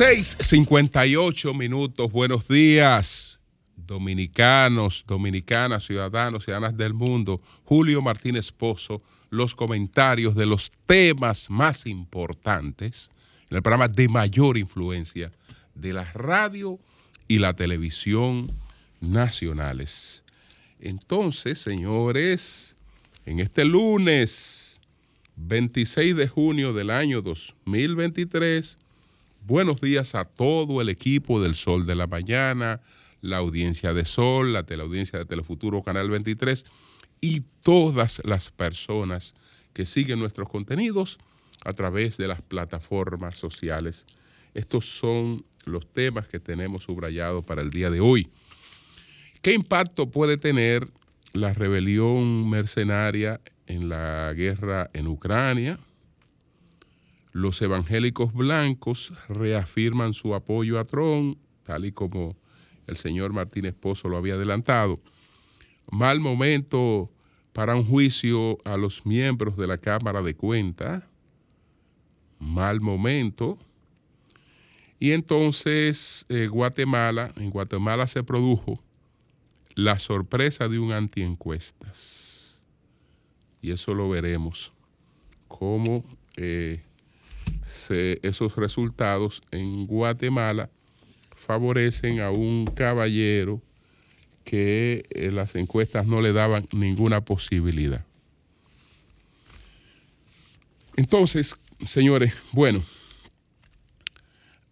6:58 minutos. Buenos días, dominicanos, dominicanas, ciudadanos, ciudadanas del mundo. Julio Martínez Pozo, los comentarios de los temas más importantes en el programa de mayor influencia de la radio y la televisión nacionales. Entonces, señores, en este lunes 26 de junio del año 2023, buenos días a todo el equipo del Sol de la Mañana, la audiencia de Sol, la teleaudiencia de Telefuturo Canal 23 y todas las personas que siguen nuestros contenidos a través de las plataformas sociales. Estos son los temas que tenemos subrayados para el día de hoy. ¿Qué impacto puede tener la rebelión mercenaria en la guerra en Ucrania? Los evangélicos blancos reafirman su apoyo a Trump, tal y como el señor Martínez Pozo lo había adelantado. Mal momento para un juicio a los miembros de la Cámara de Cuentas. Mal momento. Y entonces eh, Guatemala, en Guatemala se produjo la sorpresa de un antiencuestas. Y eso lo veremos, cómo eh, esos resultados en Guatemala favorecen a un caballero que eh, las encuestas no le daban ninguna posibilidad. Entonces, señores, bueno,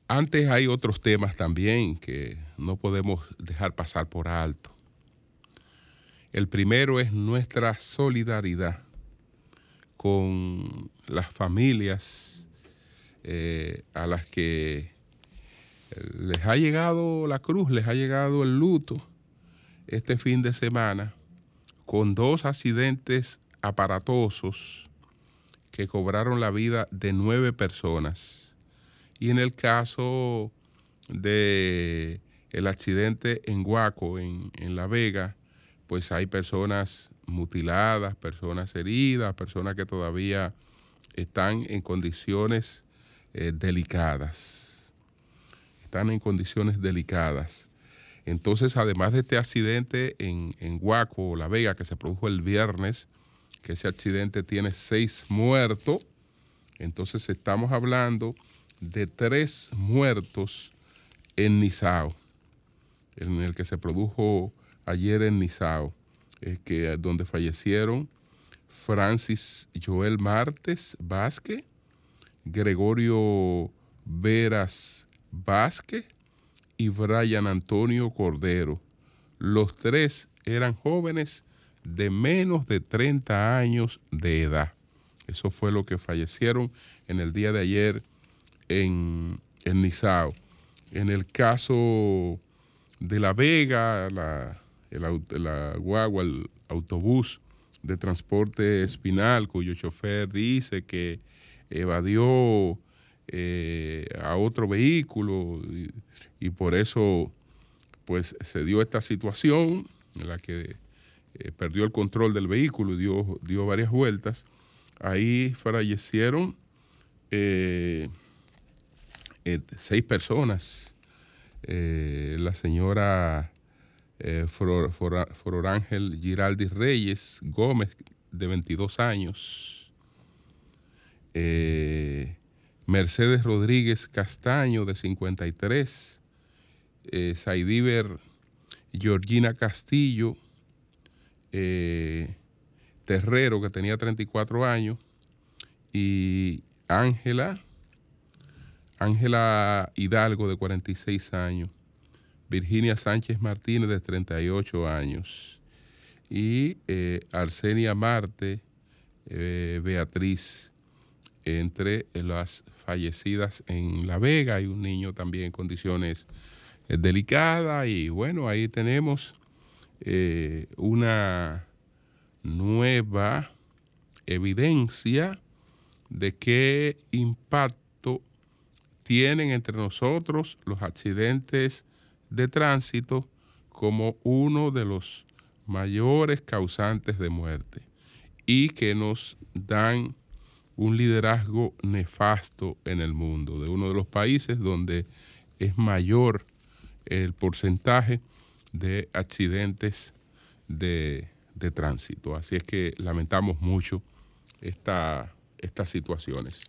antes hay otros temas también que no podemos dejar pasar por alto. El primero es nuestra solidaridad con las familias eh, a las que les ha llegado la cruz, les ha llegado el luto este fin de semana con dos accidentes aparatosos que cobraron la vida de nueve personas. Y en el caso de el accidente en Guaco, en, en La Vega, pues hay personas mutiladas, personas heridas, personas que todavía están en condiciones eh, delicadas. Están en condiciones delicadas. Entonces, además de este accidente en, en Guaco, La Vega, que se produjo el viernes, que ese accidente tiene seis muertos, entonces estamos hablando de tres muertos en Nizao, en el que se produjo ayer en Nizao, que, donde fallecieron Francis Joel Martes Vázquez, Gregorio Veras Vázquez y Brian Antonio Cordero. Los tres eran jóvenes de menos de 30 años de edad. Eso fue lo que fallecieron en el día de ayer en, en Nizao. En el caso de La Vega, la, la guagua, el autobús de transporte espinal, cuyo chofer dice que evadió eh, a otro vehículo y, por eso pues se dio esta situación en la que eh, perdió el control del vehículo y dio, varias vueltas. Ahí fallecieron eh, seis personas. la señora eh, Ángel Giraldi Reyes Gómez, de 22 años, eh, Mercedes Rodríguez Castaño, de 53, eh, Georgina Castillo, eh, Terrero, que tenía 34 años, y Ángela, Ángela Hidalgo, de 46 años. Virginia Sánchez Martínez, de 38 años, y eh, Arsenia Marte Beatriz, entre las fallecidas en La Vega. Hay un niño también en condiciones eh, delicadas, y bueno, ahí tenemos una nueva evidencia de qué impacto tienen entre nosotros los accidentes de tránsito como uno de los mayores causantes de muerte. y que nos dan un liderazgo nefasto en el mundo, de uno de los países donde es mayor el porcentaje de accidentes de, tránsito. Así es que lamentamos mucho esta, estas situaciones.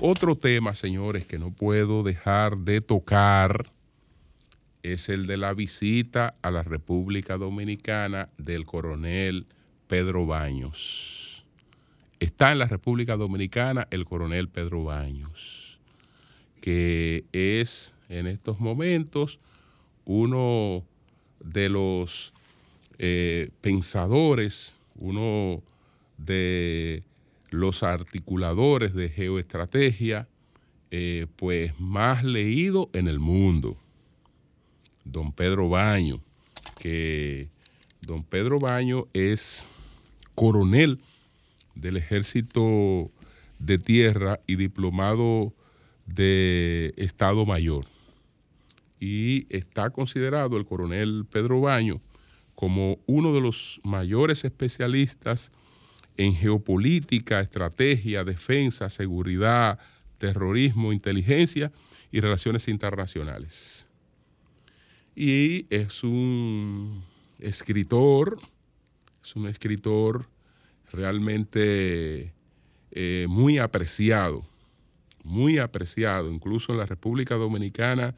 Otro tema, señores, que no puedo dejar de tocar es el de la visita a la República Dominicana del coronel Pedro Baños. Está en la República Dominicana el coronel Pedro Baños, que es en estos momentos uno de los eh, pensadores, uno de los articuladores de geoestrategia, eh, pues más leído en el mundo, don Pedro Baño, que don Pedro Baño es coronel del ejército de tierra y diplomado de Estado Mayor. Y está considerado el coronel Pedro Baño como uno de los mayores especialistas en geopolítica, estrategia, defensa, seguridad, terrorismo, inteligencia y relaciones internacionales. Y es un escritor, es un escritor realmente eh, muy apreciado, muy apreciado, incluso en la República Dominicana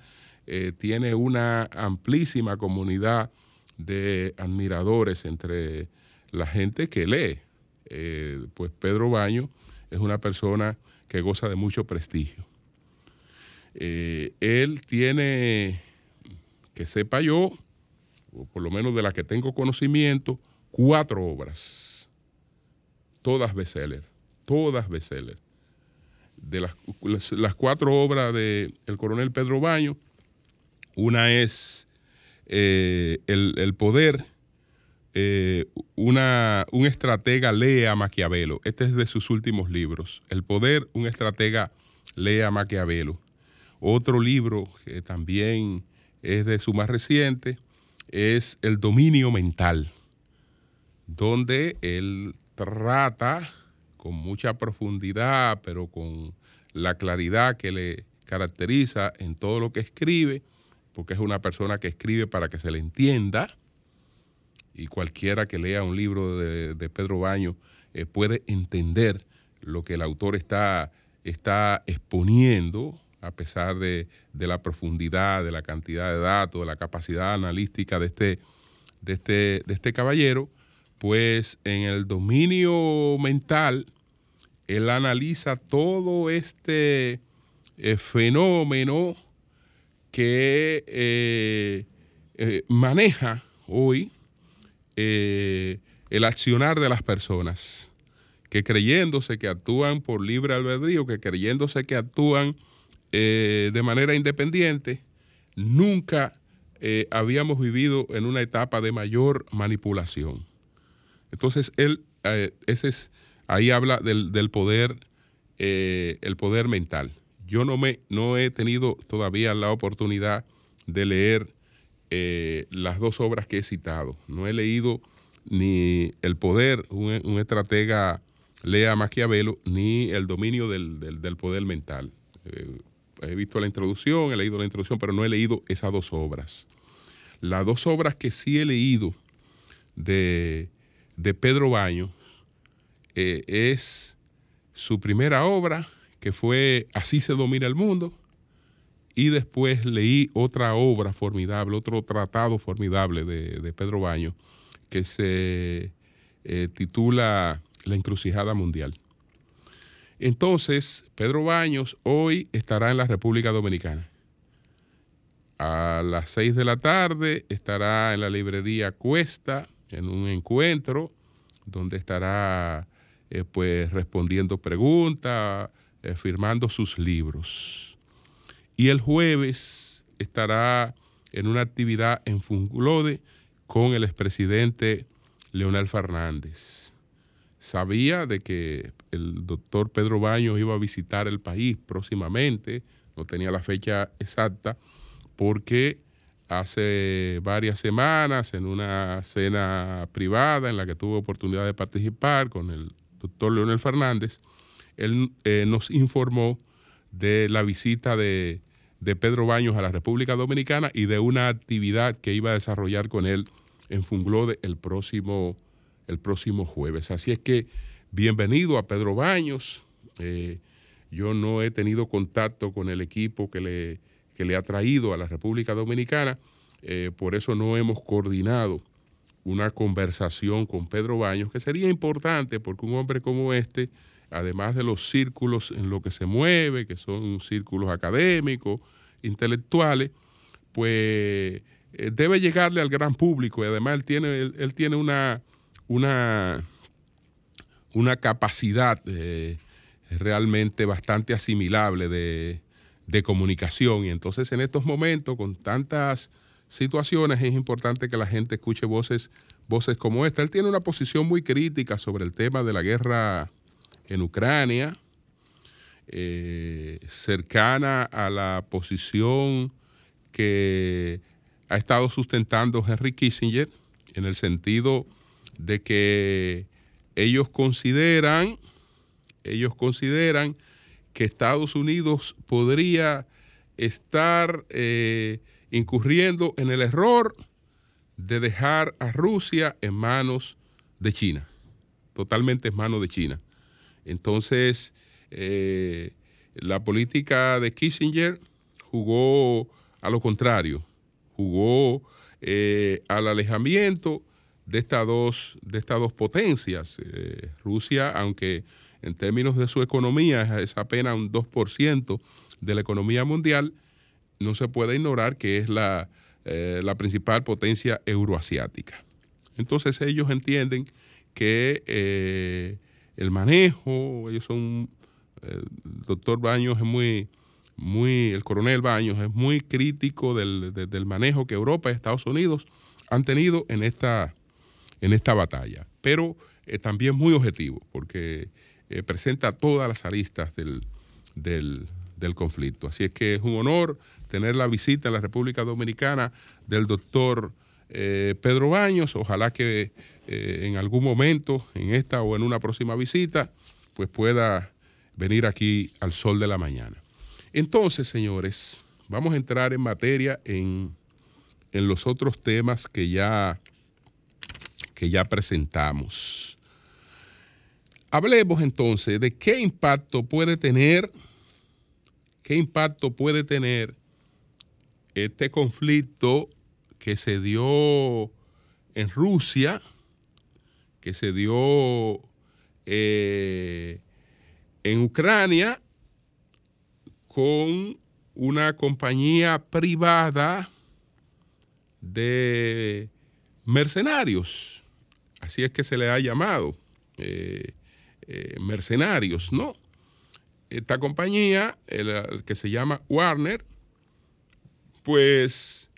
eh, tiene una amplísima comunidad de admiradores entre la gente que lee. Eh, pues Pedro Baño es una persona que goza de mucho prestigio. Él tiene, que sepa yo, o por lo menos de la que tengo conocimiento, cuatro obras, todas bestseller, todas bestseller. De las, las, cuatro obras del coronel Pedro Baño, una es eh, el, poder, eh, una, un estratega lee a Maquiavelo. Este es de sus últimos libros. El poder, un estratega lee a Maquiavelo. Otro libro que también es de su más reciente es El dominio mental, donde él trata con mucha profundidad, pero con la claridad que le caracteriza en todo lo que escribe, porque es una persona que escribe para que se le entienda, y cualquiera que lea un libro de, Pedro Baño eh, puede entender lo que el autor está, está exponiendo, a pesar de, la profundidad, de la cantidad de datos, de la capacidad analítica de este, de este, de este caballero, pues en el dominio mental, él analiza todo este eh, fenómeno que eh, eh, maneja hoy el accionar de las personas, que creyéndose que actúan por libre albedrío, que creyéndose que actúan de manera independiente, nunca habíamos vivido en una etapa de mayor manipulación. Entonces, él, ese es, ahí habla del, del poder, el poder mental. Yo no, me, no he tenido todavía la oportunidad de leer eh, las dos obras que he citado. No he leído ni El Poder, un, estratega lea Maquiavelo, ni El Dominio del, Poder Mental. Eh, he visto la introducción, he leído la introducción, pero no he leído esas dos obras. Las dos obras que sí he leído de, Pedro Baño eh, es su primera obra, que fue Así se domina el mundo, y después leí otra obra formidable, otro tratado formidable de, Pedro Baño, que se eh, titula La encrucijada mundial. Entonces, Pedro Baños hoy estará en la República Dominicana. A las seis de la tarde estará en la librería Cuesta en un encuentro donde estará eh, pues respondiendo preguntas, eh, firmando sus libros. Y el jueves estará en una actividad en Funglode con el expresidente Leonel Fernández. Sabía de que el doctor Pedro Baños iba a visitar el país próximamente, no tenía la fecha exacta, porque hace varias semanas en una cena privada en la que tuve oportunidad de participar con el doctor Leonel Fernández, él eh, nos informó de la visita de, Pedro Baños a la República Dominicana y de una actividad que iba a desarrollar con él en Funglode el próximo, el próximo jueves. Así es que bienvenido a Pedro Baños. Eh, yo no he tenido contacto con el equipo que le, le ha traído a la República Dominicana, eh, por eso no hemos coordinado una conversación con Pedro Baños, que sería importante porque un hombre como este, además de los círculos en los que se mueve, que son círculos académicos, intelectuales, pues eh, debe llegarle al gran público y además él tiene, él, tiene una, una, una capacidad eh, realmente bastante asimilable de, de comunicación y entonces en estos momentos con tantas situaciones es importante que la gente escuche voces, voces como esta. Él tiene una posición muy crítica sobre el tema de la guerra en Ucrania, eh, cercana a la posición que ha estado sustentando Henry Kissinger, en el sentido de que ellos consideran, ellos consideran que Estados Unidos podría estar eh, incurriendo en el error de dejar a Rusia en manos de China, totalmente en manos de China. Entonces, eh, la política de Kissinger jugó a lo contrario, jugó eh, al alejamiento de estas dos, potencias. Rusia, aunque en términos de su economía es apenas un 2% de la economía mundial, no se puede ignorar que es la, la principal potencia euroasiática. Entonces ellos entienden que el manejo, ellos son, el doctor Baños es muy, muy, el coronel Baños es muy crítico del, manejo que Europa y Estados Unidos han tenido en esta, en esta batalla, pero eh, también muy objetivo, porque eh, presenta todas las aristas del, del, conflicto. Así es que es un honor tener la visita en la República Dominicana del doctor eh, Pedro Baños. Ojalá que eh, en algún momento, en esta o en una próxima visita, pues pueda venir aquí al sol de la mañana. Entonces, señores, vamos a entrar en materia en, los otros temas que ya, que ya presentamos. Hablemos entonces de qué impacto puede tener, qué impacto puede tener este conflicto que se dio en Rusia, que se dio eh, en Ucrania con una compañía privada de mercenarios, así es que se le ha llamado, eh, eh, mercenarios, ¿no? Esta compañía, que se llama Warner, pues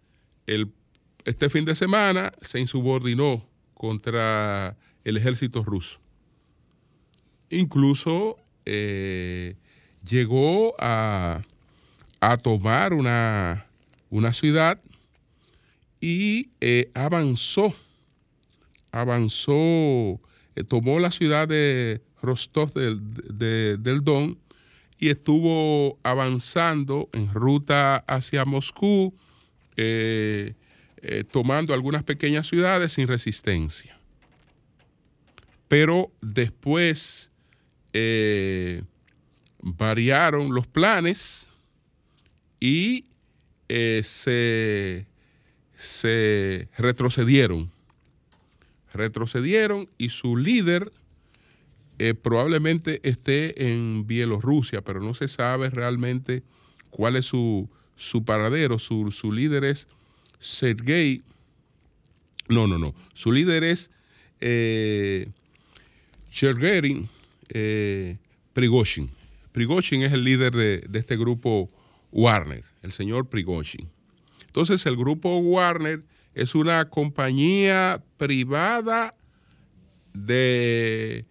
este fin de semana se insubordinó contra el ejército ruso. Incluso eh, llegó a, tomar una, ciudad y eh, avanzó, avanzó, tomó la ciudad de Rostov del, del Don y estuvo avanzando en ruta hacia Moscú, tomando algunas pequeñas ciudades sin resistencia pero después eh, variaron los planes y eh, se, retrocedieron. Retrocedieron y su líder eh, probablemente esté en Bielorrusia, pero no se sabe realmente cuál es su, paradero. Su, su, líder es Sergei. No, no, no. Su líder es Shergerin eh, Prigozhin. Prigozhin es el líder de, este grupo Warner, el señor Prigozhin. Entonces, el grupo Warner es una compañía privada de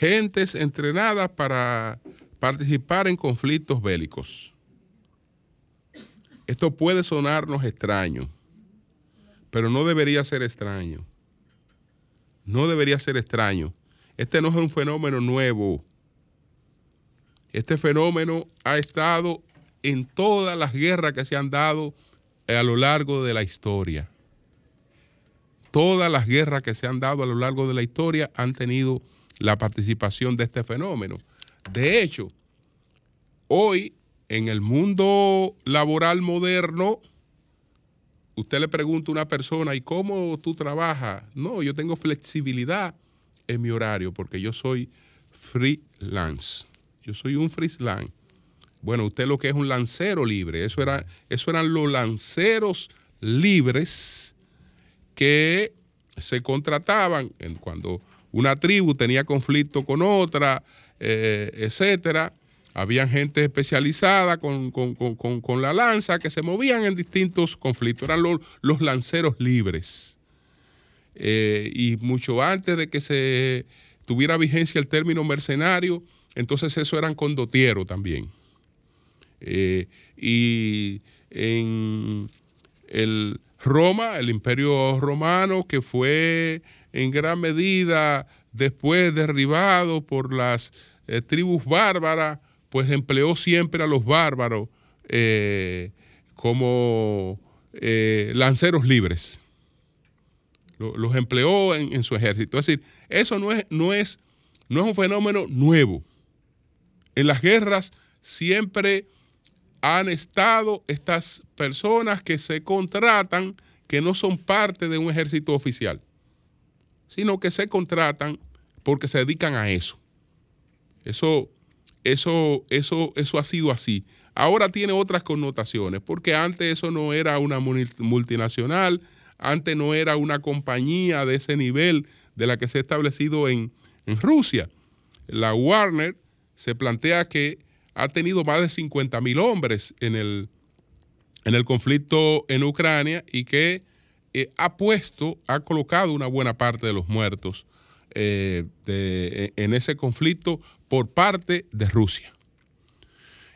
gentes entrenadas para participar en conflictos bélicos. Esto puede sonarnos extraño, pero no debería ser extraño. No debería ser extraño. Este no es un fenómeno nuevo. Este fenómeno ha estado en todas las guerras que se han dado a lo largo de la historia. Todas las guerras que se han dado a lo largo de la historia han tenido la participación de este fenómeno. De hecho, hoy en el mundo laboral moderno, usted le pregunta a una persona, ¿y cómo tú trabajas? No, yo tengo flexibilidad en mi horario porque yo soy freelance. Yo soy un freelance. Bueno, usted lo que es un lancero libre. Eso, era, eso eran los lanceros libres que se contrataban cuando una tribu tenía conflicto con otra, eh, etcétera había gente especializada con, la lanza que se movían en distintos conflictos. Eran los, lanceros libres. Eh, y mucho antes de que se tuviera vigencia el término mercenario, entonces eso eran condotieros también. Eh, y en el Roma, el imperio romano, que fue en gran medida después derribado por las eh, tribus bárbaras, pues empleó siempre a los bárbaros eh, como eh, lanceros libres. Los, empleó en, su ejército. Es decir, eso no es, no, es, no es un fenómeno nuevo. En las guerras siempre han estado estas personas que se contratan, que no son parte de un ejército oficial, sino que se contratan porque se dedican a eso. Eso eso, eso, eso ha sido así. Ahora tiene otras connotaciones, porque antes eso no era una multinacional, antes no era una compañía de ese nivel de la que se ha establecido en, Rusia. La Warner se plantea que ha tenido más de 50 mil hombres en el, en el conflicto en Ucrania y que eh, ha puesto, ha colocado una buena parte de los muertos eh, e, en ese conflicto por parte de Rusia.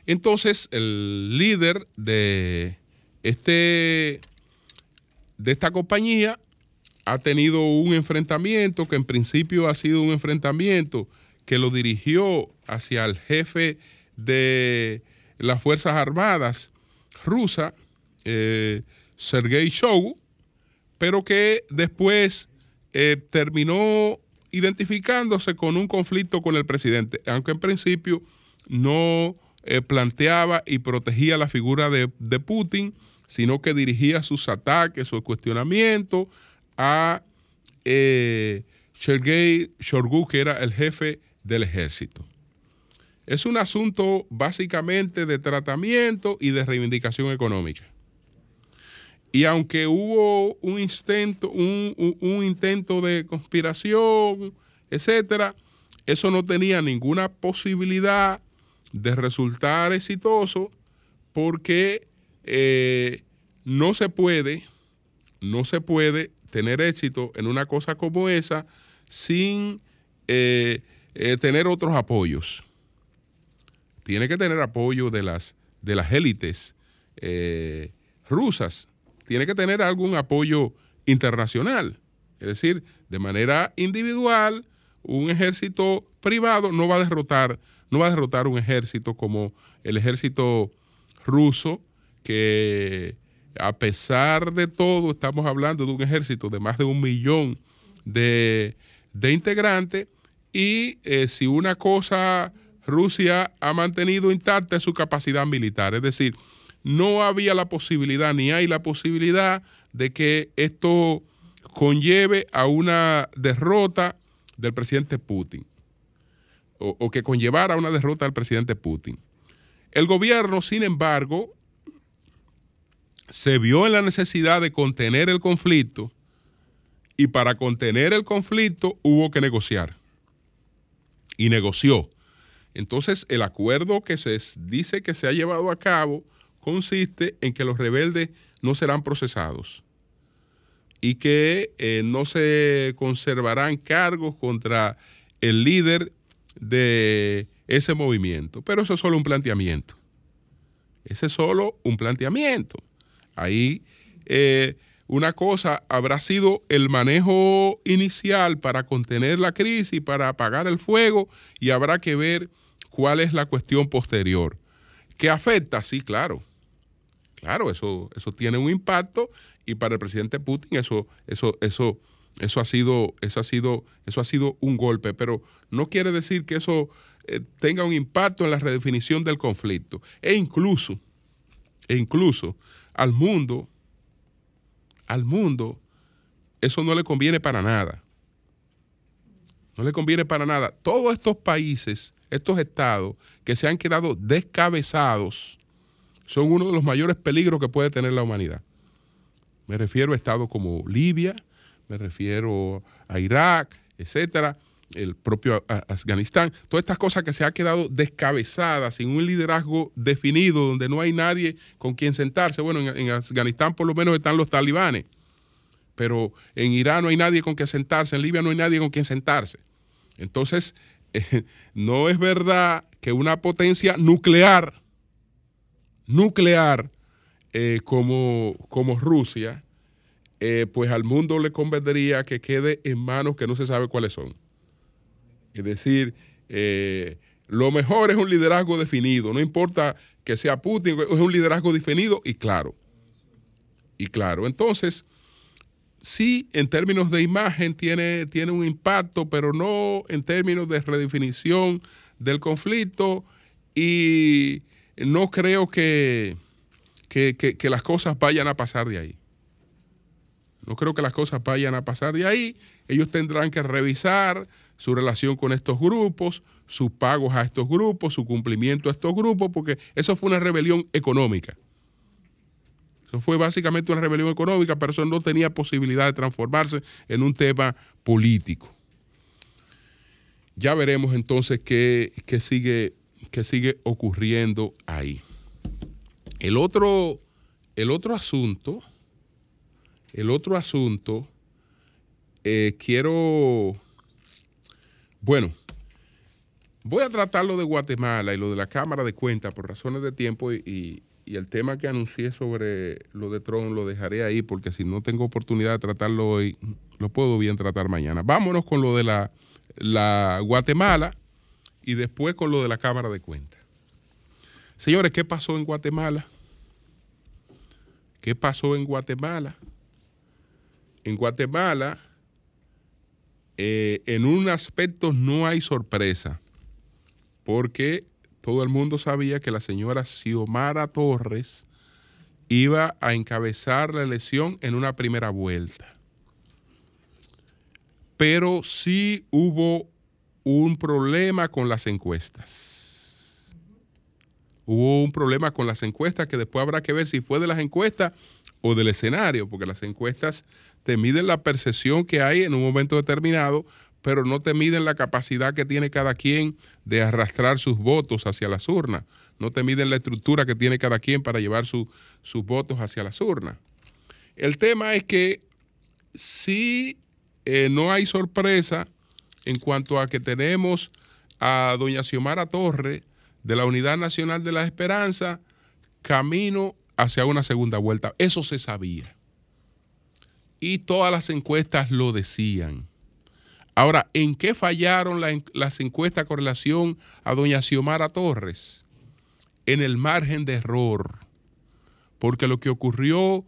Entonces, el líder de, este, de esta compañía ha tenido un enfrentamiento que en principio ha sido un enfrentamiento que lo dirigió hacia el jefe de las Fuerzas Armadas rusa, eh, Sergei Shoigu, pero que después eh, terminó identificándose con un conflicto con el presidente, aunque en principio no eh, planteaba y protegía la figura de, Putin, sino que dirigía sus ataques o cuestionamientos a eh, Sergei Shorgu, que era el jefe del ejército. Es un asunto básicamente de tratamiento y de reivindicación económica. Y aunque hubo un, intento, un, intento de conspiración, etcétera, eso no tenía ninguna posibilidad de resultar exitoso porque eh, no se puede, no se puede tener éxito en una cosa como esa sin eh, eh, tener otros apoyos. Tiene que tener apoyo de las, de las élites rusas tiene que tener algún apoyo internacional. Es decir, de manera individual, un ejército privado no va a derrotar, no va a derrotar un ejército como el ejército ruso, que a pesar de todo, estamos hablando de un ejército de más de un millón de, integrantes, y eh, si una cosa Rusia ha mantenido intacta es su capacidad militar, es decir, no había la posibilidad, ni hay la posibilidad de que esto conlleve a una derrota del presidente Putin, o, que conllevara a una derrota del presidente Putin. El gobierno, sin embargo, se vio en la necesidad de contener el conflicto y para contener el conflicto hubo que negociar. Y negoció. Entonces, el acuerdo que se dice que se ha llevado a cabo consiste en que los rebeldes no serán procesados y que eh, no se conservarán cargos contra el líder de ese movimiento. Pero eso es solo un planteamiento. Ese es solo un planteamiento. Ahí eh, una cosa habrá sido el manejo inicial para contener la crisis, para apagar el fuego, y habrá que ver cuál es la cuestión posterior. ¿Qué afecta? Sí, claro. Claro, eso, eso tiene un impacto y para el presidente Putin eso, eso, eso, eso ha sido, eso ha sido, eso ha sido un golpe, pero no quiere decir que eso eh, tenga un impacto en la redefinición del conflicto. E incluso, e incluso al mundo al mundo, eso no le conviene para nada. No le conviene para nada. Todos estos países, estos estados que se han quedado descabezados, son uno de los mayores peligros que puede tener la humanidad. Me refiero a estados como Libia, me refiero a Irak, etcétera, el propio Afganistán, todas estas cosas que se han quedado descabezadas, sin un liderazgo definido, donde no hay nadie con quien sentarse. Bueno, en, Afganistán por lo menos están los talibanes, pero en Irán no hay nadie con quien sentarse, en Libia no hay nadie con quien sentarse. Entonces, no es verdad que una potencia nuclear, nuclear eh, como, como Rusia, eh, pues al mundo le convendría que quede en manos que no se sabe cuáles son. Es decir, eh, lo mejor es un liderazgo definido, no importa que sea Putin, es un liderazgo definido y claro. Y claro, entonces, sí, en términos de imagen tiene, tiene un impacto, pero no en términos de redefinición del conflicto y no creo que, que las cosas vayan a pasar de ahí. No creo que las cosas vayan a pasar de ahí. Ellos tendrán que revisar su relación con estos grupos, sus pagos a estos grupos, su cumplimiento a estos grupos, porque eso fue una rebelión económica. Eso fue básicamente una rebelión económica, pero eso no tenía posibilidad de transformarse en un tema político. Ya veremos entonces qué, sigue, qué sigue ocurriendo ahí. El otro, el otro asunto, el otro asunto, eh, quiero bueno, voy a tratar lo de Guatemala y lo de la Cámara de Cuentas por razones de tiempo y, el tema que anuncié sobre lo de Trump lo dejaré ahí porque si no tengo oportunidad de tratarlo hoy, lo puedo bien tratar mañana. Vámonos con lo de la Guatemala y después con lo de la Cámara de Cuentas. Señores, ¿qué pasó en Guatemala? ¿Qué pasó en Guatemala? En Guatemala eh, en un aspecto no hay sorpresa, porque todo el mundo sabía que la señora Xiomara Torres iba a encabezar la elección en una primera vuelta. Pero sí hubo un problema con las encuestas. Hubo un problema con las encuestas que después habrá que ver si fue de las encuestas o del escenario, porque las encuestas te miden la percepción que hay en un momento determinado, pero no te miden la capacidad que tiene cada quien de arrastrar sus votos hacia las urnas. No te miden la estructura que tiene cada quien para llevar sus votos hacia las urnas. El tema es que si eh, no hay sorpresa en cuanto a que tenemos a doña Xiomara Torre de la Unidad Nacional de la Esperanza camino hacia una segunda vuelta. Eso se sabía y todas las encuestas lo decían. Ahora, ¿en qué fallaron las encuestas con relación a doña Xiomara Torres? En el margen de error, porque lo que ocurrió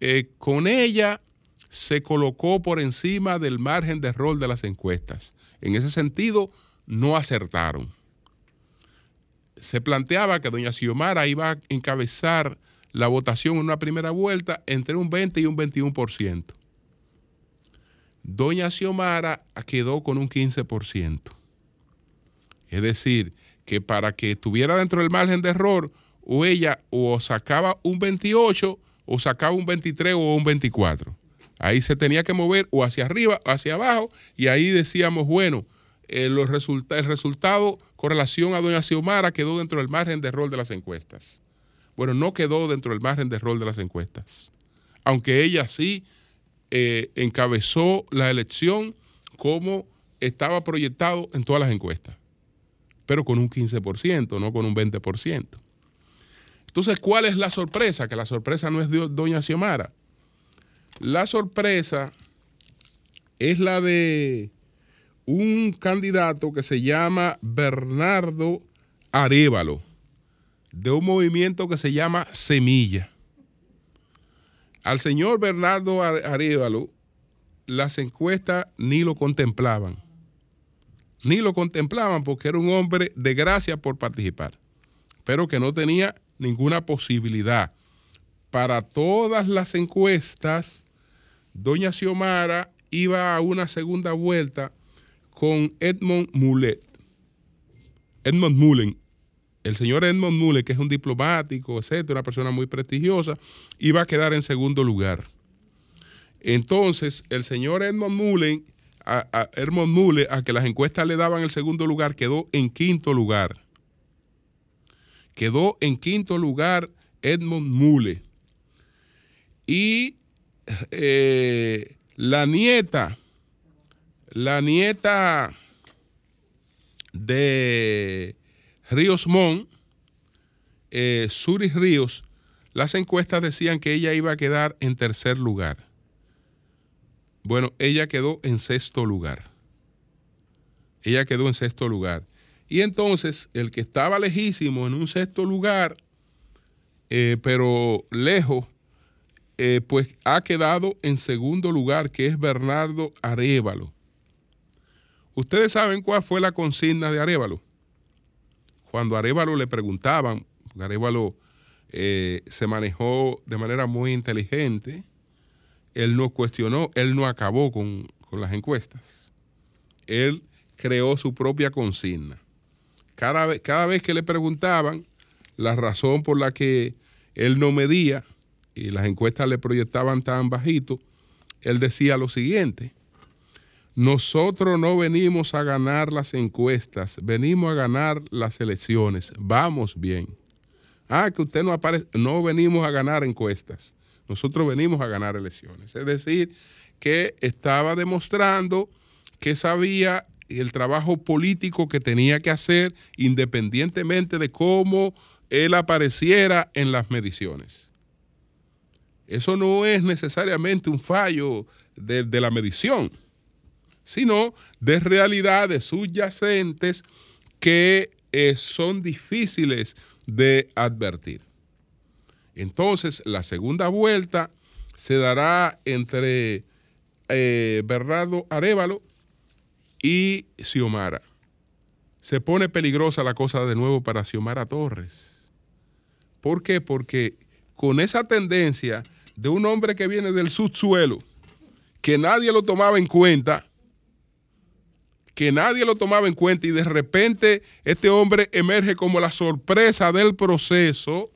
eh, con ella se colocó por encima del margen de error de las encuestas. En ese sentido, no acertaron. Se planteaba que doña Xiomara iba a encabezar la votación en una primera vuelta entre un 20 y un 21%. Doña Xiomara quedó con un 15%. Es decir, que para que estuviera dentro del margen de error, o ella o sacaba un 28 o sacaba un 23 o un 24. Ahí se tenía que mover o hacia arriba o hacia abajo y ahí decíamos, bueno, eh, los el resultado con relación a doña Xiomara quedó dentro del margen de error de las encuestas. Bueno, no quedó dentro del margen de rol de las encuestas. Aunque ella sí eh, encabezó la elección como estaba proyectado en todas las encuestas, pero con un 15%, no con un 20%. Entonces, ¿cuál es la sorpresa? Que la sorpresa no es doña Xiomara. La sorpresa es la de un candidato que se llama Bernardo Arevalo, de un movimiento que se llama Semilla. Al señor Bernardo Arevalo, las encuestas ni lo contemplaban. Ni lo contemplaban porque era un hombre de gracia por participar, pero que no tenía ninguna posibilidad. Para todas las encuestas, doña Xiomara iba a una segunda vuelta con Edmond Mulet. Edmond Mullen, el señor Edmond Mullen, que es un diplomático, etcétera, una persona muy prestigiosa, iba a quedar en segundo lugar. Entonces, el señor Edmond Mullen, a, Edmond Mullen, a que las encuestas le daban el segundo lugar, quedó en quinto lugar. Quedó en quinto lugar Edmond Mullen. Y eh, la nieta, la nieta de Ríos Mon, eh, Suri Ríos, las encuestas decían que ella iba a quedar en tercer lugar. Bueno, ella quedó en sexto lugar. Ella quedó en sexto lugar. Y entonces el que estaba lejísimo en un sexto lugar, eh, pero lejos, eh, pues ha quedado en segundo lugar, que es Bernardo Arevalo. Ustedes saben cuál fue la consigna de Arevalo. Cuando Arevalo le preguntaban, Arevalo eh, se manejó de manera muy inteligente, él no cuestionó, él no acabó con, las encuestas. Él creó su propia consigna. Cada cada vez que le preguntaban la razón por la que él no medía, y las encuestas le proyectaban tan bajito, él decía lo siguiente, nosotros no venimos a ganar las encuestas, venimos a ganar las elecciones, vamos bien. Ah, que usted no aparece, no venimos a ganar encuestas, nosotros venimos a ganar elecciones. Es decir, que estaba demostrando que sabía el trabajo político que tenía que hacer independientemente de cómo él apareciera en las mediciones. Eso no es necesariamente un fallo de, la medición, sino de realidades subyacentes que eh, son difíciles de advertir. Entonces, la segunda vuelta se dará entre eh, Bernardo Arevalo y Xiomara. Se pone peligrosa la cosa de nuevo para Xiomara Torres. ¿Por qué? Porque con esa tendencia de un hombre que viene del subsuelo, que nadie lo tomaba en cuenta, que nadie lo tomaba en cuenta y de repente este hombre emerge como la sorpresa del proceso,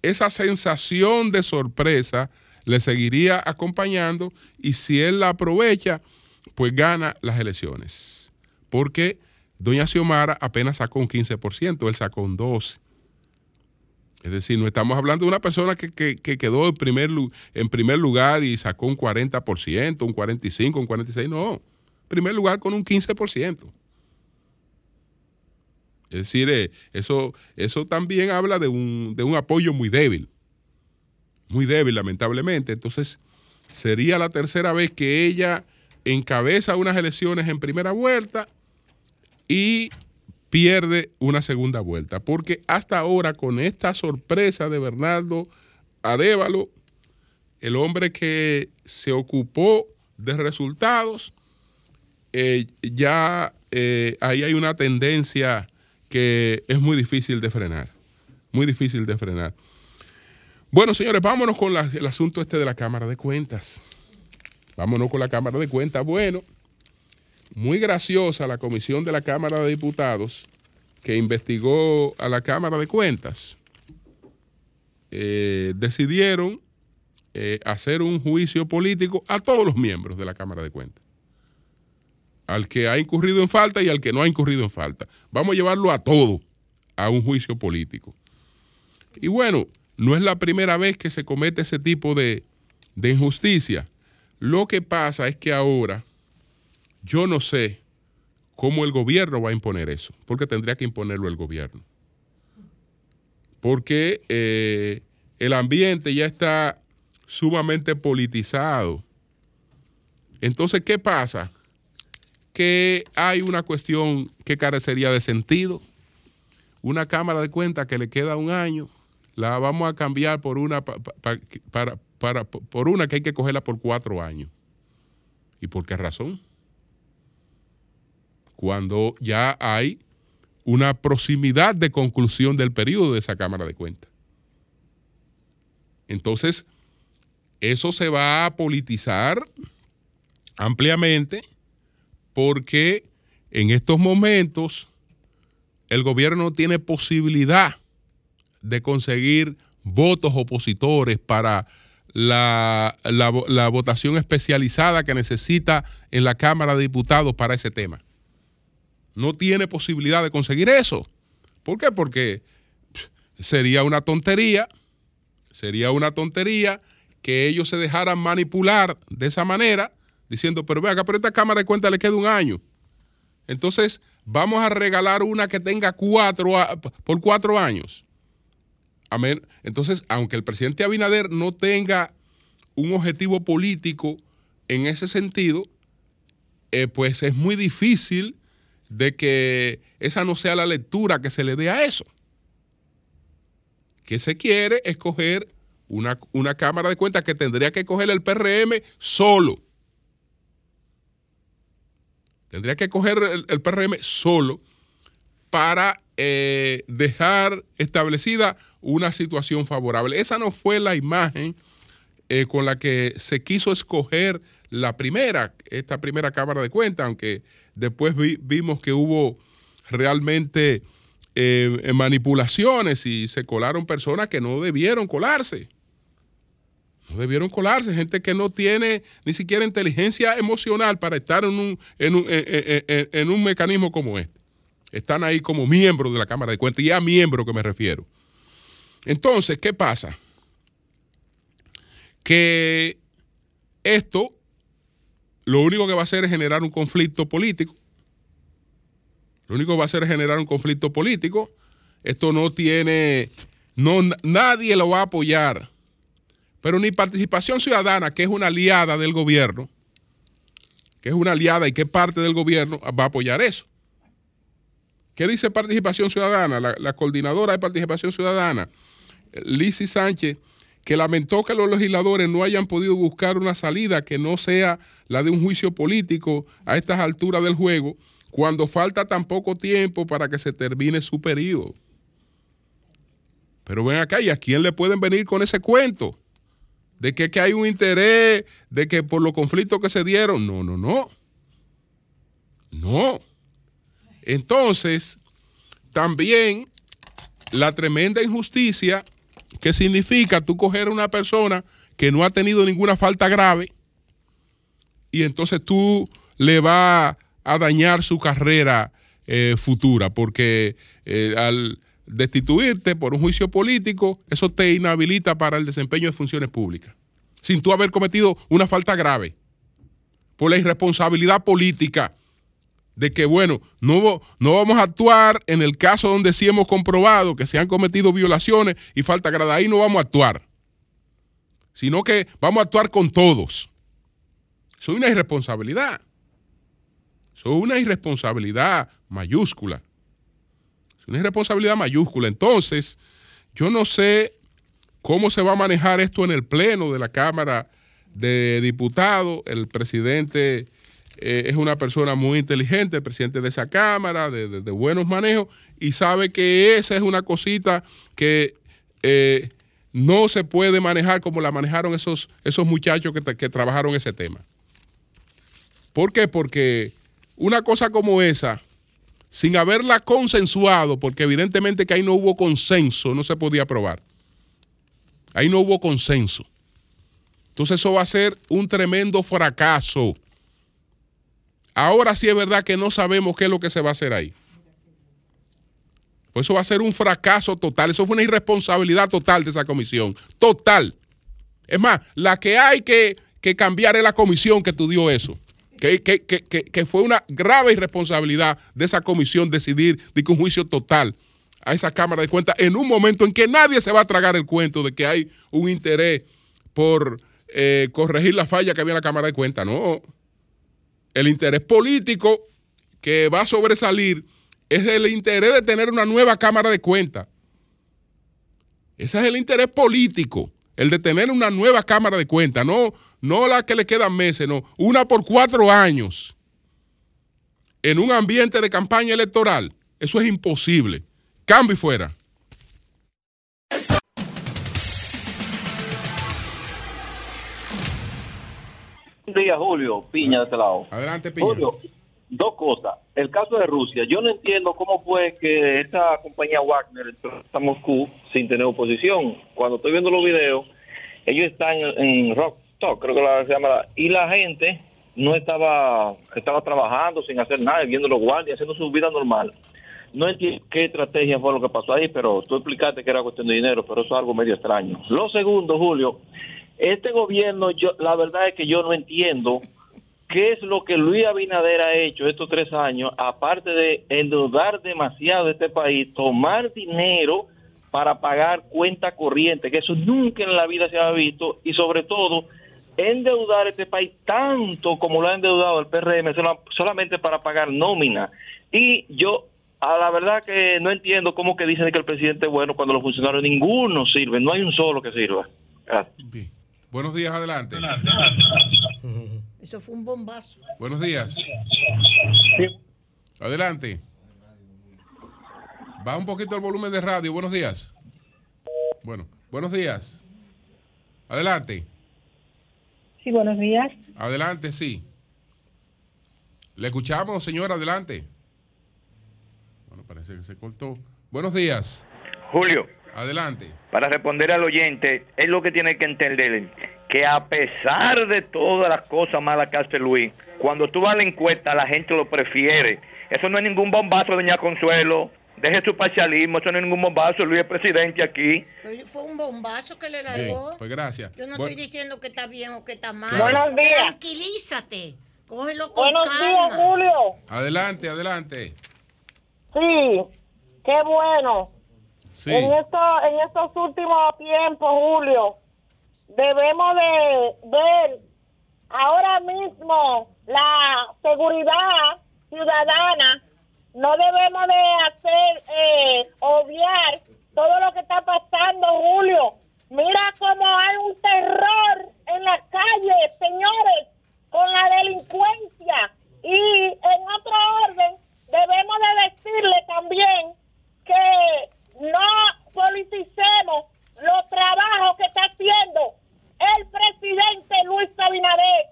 esa sensación de sorpresa le seguiría acompañando y si él la aprovecha, pues gana las elecciones. Porque doña Xiomara apenas sacó un 15%, él sacó un 12%. Es decir, no estamos hablando de una persona que, quedó en primer, en primer lugar y sacó un 40%, un 45%, un 46%. No, primer lugar con un 15%. Es decir, eh, eso, eso también habla de un, de un apoyo muy débil. Muy débil, lamentablemente. Entonces, sería la tercera vez que ella encabeza unas elecciones en primera vuelta y pierde una segunda vuelta. Porque hasta ahora, con esta sorpresa de Bernardo Arevalo, el hombre que se ocupó de resultados, eh, ya eh, ahí hay una tendencia que es muy difícil de frenar. Muy difícil de frenar. Bueno, señores, vámonos con el asunto este de la Cámara de Cuentas. Vámonos con la Cámara de Cuentas. Bueno, muy graciosa la comisión de la Cámara de Diputados que investigó a la Cámara de Cuentas. Eh, decidieron eh, hacer un juicio político a todos los miembros de la Cámara de Cuentas. Al que ha incurrido en falta y al que no ha incurrido en falta. Vamos a llevarlo a todo a un juicio político. Y bueno, no es la primera vez que se comete ese tipo de, de injusticia. Lo que pasa es que ahora yo no sé cómo el gobierno va a imponer eso, porque tendría que imponerlo el gobierno. Porque eh, el ambiente ya está sumamente politizado. Entonces, ¿qué pasa? Que hay una cuestión que carecería de sentido. Una cámara de cuenta que le queda un año, la vamos a cambiar por una, para, por una que hay que cogerla por cuatro años. ¿Y por qué razón? Cuando ya hay una proximidad de conclusión del periodo de esa Cámara de Cuentas. Entonces, eso se va a politizar ampliamente porque en estos momentos el gobierno no tiene posibilidad de conseguir votos opositores para la, la, votación especializada que necesita en la Cámara de Diputados para ese tema. No tiene posibilidad de conseguir eso. ¿Por qué? Porque sería una tontería, sería una tontería que ellos se dejaran manipular de esa manera, diciendo, pero vea, pero esta Cámara de Cuentas le queda un año. Entonces, vamos a regalar una que tenga cuatro por cuatro años. Entonces, aunque el presidente Abinader no tenga un objetivo político en ese sentido, eh, pues es muy difícil de que esa no sea la lectura que se le dé a eso. Que se quiere escoger una, una Cámara de Cuentas que tendría que coger el PRM solo. Tendría que coger el PRM solo para eh, dejar establecida una situación favorable. Esa no fue la imagen eh, con la que se quiso escoger la primera, esta primera Cámara de Cuentas, aunque después vimos que hubo realmente eh, manipulaciones y se colaron personas que no debieron colarse. No debieron colarse, gente que no tiene ni siquiera inteligencia emocional para estar en un, en un mecanismo como este están ahí como miembros de la Cámara de Cuentas, y a miembro que me refiero. Entonces, ¿qué pasa? Que esto lo único que va a hacer es generar un conflicto político. Lo único que va a hacer es generar un conflicto político. Esto no tiene, no, nadie lo va a apoyar. Pero ni participación ciudadana, que es una aliada del gobierno, que es una aliada y que parte del gobierno, va a apoyar eso. ¿Qué dice Participación Ciudadana? La, coordinadora de Participación Ciudadana, Lizzy Sánchez, que lamentó que los legisladores no hayan podido buscar una salida que no sea la de un juicio político a estas alturas del juego, cuando falta tan poco tiempo para que se termine su periodo. Pero ven acá, ¿y a quién le pueden venir con ese cuento? De que, que hay un interés, de que por los conflictos que se dieron. No, no, no. No. Entonces, también la tremenda injusticia que significa tú coger a una persona que no ha tenido ninguna falta grave y entonces tú le vas a dañar su carrera eh, futura, porque eh, al destituirte por un juicio político, eso te inhabilita para el desempeño de funciones públicas, sin tú haber cometido una falta grave, por la irresponsabilidad política de que, bueno, no, no vamos a actuar en el caso donde sí hemos comprobado que se han cometido violaciones y falta grada. Ahí no vamos a actuar, sino que vamos a actuar con todos. Eso es una irresponsabilidad. Eso es una irresponsabilidad mayúscula. Es una irresponsabilidad mayúscula. Entonces, yo no sé cómo se va a manejar esto en el Pleno de la Cámara de Diputados. El presidente eh, es una persona muy inteligente, el presidente de esa Cámara, de, buenos manejos, y sabe que esa es una cosita que eh, no se puede manejar como la manejaron esos, esos muchachos que, que trabajaron ese tema. ¿Por qué? Porque una cosa como esa, sin haberla consensuado, porque evidentemente que ahí no hubo consenso, no se podía aprobar. Ahí no hubo consenso. Entonces eso va a ser un tremendo fracaso. Ahora sí es verdad que no sabemos qué es lo que se va a hacer ahí. Pues eso va a ser un fracaso total. Eso fue una irresponsabilidad total de esa comisión. Total. Es más, la que hay que, cambiar es la comisión que estudió eso. Que, que, fue una grave irresponsabilidad de esa comisión decidir de que un juicio total a esa Cámara de Cuentas en un momento en que nadie se va a tragar el cuento de que hay un interés por eh, corregir la falla que había en la Cámara de Cuentas, no. El interés político que va a sobresalir es el interés de tener una nueva Cámara de Cuentas. Ese es el interés político, el de tener una nueva Cámara de Cuentas, no, no la que le quedan meses, no, una por cuatro años en un ambiente de campaña electoral. Eso es imposible. Cambio y fuera. Buen día, Julio. Piña de este lado. Adelante, Piña. Julio, dos cosas. El caso de Rusia. Yo no entiendo cómo fue que esta compañía Wagner entró a Moscú sin tener oposición. Cuando estoy viendo los videos, ellos están en, Rock Talk, creo que la, se llama, y la gente no estaba estaba trabajando sin hacer nada, viendo los guardias, haciendo su vida normal. No entiendo qué estrategia fue lo que pasó ahí, pero tú explicaste que era cuestión de dinero, pero eso es algo medio extraño. Lo segundo, Julio, este gobierno, yo la verdad es que yo no entiendo qué es lo que Luis Abinader ha hecho estos tres años, aparte de endeudar demasiado este país, tomar dinero para pagar cuenta corriente, que eso nunca en la vida se ha visto, y sobre todo endeudar este país tanto como lo ha endeudado el PRM solamente para pagar nómina. Y yo, a la verdad que no entiendo cómo que dicen que el presidente es bueno cuando los funcionarios ninguno sirven, no hay un solo que sirva. Buenos días, adelante. Eso fue un bombazo. Buenos días. Adelante. Va un poquito el volumen de radio. Buenos días. Bueno, buenos días. Adelante. Sí, buenos días. Adelante, sí. Le escuchamos, señora, adelante. Bueno, parece que se cortó. Buenos días. Julio. Adelante. Para responder al oyente, es lo que tiene que entender, que a pesar de todas las cosas malas que hace Luis, cuando tú vas a la encuesta, la gente lo prefiere. Eso no es ningún bombazo, doña Consuelo. Deje su parcialismo, eso no es ningún bombazo, Luis es presidente aquí. Pero fue un bombazo que le largó. Bien, pues gracias. Yo no Bu- estoy diciendo que está bien o que está mal. Claro. Buenos días. Tranquilízate. Cógelo con Buenos calma. días, Julio. Adelante, adelante. Sí, qué bueno. En, esto, en estos últimos tiempos, Julio, debemos de ver ahora mismo la seguridad ciudadana. No debemos de hacer, eh, obviar todo lo que está pasando, Julio. Mira cómo hay un terror en las calles, señores, con la delincuencia. Y en otro orden, debemos de decirle también que no politicemos los trabajos que está haciendo el presidente Luis Abinader,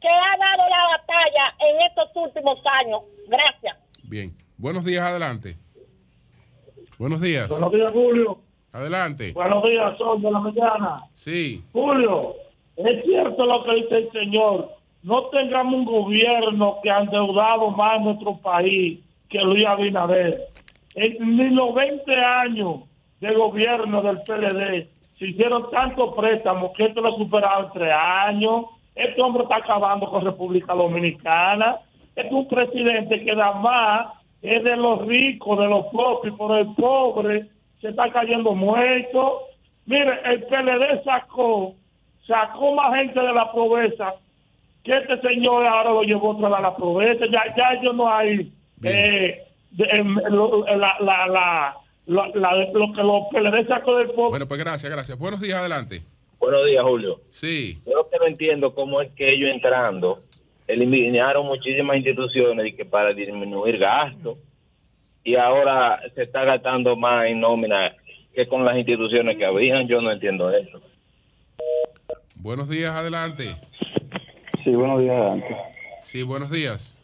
que ha dado la batalla en estos últimos años. Gracias. Bien. Buenos días, adelante. Buenos días. Buenos días, Julio. Adelante. Buenos días, Sol de la mañana. Sí. Julio, es cierto lo que dice el señor. No tengamos un gobierno que ha endeudado más nuestro país que Luis Abinader. En los 20 años de gobierno del PLD se hicieron tantos préstamos que esto lo ha superado en tres años. Este hombre está acabando con República Dominicana. Es un presidente que da más, es de los ricos, de los pobres, por el pobre se está cayendo muerto. Mire, el PLD sacó, sacó más gente de la pobreza que este señor ahora lo llevó otra vez a la pobreza. Ya, ya yo no hay eh, la, la, la, la- la- lo que los PLD sacó del pobre. Bueno, pues gracias, gracias. Buenos días, adelante. Buenos días, Julio. Sí. Yo lo que no entiendo cómo es que ellos entrando eliminaron muchísimas instituciones y que para disminuir gastos y ahora se está gastando más en nómina que con las instituciones que habían. Yo no entiendo eso. Buenos días, adelante. Sí, buenos días, adelante. Sí, buenos días.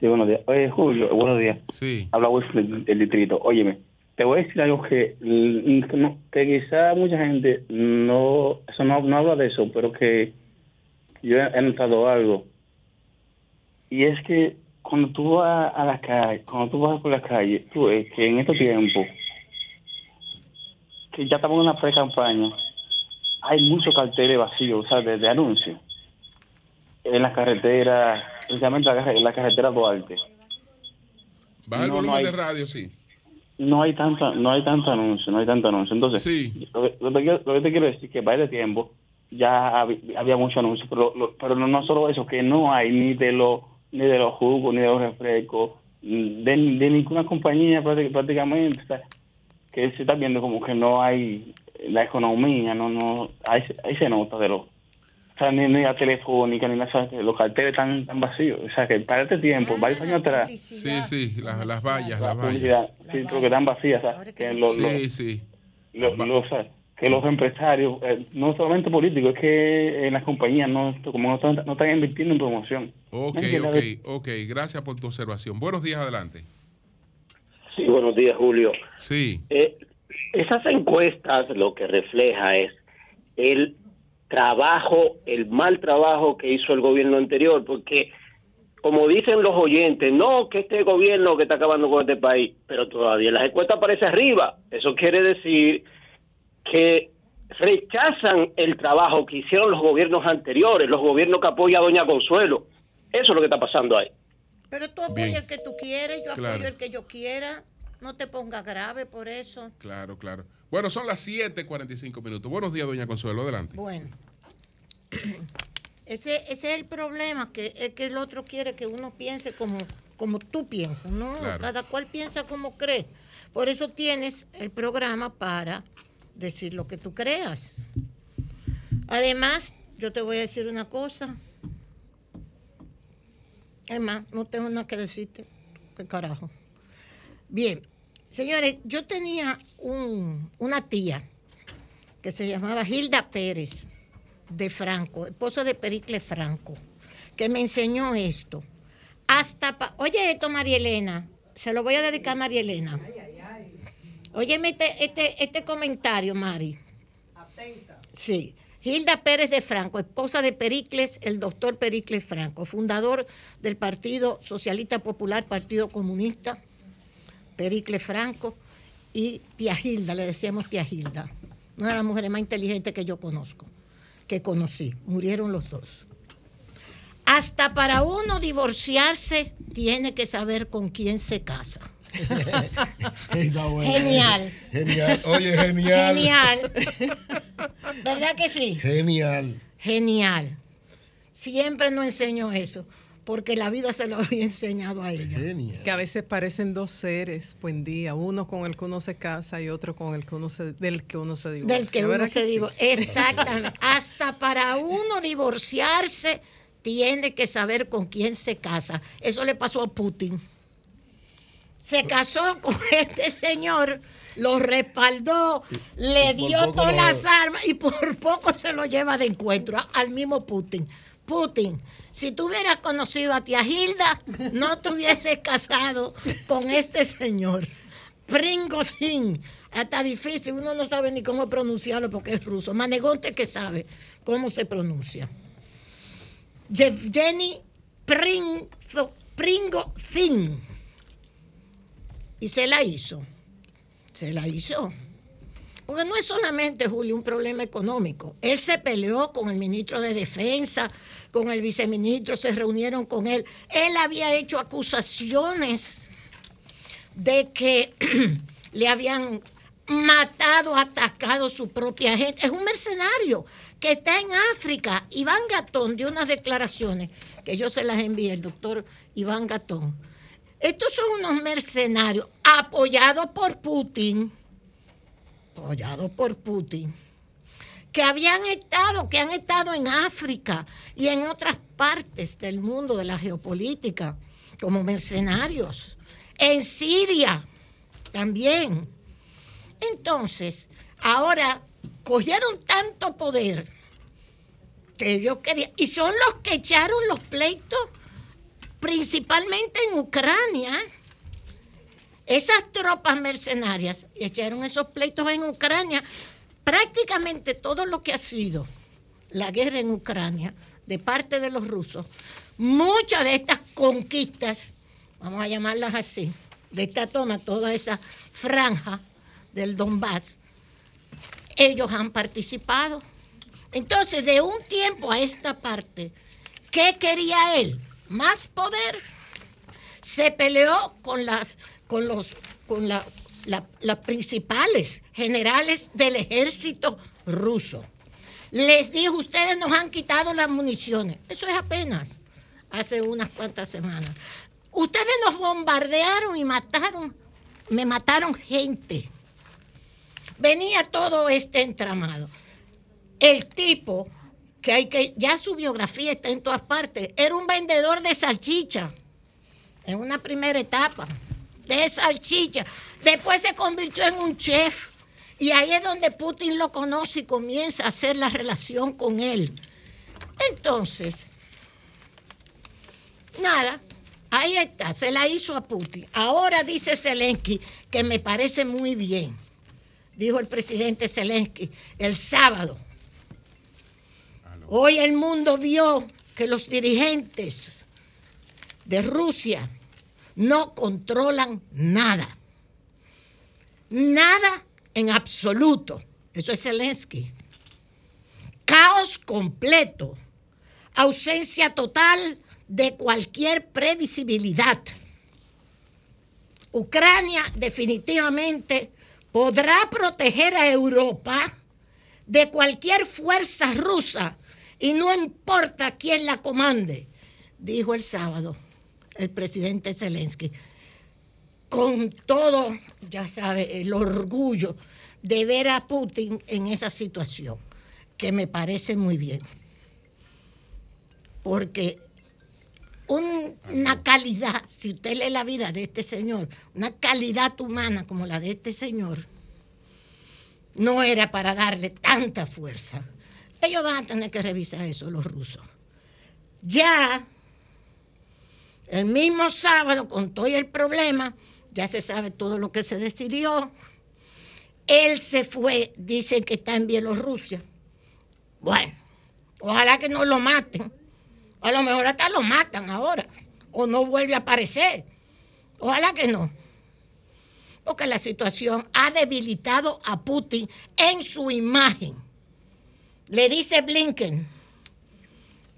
Sí, buenos días. Oye, Julio, buenos días. Sí. Habla Wilson del distrito. Óyeme, te voy a decir algo que, mm, que no- que quizá mucha gente no, eso no, no habla de eso, pero que yo he, notado algo. Y es que cuando tú vas a la calle, cuando tú vas por la calle, tú ves que en estos tiempos, que ya estamos en una pre-campaña, hay muchos carteles vacíos, o sea, de, de anuncios. En la carretera, especialmente la, la carretera Duarte. Baja el No, no volumen hay- de radio, sí. no hay tanta no hay tanto anuncio no hay tanto anuncio entonces Sí. lo, que- lo lo que te quiero decir es que va de tiempo ya hab- había mucho anuncio, pero, lo- pero no, no solo eso, que no hay ni de los ni de los jugos, ni de los refrescos, de, de ninguna compañía prácti- prácticamente, o sea, que se está viendo como que no hay la economía, no, no, ahí, ahí se nota de los, o sea, ni, ni la telefónica, ni sea, los carteles están, están vacíos, o sea, que para este tiempo, varios años atrás, Sí, sí, las, las vallas, la las vallas. sí, porque están vacías, o sea, que los, los- Sí, sí. lo- lo- o sea, que los empresarios, eh, no solamente políticos, es que en las compañías no, como no están, no están invirtiendo en promoción. Ok, ok, ok. Gracias por tu observación. Buenos días, adelante. Sí, buenos días, Julio. Sí. Eh, esas encuestas lo que refleja es el trabajo, el mal trabajo que hizo el gobierno anterior, porque como dicen los oyentes, no que este gobierno que está acabando con este país, pero todavía las encuestas aparece arriba. Eso quiere decir que rechazan el trabajo que hicieron los gobiernos anteriores, los gobiernos que apoya a Doña Consuelo. Eso es lo que está pasando ahí. Pero tú apoyas Bien. el que tú quieres, yo Claro. apoyo el que yo quiera. No te pongas grave por eso. Claro, claro. Bueno, son las 7:45 minutos. Buenos días, doña Consuelo. Adelante. Bueno, ese, ese es el problema, que es que el otro quiere que uno piense como, como tú piensas, ¿no? Claro. Cada cual piensa como cree. Por eso tienes el programa para decir lo que tú creas. Además, yo te voy a decir una cosa. Es más, no tengo nada que decirte. ¿Qué carajo? Bien, señores, yo tenía un- una tía que se llamaba Hilda Pérez de Franco, esposa de Pericles Franco, que me enseñó esto. Hasta, pa- oye esto, María Elena, se lo voy a dedicar a María Elena. Óyeme este, este, este comentario, Mari. Sí. Hilda Pérez de Franco, esposa de Pericles, el doctor Pericles Franco, fundador del Partido Socialista Popular, Partido Comunista, Pericles Franco, y tía Hilda, le decíamos tía Hilda, una de las mujeres más inteligentes que yo conozco, que conocí. Murieron los dos. Hasta para uno divorciarse tiene que saber con quién se casa. Bueno. Genial. Genial. Oye, genial. Genial. ¿Verdad que sí? Genial. Genial. Siempre nos enseñó eso, porque la vida se lo había enseñado a ella. Que a veces parecen dos seres, buen día, uno con el que uno se casa y otro con el que uno se, del que uno se divorcia. Del que uno ¿verdad se sí? divorcia. Exactamente. Hasta para uno divorciarse tiene que saber con quién se casa. Eso le pasó a Putin. Se casó con este señor, lo respaldó, le dio todas no- las armas y por poco se lo lleva de encuentro al mismo Putin. Putin, si tú hubieras conocido a tía Hilda, no te hubieses casado con este señor. Pringosin. Hasta difícil, uno no sabe ni cómo pronunciarlo porque es ruso. Manegonte que sabe cómo se pronuncia. Yevgeny Prinzo- Prigozhin. Y se la hizo. Se la hizo. Porque no es solamente, Julio, un problema económico. Él se peleó con el ministro de Defensa, con el viceministro, se reunieron con él. Él había hecho acusaciones de que le habían matado, atacado su propia gente. Es un mercenario que está en África. Iván Gatón dio unas declaraciones que yo se las envié, el doctor Iván Gatón. Estos son unos mercenarios apoyados por Putin, apoyados por Putin, que habían estado, que han estado en África y en otras partes del mundo de la geopolítica como mercenarios, en Siria también. Entonces, ahora cogieron tanto poder que yo quería, y son los que echaron los pleitos principalmente en Ucrania. Esas tropas mercenarias echaron esos pleitos en Ucrania. Prácticamente todo lo que ha sido la guerra en Ucrania de parte de los rusos, muchas de estas conquistas, vamos a llamarlas así, de esta toma, toda esa franja del Donbass, ellos han participado. Entonces, de un tiempo a esta parte, ¿qué quería él? Más poder. Se peleó con las, con los, con la- la- las principales generales del ejército ruso. les dijo, ustedes nos han quitado las municiones. Eso es apenas hace unas cuantas semanas. Ustedes nos bombardearon y mataron, me mataron gente. Venía todo este entramado. El tipo, que hay que, ya su biografía está en todas partes, era un vendedor de salchicha en una primera etapa, de salchicha. Después se convirtió en un chef. Y ahí es donde Putin lo conoce y comienza a hacer la relación con él. Entonces, nada, ahí está, se la hizo a Putin. Ahora dice Zelensky que me parece muy bien, dijo el presidente Zelensky el sábado. Hoy el mundo vio que los dirigentes de Rusia no controlan nada. Nada en absoluto. Eso es Zelensky. Caos completo. Ausencia total de cualquier previsibilidad. Ucrania definitivamente podrá proteger a Europa de cualquier fuerza rusa y no importa quién la comande, dijo el sábado el presidente Zelensky, con todo, ya sabe, el orgullo de ver a Putin en esa situación, que me parece muy bien. Porque una calidad, si usted lee la vida de este señor, una calidad humana como la de este señor, no era para darle tanta fuerza. Ellos van a tener que revisar eso, los rusos. Ya el mismo sábado, con todo el problema, ya se sabe todo lo que se decidió. Él se fue, dicen que está en Bielorrusia. Bueno, ojalá que no lo maten. A lo mejor hasta lo matan ahora. O no vuelve a aparecer. Ojalá que no. Porque la situación ha debilitado a Putin en su imagen. Le dice Blinken,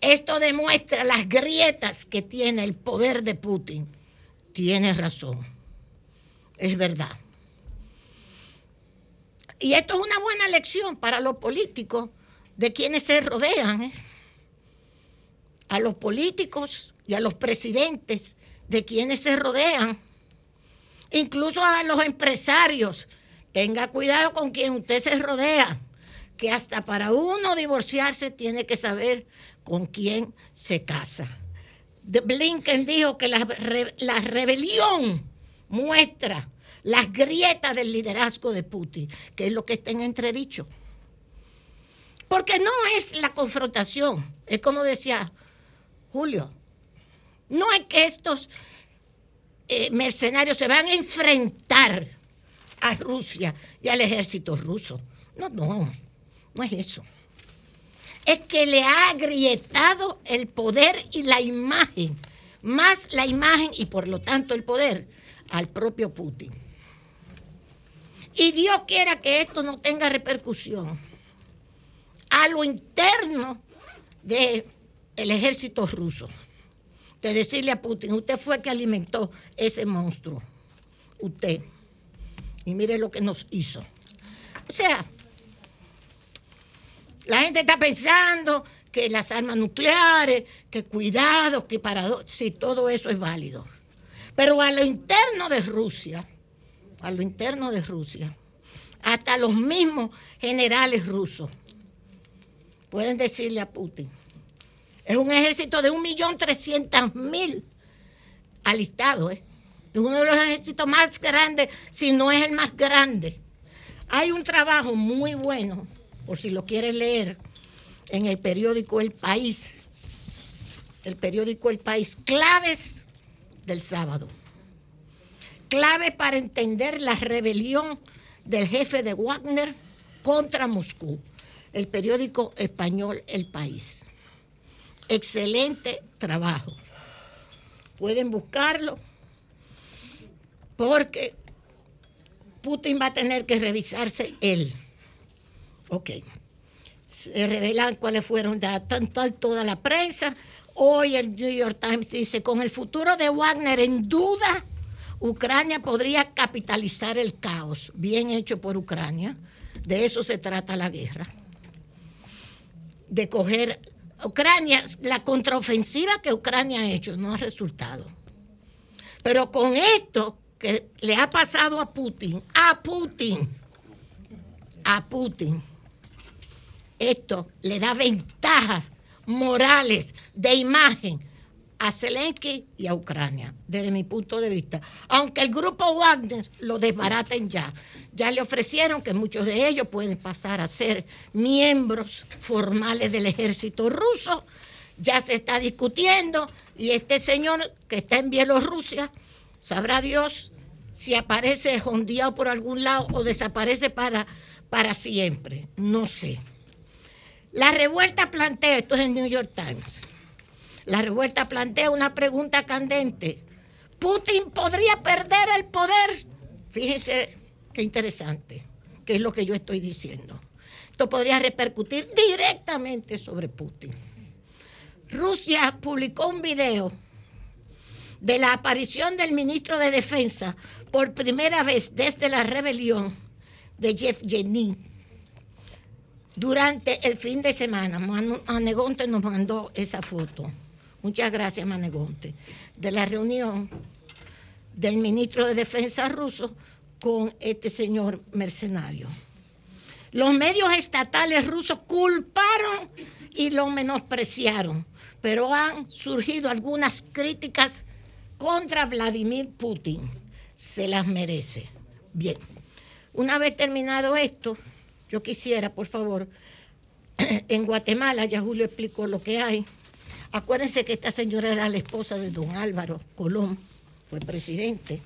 esto demuestra las grietas que tiene el poder de Putin. Tiene razón. Es verdad. Y esto es una buena lección para los políticos de quienes se rodean. ¿eh? A los políticos y a los presidentes de quienes se rodean. Incluso a los empresarios. Tenga cuidado con quien usted se rodea. Que hasta para uno divorciarse tiene que saber con quién se casa. Blinken dijo que la, la rebelión muestra las grietas del liderazgo de Putin, que es lo que está en entredicho. Porque no es la confrontación, es como decía Julio, no es que estos eh, mercenarios se van a enfrentar a Rusia y al ejército ruso. No, no, no es eso es que le ha agrietado el poder y la imagen, más la imagen y por lo tanto el poder al propio Putin. Y Dios quiera que esto no tenga repercusión a lo interno del ejército ruso. De decirle a Putin, usted fue el que alimentó ese monstruo. Usted. Y mire lo que nos hizo. O sea, la gente está pensando que las armas nucleares, que cuidado, que para... Sí, todo eso es válido. Pero a lo interno de Rusia, a lo interno de Rusia, hasta los mismos generales rusos pueden decirle a Putin, es un ejército de 1.300.000 alistados, ¿eh? es uno de los ejércitos más grandes, si no es el más grande. Hay un trabajo muy bueno por si lo quiere leer, en el periódico El País, el periódico El País, claves del sábado. Clave para entender la rebelión del jefe de Wagner contra Moscú, el periódico español El País. Excelente trabajo. Pueden buscarlo porque Putin va a tener que revisarse él. Ok. Se revelan cuáles fueron ya tanto toda la prensa. Hoy el New York Times dice, con el futuro de Wagner en duda, Ucrania podría capitalizar el caos. Bien hecho por Ucrania. De eso se trata la guerra. de coger Ucrania, la contraofensiva que Ucrania ha hecho no ha resultado. Pero con esto que le ha pasado a Putin, a Putin, a Putin, esto le da ventajas morales de imagen a Zelensky y a Ucrania, desde mi punto de vista. Aunque el grupo Wagner lo desbaraten ya. Ya le ofrecieron que muchos de ellos pueden pasar a ser miembros formales del ejército ruso. Ya se está discutiendo y este señor que está en Bielorrusia, sabrá Dios si aparece jondeado por algún lado o desaparece para, para siempre. No sé. La revuelta plantea, esto es el New York Times, la revuelta plantea una pregunta candente. ¿Putin podría perder el poder? Fíjese qué interesante, que es lo que yo estoy diciendo. Esto podría repercutir directamente sobre Putin. Rusia publicó un video de la aparición del ministro de Defensa por primera vez desde la rebelión de Jeff Jenin durante el fin de semana. Manegonte nos mandó esa foto. Muchas gracias, Manegonte. De la reunión del ministro de Defensa ruso con este señor mercenario. Los medios estatales rusos culparon y lo menospreciaron, pero han surgido algunas críticas contra Vladimir Putin. Se las merece. Bien, una vez terminado esto, yo quisiera, por favor, en Guatemala, ya Julio explicó lo que hay. Acuérdense que esta señora era la esposa de don Álvaro Colón, fue presidente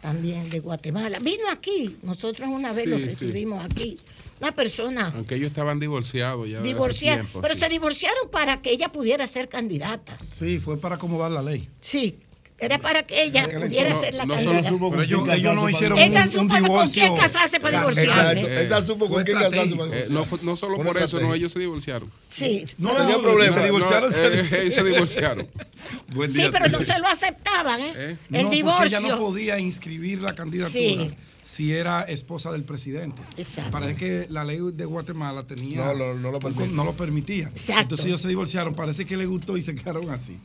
también de Guatemala. Vino aquí, nosotros una vez lo sí. recibimos aquí. Una persona Aunque ellos estaban divorciados ya. tiempo, pero sí. se divorciaron para que ella pudiera ser candidata. Sí, fue para acomodar la ley. Sí, era para que ella pudiera No, ser la no solo candidata. supo con Pero ellos- quién ellos no casarse hicieron Esa un- un supo con quién casarse para divorciarse. Eh, Esa supo con quién casarse para eh, no, solo por eso, no, ellos se divorciaron. Sí. No, Tenía no, problemas. se divorciaron, No, se eh, ellos se divorciaron. Buen Sí, pero no se lo aceptaban, ¿eh? ¿Eh? El no, divorcio. porque ella no podía inscribir la candidatura Sí. si era esposa del presidente. Exacto. Parece que la ley de Guatemala tenía No, no, no lo permite. no lo permitía. Exacto. Entonces ellos se divorciaron. Parece que le gustó y se quedaron así.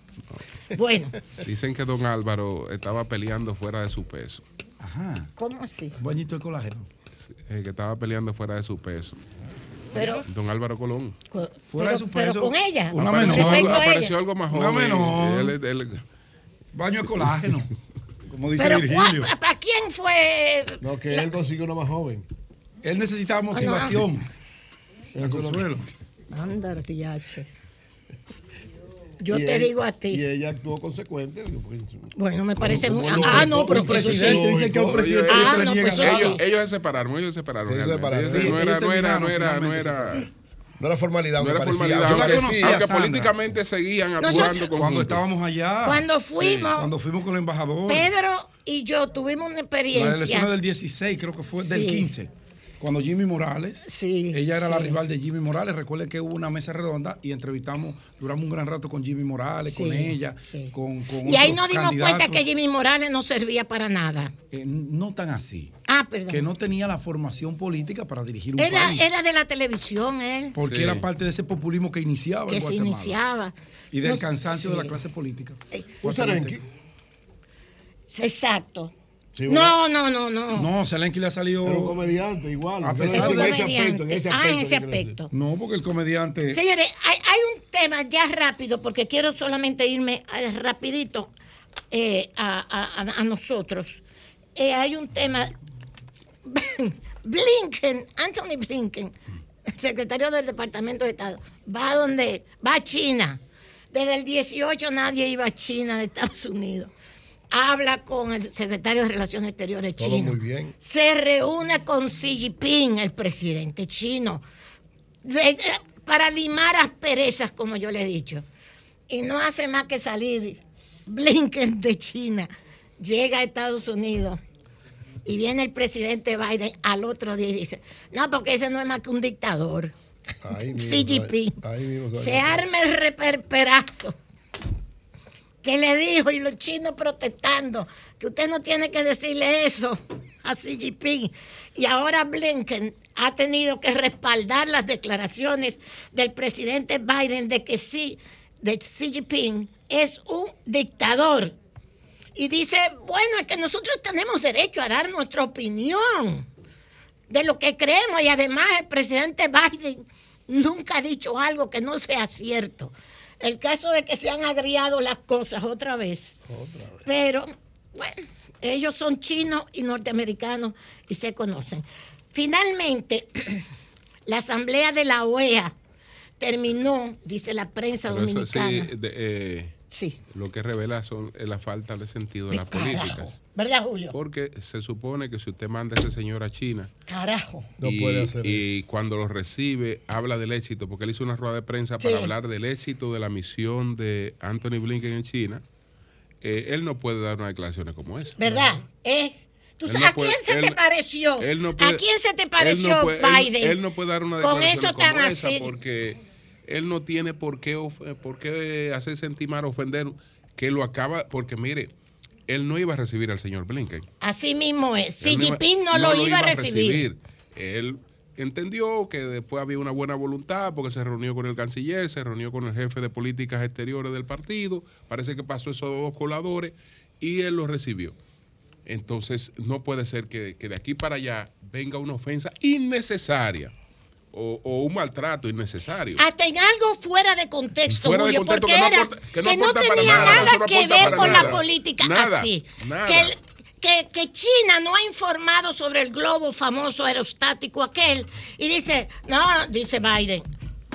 Bueno, Dicen que don Álvaro estaba peleando fuera de su peso. Ajá. ¿cómo así? Un bañito de colágeno. eh, que estaba peleando fuera de su peso. Pero, Don Álvaro Colón. co- Fuera pero- de su pero peso, con ella. una apareció, menor. algo, apareció algo más Una joven. menor. Él- él- Baño de colágeno. Como dice Pero Virgilio. ¿cuál- ¿para quién fue? No, que él consiguió una más joven. Él necesitaba motivación. La consuelo. Anda, tiache. Yo Y te él- digo a ti. Y ella actuó consecuente. digo, pues, Bueno, me parece muy. Ah, no, pero eso sí. dice que a un presidente ellos- Ah, no, pues eso nada. sí. ellos, ellos se separaron, ellos se separaron. Se separaron. No ellos era, no era, no era, no era, No era formalidad, no aunque era formalidad. Yo la conocía. aunque Sandra. políticamente seguían actuando Cuando conjuntos. estábamos allá. Cuando fuimos, Cuando fuimos con el embajador. Pedro y yo tuvimos una experiencia. elecciones del 16, creo que fue del Sí. 15. Cuando Jimmy Morales, Sí, ella era la rival de Jimmy Morales. Recuerde que hubo una mesa redonda y entrevistamos, duramos un gran rato con Jimmy Morales, con ella, sí. con, con Y ahí nos dimos cuenta que Jimmy Morales no servía para nada. Eh, no tan así. Ah, perdón. Que no tenía la formación política para dirigir un Era, país. era de la televisión él, porque Sí. era parte de ese populismo que iniciaba que en se Guatemala. iniciaba. Y del No- cansancio de la clase política. Eh. Exacto. Sí, No, no, no, no. No, Zelensky le ha salido. Era un comediante igual. A Pero pesar de- ese aspecto, en ese Ah. No, porque el comediante. Señores, hay, hay un tema ya rápido, porque quiero solamente irme eh, rapidito eh, a, a- nosotros. Eh, hay un tema, Blinken, Anthony Blinken, el secretario del Departamento de Estado, va a donde, va a China. Desde el 18 nadie iba a China de Estados Unidos. Habla con el secretario de Relaciones Exteriores Todo chino. muy bien. Se reúne con Xi Jinping, el presidente chino de- para limar asperezas, como yo le he dicho. Y no hace más que salir Blinken de China, llega a Estados Unidos y viene el presidente Biden al otro día y dice, no, porque ese no es más que un dictador. Ahí mismo, Xi Jinping. Se arma el reperperazo. Que le dijo, y los chinos protestando, que usted no tiene que decirle eso a Xi Jinping. Y ahora Blinken ha tenido que respaldar las declaraciones del presidente Biden de que sí, de Xi Jinping es un dictador. Y dice, bueno, es que nosotros tenemos derecho a dar nuestra opinión de lo que creemos y además el presidente Biden nunca ha dicho algo que no sea cierto. El caso es que se han agriado las cosas otra vez. Pero, bueno, ellos son chinos y norteamericanos y se conocen. Finalmente, la asamblea de la OEA terminó, dice la prensa Pero eso dominicana. sí, de- eh, Sí. lo que revela son la falta de sentido de las políticas. ¿Verdad, Julio? Porque se supone que si usted manda a ese señor a China Carajo. y, y cuando lo recibe habla del éxito, porque él hizo una rueda de prensa para hablar del éxito de la misión de Anthony Blinken en China, eh, él no puede dar unas declaraciones como esa. ¿Verdad? Eh, ¿tú Él sabes, no ¿A puede- quién se él- te pareció? él no puede- ¿A quién se te Él pareció no puede, Biden? Él, no puede dar una Con declaración eso tan como esa porque él no tiene por qué, of- por qué hacer sentir mal, ofender, que lo acaba, porque mire, él no iba a recibir al señor Blinken. Así mismo es. No iba- Jinping no, lo iba a recibir. Él entendió que después había una buena voluntad porque se reunió con el canciller, se reunió con el jefe de políticas exteriores del partido, parece que pasó esos dos coladores y él lo recibió. Entonces no puede ser que, que de aquí para allá venga una ofensa innecesaria o, o un maltrato innecesario. Hasta en algo fuera de contexto, Fuera de Julio, contexto, porque que no era aporta- que no que no tenía nada, nada, eso no que ver con nada. la política Nada, así. el- que, que China no ha informado sobre el globo famoso aerostático aquel. Y dice, no, dice Biden,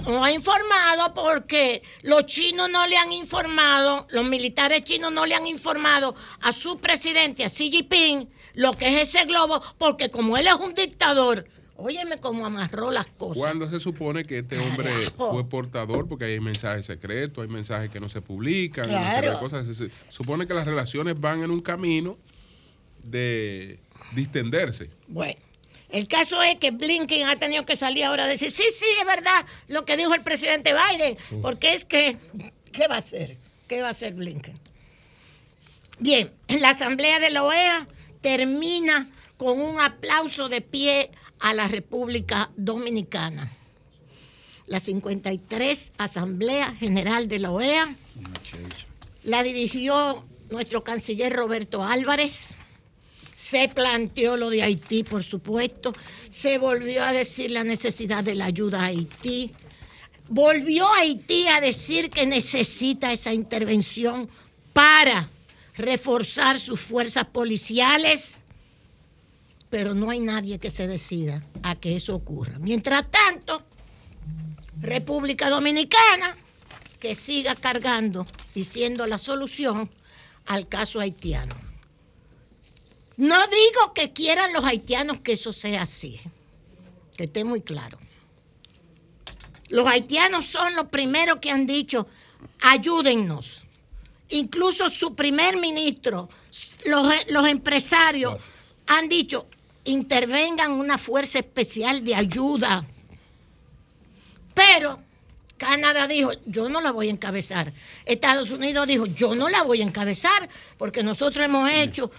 no ha informado porque los chinos no le han informado, los militares chinos no le han informado a su presidente, a Xi Jinping, lo que es ese globo, porque como él es un dictador, óyeme cómo amarró las cosas. Cuando se supone que este hombre Carajo. fue portador, porque hay mensajes secretos, hay mensajes que no se publican, Claro. una serie de cosas. Se supone que las relaciones van en un camino de distenderse. Bueno, el caso es que Blinken ha tenido que salir ahora a decir, sí, sí, es verdad lo que dijo el presidente Biden, porque es que, ¿qué va a hacer? ¿Qué va a hacer Blinken? Bien, la asamblea de la OEA termina con un aplauso de pie a la República Dominicana. La 53 Asamblea General de la OEA la dirigió nuestro canciller Roberto Álvarez. Se planteó lo de Haití, por supuesto. Se volvió a decir la necesidad de la ayuda a Haití. Volvió Haití a decir que necesita esa intervención para reforzar sus fuerzas policiales. Pero no hay nadie que se decida a que eso ocurra. Mientras tanto, República Dominicana que siga cargando y siendo la solución al caso haitiano. No digo que quieran los haitianos que eso sea así, que esté muy claro. Los haitianos son los primeros que han dicho, ayúdennos. Incluso su primer ministro, los, los empresarios han dicho, intervengan una fuerza especial de ayuda. Pero Canadá dijo, yo no la voy a encabezar. Estados Unidos dijo, yo no la voy a encabezar porque nosotros hemos hecho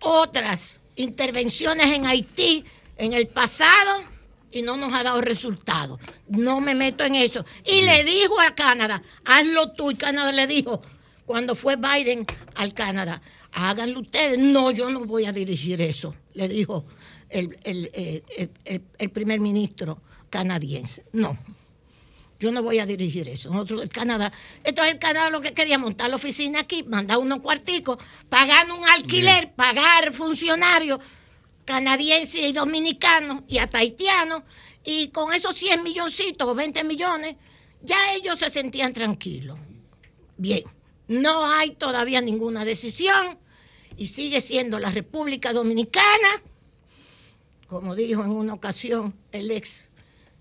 otras intervenciones en Haití en el pasado y no nos ha dado resultado. No me meto en eso. Y le dijo a Canadá, hazlo tú. Y Canadá le dijo, cuando fue Biden al Canadá, háganlo ustedes. No, yo no voy a dirigir eso, le dijo el, el, eh, el- el- el primer ministro canadiense. No, yo no voy a dirigir eso. Nosotros, el Canadá, entonces el Canadá lo que quería montar la oficina aquí, mandar unos cuarticos, pagar un alquiler, pagar funcionarios canadienses y dominicanos y hasta haitianos, y con esos 100 milloncitos o 20 millones, ya ellos se sentían tranquilos. Bien, no hay todavía ninguna decisión y sigue siendo la República Dominicana, como dijo en una ocasión el ex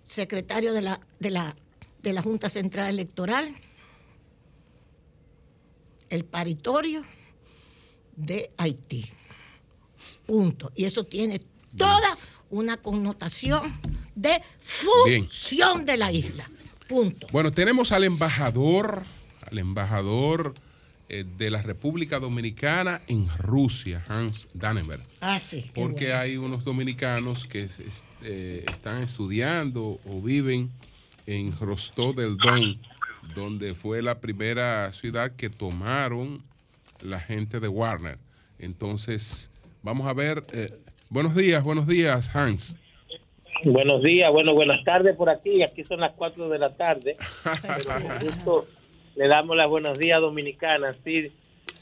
secretario de la, de la, de la Junta Central Electoral, el paritorio de Haití. Punto. Y eso tiene toda una connotación de Bien. fusión de la isla. Punto. Bueno, tenemos al embajador, al embajador de la República Dominicana en Rusia, Hans Dannenberg. Ah, sí. Porque bueno. hay unos dominicanos que eh, están estudiando o viven en Rostov del Don, donde fue la primera ciudad que tomaron la gente de Warner. Entonces, vamos a ver. eh, buenos días, buenos días, Hans. Buenos días, bueno, buenas tardes por aquí. Aquí son las 4 de la tarde. Pero con gusto le damos las buenos días dominicanas. Sí,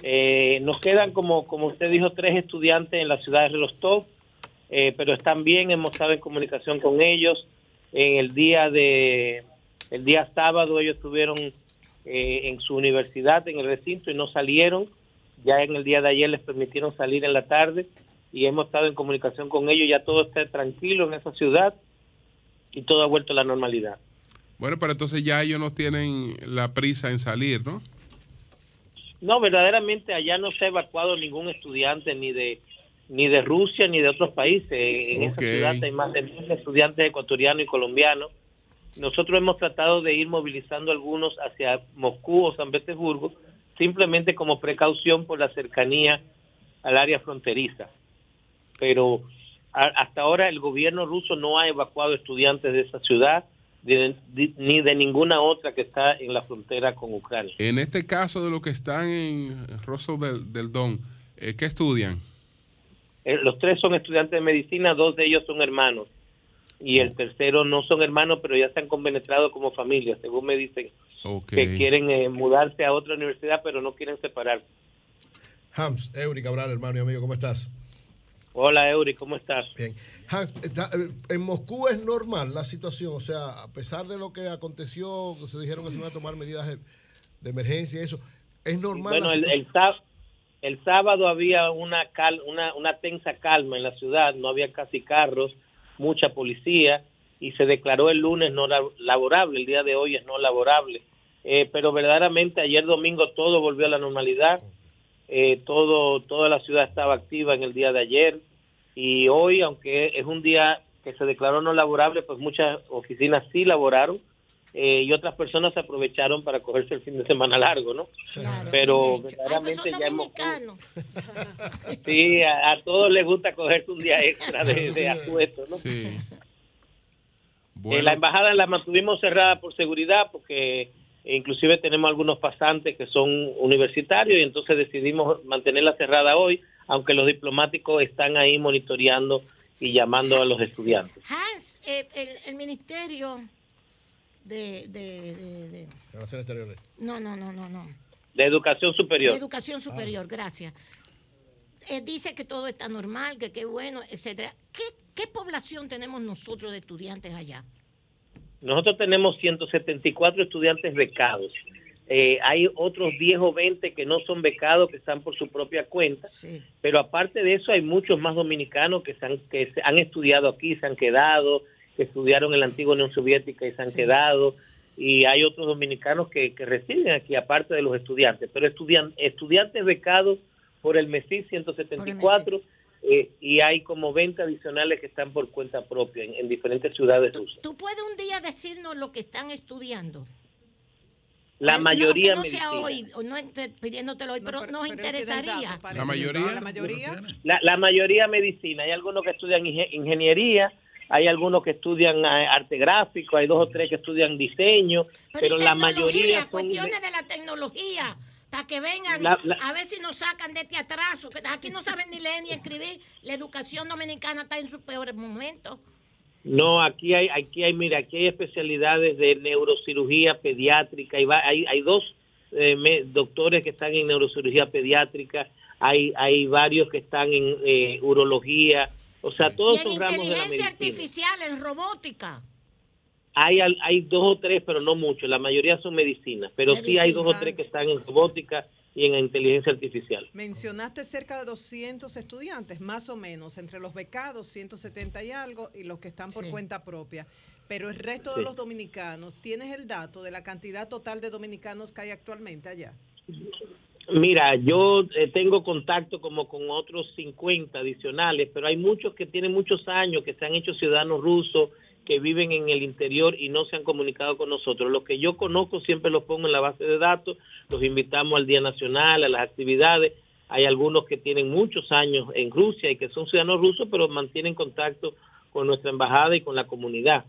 eh, nos quedan, como, como usted dijo, tres estudiantes en la ciudad de Rostov, eh, pero están bien, hemos estado en comunicación con ellos. En el día de el día sábado ellos estuvieron eh, en su universidad, en el recinto, y no salieron. Ya en el día de ayer les permitieron salir en la tarde y hemos estado en comunicación con ellos. Ya todo está tranquilo en esa ciudad y todo ha vuelto a la normalidad. Bueno, pero entonces ya ellos no tienen la prisa en salir, ¿no? No, verdaderamente allá no se ha evacuado ningún estudiante ni de ni de Rusia ni de otros países. En esa ciudad hay más de mil estudiantes ecuatorianos y colombianos. Nosotros hemos tratado de ir movilizando algunos hacia Moscú o San Petersburgo, simplemente como precaución por la cercanía al área fronteriza. Pero a- hasta ahora el gobierno ruso no ha evacuado estudiantes de esa ciudad de- de- ni de ninguna otra que está en la frontera con Ucrania. En este caso de los que están en Rostov del, del Don, eh, ¿qué estudian? Eh, los tres son estudiantes de medicina, dos de ellos son hermanos. Y el tercero no son hermanos, pero ya están compenetrados como familia, según me dicen, que quieren eh, mudarse a otra universidad, pero no quieren separarse. Hams, Eury Cabral, hermano y amigo, ¿cómo estás? Hola, Eury, ¿cómo estás? Bien. Hans, eh, en Moscú es normal la situación, o sea, a pesar de lo que aconteció, se dijeron que se iban a tomar medidas de, de emergencia y eso, es normal Bueno, la el, sábado había una, cal- una, una tensa calma en la ciudad, no había casi carros, mucha policía, y se declaró el lunes no la- laborable, el día de hoy es no laborable. Eh, pero verdaderamente ayer domingo todo volvió a la normalidad, eh, todo toda la ciudad estaba activa en el día de ayer, y hoy, aunque es un día que se declaró no laborable, pues muchas oficinas sí laboraron, eh, y otras personas se aprovecharon para cogerse el fin de semana largo, ¿no? Pero verdaderamente ya hemos... Sí, a, a todos les gusta cogerse un día extra de, de asueto, ¿no? Sí. Eh, la embajada la mantuvimos cerrada por seguridad porque inclusive tenemos algunos pasantes que son universitarios y entonces decidimos mantenerla cerrada hoy, aunque los diplomáticos están ahí monitoreando y llamando a los estudiantes. Hans, eh, el, el ministerio de, de- de- de- Relaciones exteriores. No, no, no, no, no. De educación De superior. educación superior, gracias. Eh, dice que todo está normal, que qué bueno, etcétera. ¿Qué, ¿Qué población tenemos nosotros de estudiantes allá? Nosotros tenemos 174 estudiantes becados. Eh, hay otros 10 o 20 que no son becados, que están por su propia cuenta. Pero aparte de eso, hay muchos más dominicanos que, se han, que se han estudiado aquí, se han quedado, que estudiaron en la antigua Unión Soviética y se han quedado. Y hay otros dominicanos que, que residen aquí, aparte de los estudiantes. Pero estudian, estudiantes becados por el MESI 174 eh, y hay como 20 adicionales que están por cuenta propia en, en diferentes ciudades rusas. ¿Tú puedes un día decirnos lo que están estudiando? La No, mayoría que no sea medicina. hoy, o no pidiéndotelo hoy, pero, nos interesaría. La mayoría. La mayoría. La, la mayoría medicina. Hay algunos que estudian inge- ingeniería, hay algunos que estudian eh, arte gráfico, hay dos o tres que estudian diseño, pero, y la mayoría son... cuestiones de la tecnología, para que vengan La- la- a ver si nos sacan de este atraso, que aquí no saben ni leer ni escribir, la educación dominicana está en sus peores momentos. No, aquí hay, aquí hay, mira, aquí hay especialidades de neurocirugía pediátrica, y va- hay, hay dos eh, me- doctores que están en neurocirugía pediátrica, hay, hay varios que están en eh, urología, o sea, Y todos en son ramos de la inteligencia medicina. artificial, en robótica. Hay, al- hay dos o tres, pero no muchos, la mayoría son medicinas, pero sí hay dos o tres que están en robótica y en inteligencia artificial. Mencionaste cerca de 200 estudiantes, más o menos, entre los becados, 170 y algo, y los que están por Sí. cuenta propia. Pero el resto Sí. de los dominicanos, ¿tienes el dato de la cantidad total de dominicanos que hay actualmente allá? Mira, yo eh, tengo contacto como con otros 50 adicionales, pero hay muchos que tienen muchos años, que se han hecho ciudadanos rusos que viven en el interior y no se han comunicado con nosotros. Los que yo conozco siempre los pongo en la base de datos, los invitamos al Día Nacional, a las actividades. Hay algunos que tienen muchos años en Rusia y que son ciudadanos rusos, pero mantienen contacto con nuestra embajada y con la comunidad.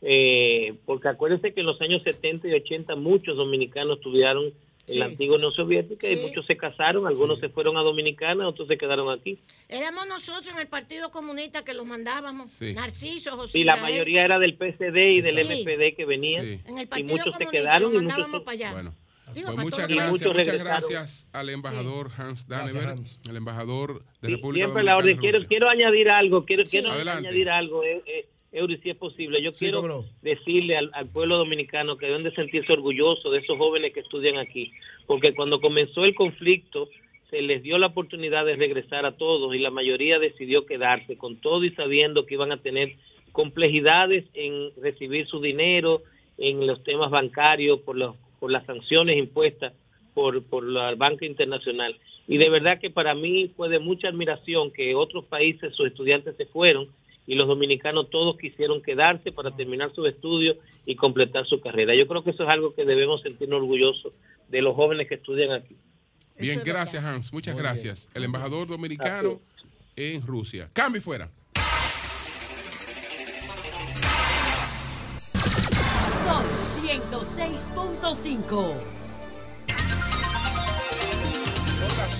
Eh, porque acuérdense que en los años 70 y 80 muchos dominicanos estudiaron en la Sí. antigua Unión Soviética y Sí. muchos se casaron, algunos se fueron a Dominicana, otros se quedaron aquí. Éramos nosotros en el Partido Comunista que los mandábamos. Sí. Narciso, José. Sí, la Israel. mayoría era del PCD y del Sí. MPD que venían. En el Y Partido muchos se Comunista quedaron y muchos para allá. Bueno, Digo, pues muchas gracias, muchos muchas regresaron. gracias al embajador Hans Danever, el embajador de Sí, República siempre la orden. en Quiero, añadir algo, quiero, quiero Adelante. añadir algo, eh, eh, Eury, si es posible. Yo Sí, quiero no. decirle al, al pueblo dominicano que deben de sentirse orgullosos de esos jóvenes que estudian aquí, porque cuando comenzó el conflicto se les dio la oportunidad de regresar a todos y la mayoría decidió quedarse con todo y sabiendo que iban a tener complejidades en recibir su dinero, en los temas bancarios, por, los, por las sanciones impuestas por, por la banca internacional. Y de verdad que para mí fue de mucha admiración que otros países, sus estudiantes se fueron y los dominicanos todos quisieron quedarse para terminar sus estudios y completar su carrera. Yo creo que eso es algo que debemos sentirnos orgullosos de los jóvenes que estudian aquí. Bien, gracias Hans, muchas gracias. El embajador dominicano en Rusia. Cambio y fuera. Sol 106.5.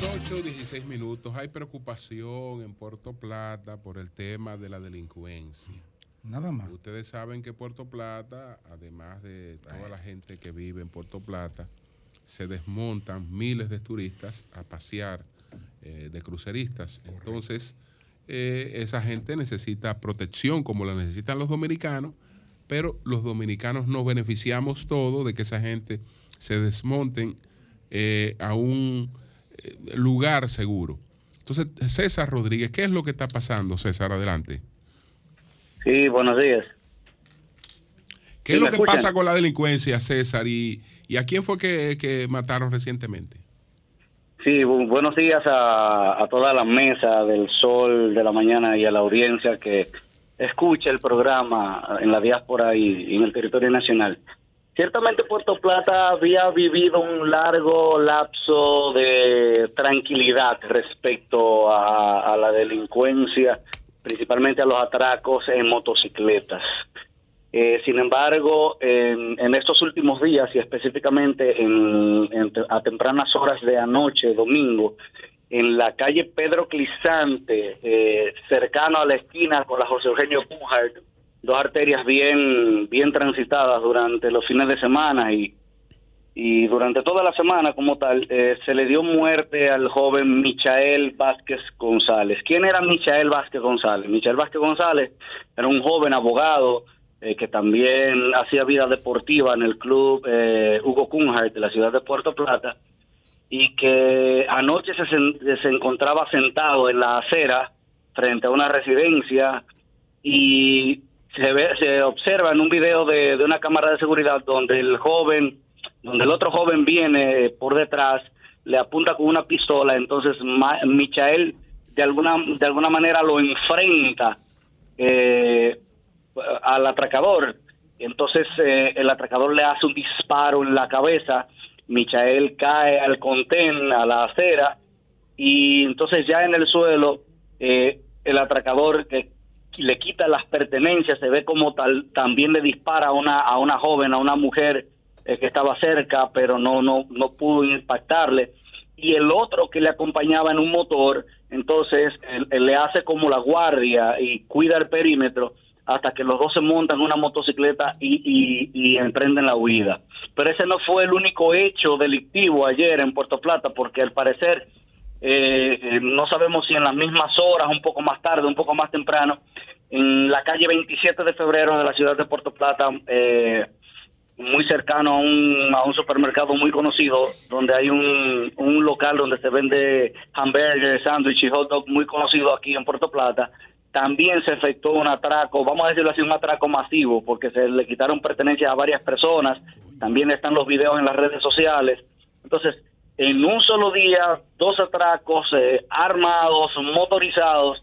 8 16 minutos. Hay preocupación en Puerto Plata por el tema de la delincuencia. Nada más. Ustedes saben que Puerto Plata, además de toda la gente que vive en Puerto Plata, se desmontan miles de turistas a pasear eh, de cruceristas. Entonces, eh, esa gente necesita protección como la necesitan los dominicanos, pero los dominicanos nos beneficiamos todo de que esa gente se desmonten eh, a un lugar seguro. Entonces, César Rodríguez, ¿qué es lo que está pasando, César? Adelante. Sí, buenos días. ¿Qué Sí, es lo ¿me que escuchan? pasa con la delincuencia, César? ¿Y, y a quién fue que, que mataron recientemente? Sí, bu- buenos días a, a toda la mesa del Sol de la Mañana y a la audiencia que escucha el programa en la diáspora y, y en el territorio nacional. Ciertamente Puerto Plata había vivido un largo lapso de tranquilidad respecto a, la delincuencia, principalmente a los atracos en motocicletas. Eh, sin embargo, en, en estos últimos días y específicamente en, a tempranas horas de anoche, domingo, en la calle Pedro Clisante, eh, cercano a la esquina con la José Eugenio Pujar, dos arterias bien, bien transitadas durante los fines de semana y, y durante toda la semana como tal, eh, se le dio muerte al joven Michael Vázquez González. ¿Quién era Michael Vázquez González? Michael Vázquez González era un joven abogado eh, que también hacía vida deportiva en el club eh, Hugo Kunhardt de la ciudad de Puerto Plata y que anoche se, se encontraba sentado en la acera frente a una residencia y se ve, se observa en un video de, una cámara de seguridad donde el joven, donde el otro joven viene por detrás, le apunta con una pistola, entonces Michael de alguna de alguna manera lo enfrenta eh, al atracador. Entonces eh, el atracador le hace un disparo en la cabeza, Michael cae al contén, a la acera, y entonces ya en el suelo eh, el atracador le quita las pertenencias, se ve como tal, también le dispara a una, a una joven, a una mujer eh, que estaba cerca, pero no, no, no pudo impactarle. Y el otro que le acompañaba en un motor, entonces le hace como la guardia y cuida el perímetro hasta que los dos se montan una motocicleta y, y emprenden la huida. Pero ese no fue el único hecho delictivo ayer en Puerto Plata, porque al parecer eh, no sabemos si en las mismas horas, un poco más tarde, un poco más temprano, en la calle 27 de febrero de la ciudad de Puerto Plata, eh, muy cercano a un, a un supermercado muy conocido, donde hay un, un local donde se vende hamburgues, sándwiches y hot dog muy conocido aquí en Puerto Plata. También se efectuó un atraco, vamos a decirlo así, un atraco masivo, porque se le quitaron pertenencias a varias personas. También están los videos en las redes sociales. Entonces, en un solo día, dos atracos eh, armados, motorizados,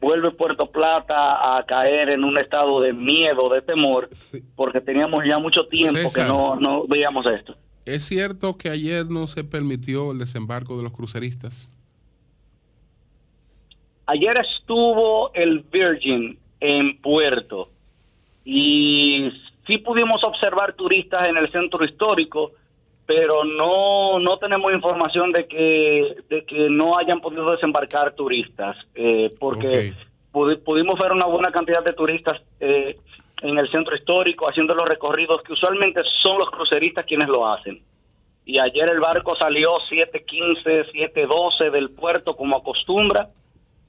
vuelve Puerto Plata a caer en un estado de miedo, de temor, porque teníamos ya mucho tiempo César. que no, no veíamos esto. ¿Es cierto que ayer no se permitió el desembarco de los cruceristas? Ayer estuvo el Virgin en Puerto y sí pudimos observar turistas en el centro histórico, pero no no tenemos información de que de que no hayan podido desembarcar turistas, eh, porque pudi- pudimos ver una buena cantidad de turistas eh, en el centro histórico haciendo los recorridos que usualmente son los cruceristas quienes lo hacen. Y ayer el barco salió 7.15, 7.12 del puerto como acostumbra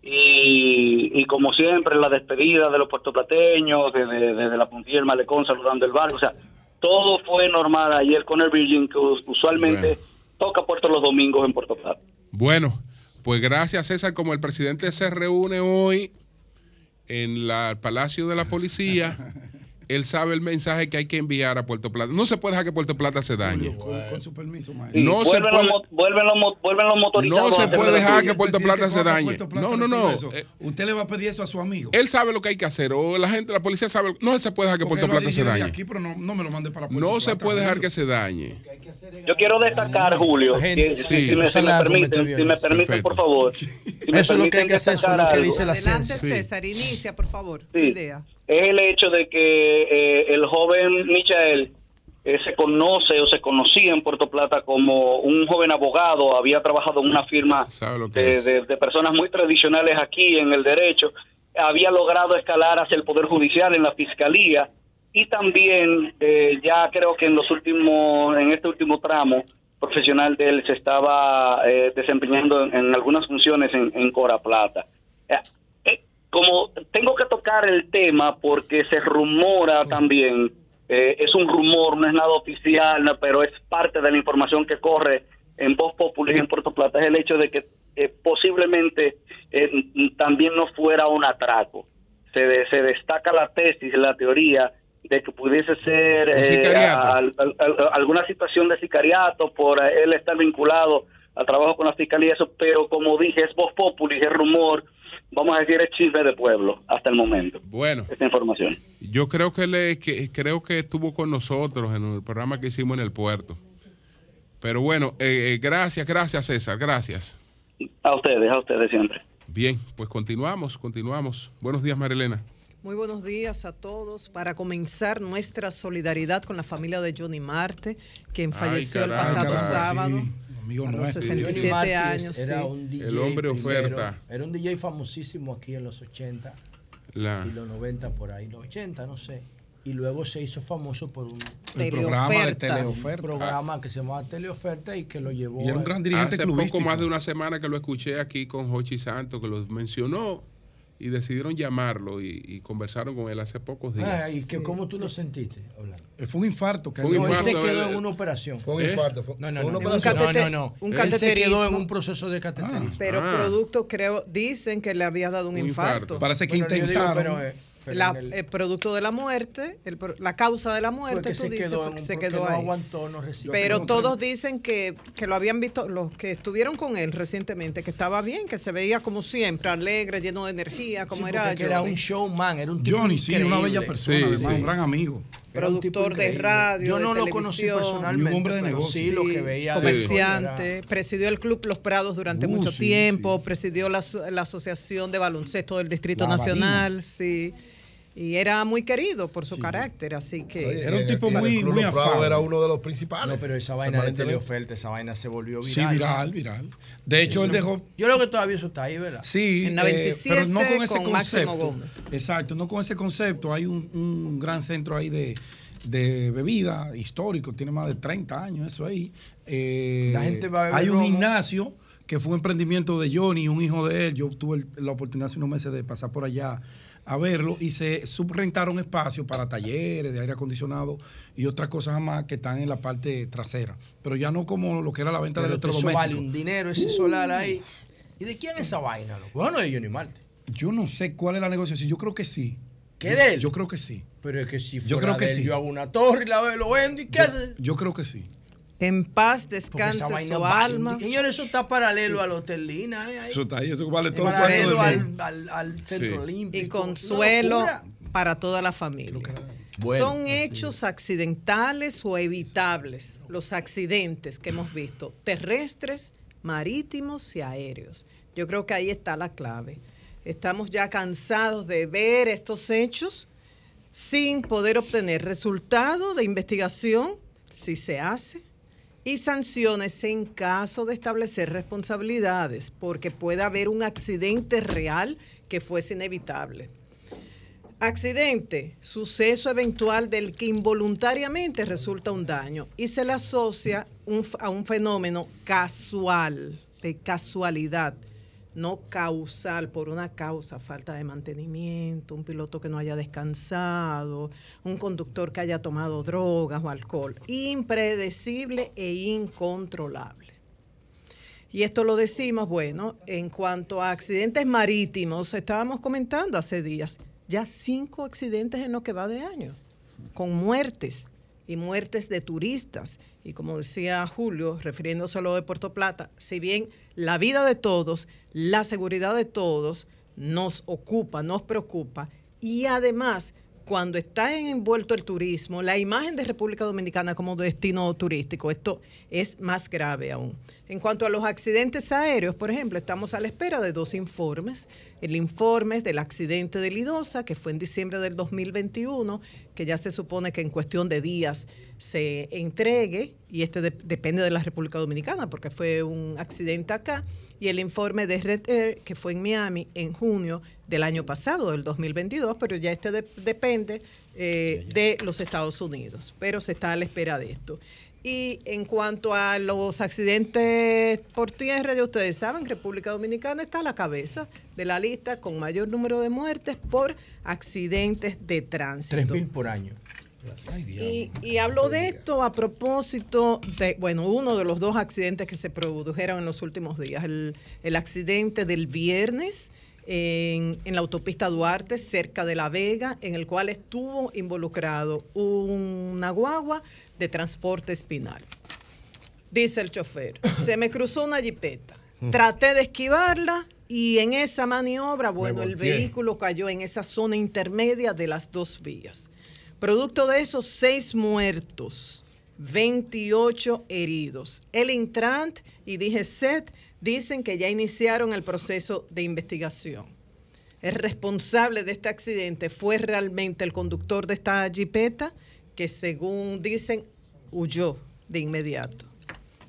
y, y como siempre la despedida de los puertoplateños, desde, desde la puntilla del malecón saludando el barco, o sea, todo fue normal ayer con el Virgin que us- usualmente toca puerto los domingos en Puerto Plata. Bueno, pues gracias César, como el presidente se reúne hoy en la- el Palacio de la Policía, él sabe el mensaje que hay que enviar a Puerto Plata. No se puede dejar que Puerto Plata se dañe. Con, con su permiso, maestro. Sí, No se vuelven, los, puede- vuelven, los, vuelven los motorizados. No se puede dejar que Puerto Plata se dañe. No, no, no. Eh, Usted le va a pedir eso a su amigo. Él sabe lo que hay que hacer, o la gente, la policía sabe. No se puede dejar que Porque Puerto Plata se dañe. Aquí, pero no, no me lo mande para Puerto No se puede dejar que se dañe. Yo quiero destacar, Julio, que, Sí. si, me, si me permiten, si me permiten, por favor. Si Eso es lo que hay que hacer, eso es lo que dice la Adelante. César, inicia, por favor. idea. Es el hecho de que eh, el joven Michael eh, se conoce o se conocía en Puerto Plata como un joven abogado, había trabajado en una firma de, es? de- de personas muy tradicionales aquí en el derecho, había logrado escalar hacia el Poder Judicial en la Fiscalía y también eh, ya creo que en los últimos, en este último tramo profesional de él se estaba eh, desempeñando en, en algunas funciones en, en Cora Plata. Como tengo que tocar el tema porque se rumora también, eh, es un rumor, no es nada oficial, no, pero es parte de la información que corre en Voz Populi en Puerto Plata, es el hecho de que eh, posiblemente eh, también no fuera un atraco. Se, de- se destaca la tesis, la teoría de que pudiese ser eh, al- alguna situación de sicariato por él estar vinculado al trabajo con la fiscalía, eso, pero como dije, es Voz Populi, es rumor, vamos a decir, es chisme de pueblo hasta el momento, Bueno, esta información. yo creo que, le, que creo que estuvo con nosotros en el programa que hicimos en el puerto. Pero bueno, eh, eh, gracias, gracias César, gracias. A ustedes, a ustedes siempre. Bien, pues continuamos, continuamos. Buenos días, Marilena. Muy buenos días a todos. Para comenzar nuestra solidaridad con la familia de Johnny Marte, quien falleció el caramba. pasado Ay, caramba, sábado. sí. Amigo a los nuestro. 67 Johnny Márquez años. Era sí. un DJ El hombre primero. oferta. Era un DJ famosísimo aquí en los 80 La- y los 90 por ahí, los 80, no sé. Y luego se hizo famoso por un El programa de teleoferta. un programa que se llamaba Teleoferta y que lo llevó Y era un a- gran dirigente Hace clubístico. poco más de una semana que lo escuché aquí con Hochi Santos, que lo mencionó y decidieron llamarlo y, y conversaron con él hace pocos días. Ay, ¿y que, ¿Cómo tú lo sentiste? Orlando? Eh, Fue un infarto. Que Fue un No, él se infarto, quedó él- en una operación. Fue un ¿Eh? infarto. Fue, No, no, fue no, una no, no, no. un Él se quedó en un proceso de cateterismo. Pero Ah. producto, creo, dicen que le había dado un, Un infarto. infarto. Parece que Bueno, digo, intentaron. pero, eh, pero La- el- el producto de la muerte, el la causa de la muerte, que tú se dices, quedó, que se quedó no ahí. aguantó, no resistió. Pero todos dicen que, que lo habían visto, los que estuvieron con él recientemente, que estaba bien, que se veía como siempre, alegre, lleno de energía, como Sí, era era un showman, era un tipo Johnny, sí, una bella persona, Sí, además, sí. un gran amigo. Era productor de radio, Yo de no lo conocí personalmente, un hombre de negocio. sí lo que Sí, veía. de él comerciante, presidió el Club Los Prados durante Uh, mucho sí, tiempo, presidió la, la Asociación de Baloncesto del Distrito La Nacional, sí. Y era muy querido por su carácter, así que... Oye, Era un tipo el- en el muy- muy era uno de los principales. No, pero esa vaina de teleoferta, esa vaina se volvió viral. Sí, viral, viral. De hecho, él dejó. Yo creo que todavía eso está ahí, ¿verdad? Sí, En la eh, 27 pero no con ese con concepto. Gómez. Exacto, no con ese concepto. Hay un, un gran centro ahí de, de bebida histórico, tiene más de 30 años eso ahí. Eh, La gente va a beber hay un romo. gimnasio que fue un emprendimiento de Johnny, un hijo de él. Yo tuve el- la oportunidad hace unos meses de pasar por allá a verlo y se subrentaron espacios para talleres de aire acondicionado y otras cosas más que están en la parte trasera. Pero ya no como lo que era la venta de Pero eso electrodomésticos. vale un dinero, ese solar ahí. ¿Y de quién es esa vaina? loco? Bueno, de Johnny Marte. Yo no sé cuál es la negociación. Yo creo que sí. ¿Qué de él? Yo creo que sí. Pero es que si fuera Yo creo que de él, sí. yo hago una torre y la lo vendo y ¿qué Yo, hace? yo creo que sí. En paz descanse su alma. Señores, eso está paralelo al Hotel Lina. eh. Eso está ahí, eso vale todo el paralelo al, al, al centro Sí. olímpico. Y consuelo para toda la familia. Bueno, Son hechos accidentales o evitables los accidentes que hemos visto, terrestres, marítimos y aéreos. Yo creo que ahí está la clave. Estamos ya cansados de ver estos hechos sin poder obtener resultado de investigación, si se hace, y sanciones en caso de establecer responsabilidades, porque puede haber un accidente real que fuese inevitable. Accidente, suceso eventual del que involuntariamente resulta un daño y se le asocia un a un fenómeno casual, de casualidad, no causal, por una causa, falta de mantenimiento, un piloto que no haya descansado, un conductor que haya tomado drogas o alcohol, impredecible e incontrolable. Y esto lo decimos, bueno, en cuanto a accidentes marítimos, estábamos comentando hace días, ya cinco accidentes en lo que va de año, con muertes y muertes de turistas. Y como decía Julio, refiriéndose a lo de Puerto Plata, si bien la vida de todos, la seguridad de todos nos ocupa, nos preocupa, y además cuando está envuelto el turismo, la imagen de República Dominicana como destino turístico, esto es más grave aún. En cuanto a los accidentes aéreos, por ejemplo, estamos a la espera de dos informes. El informe del accidente de Lidosa, que fue en diciembre del 2021, que ya se supone que en cuestión de días se entregue, y este de- depende de la República Dominicana, porque fue un accidente acá, y el informe de Red Air, que fue en Miami en junio del año pasado, del 2022, pero ya este de- depende eh, de los Estados Unidos, pero se está a la espera de esto. Y en cuanto a los accidentes por tierra, ya ustedes saben, República Dominicana está a la cabeza de la lista con mayor número de muertes por accidentes de tránsito. 3.000 por año. Y, y hablo de esto a propósito de, bueno, uno de los dos accidentes que se produjeron en los últimos días. El, el accidente del viernes en, en la autopista Duarte, cerca de La Vega, en el cual estuvo involucrado una guagua de transporte espinal. Dice el chofer, se me cruzó una jipeta. Traté de esquivarla y en esa maniobra, bueno, el vehículo cayó en esa zona intermedia de las dos vías. Producto de esos, seis muertos, 28 heridos. El Intrant y DGCET dicen que ya iniciaron el proceso de investigación. El responsable de este accidente fue realmente el conductor de esta jipeta, que según dicen, huyó de inmediato.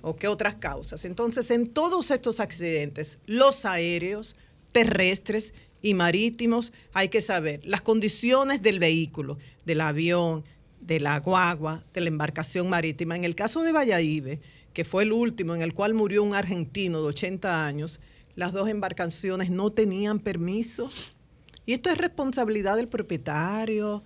¿O qué otras causas? Entonces, en todos estos accidentes, los aéreos, terrestres y marítimos, hay que saber las condiciones del vehículo, del avión, de la guagua, de la embarcación marítima. En el caso de Valladolid, que fue el último en el cual murió un argentino de 80 años, las dos embarcaciones no tenían permiso. Y esto es responsabilidad del propietario,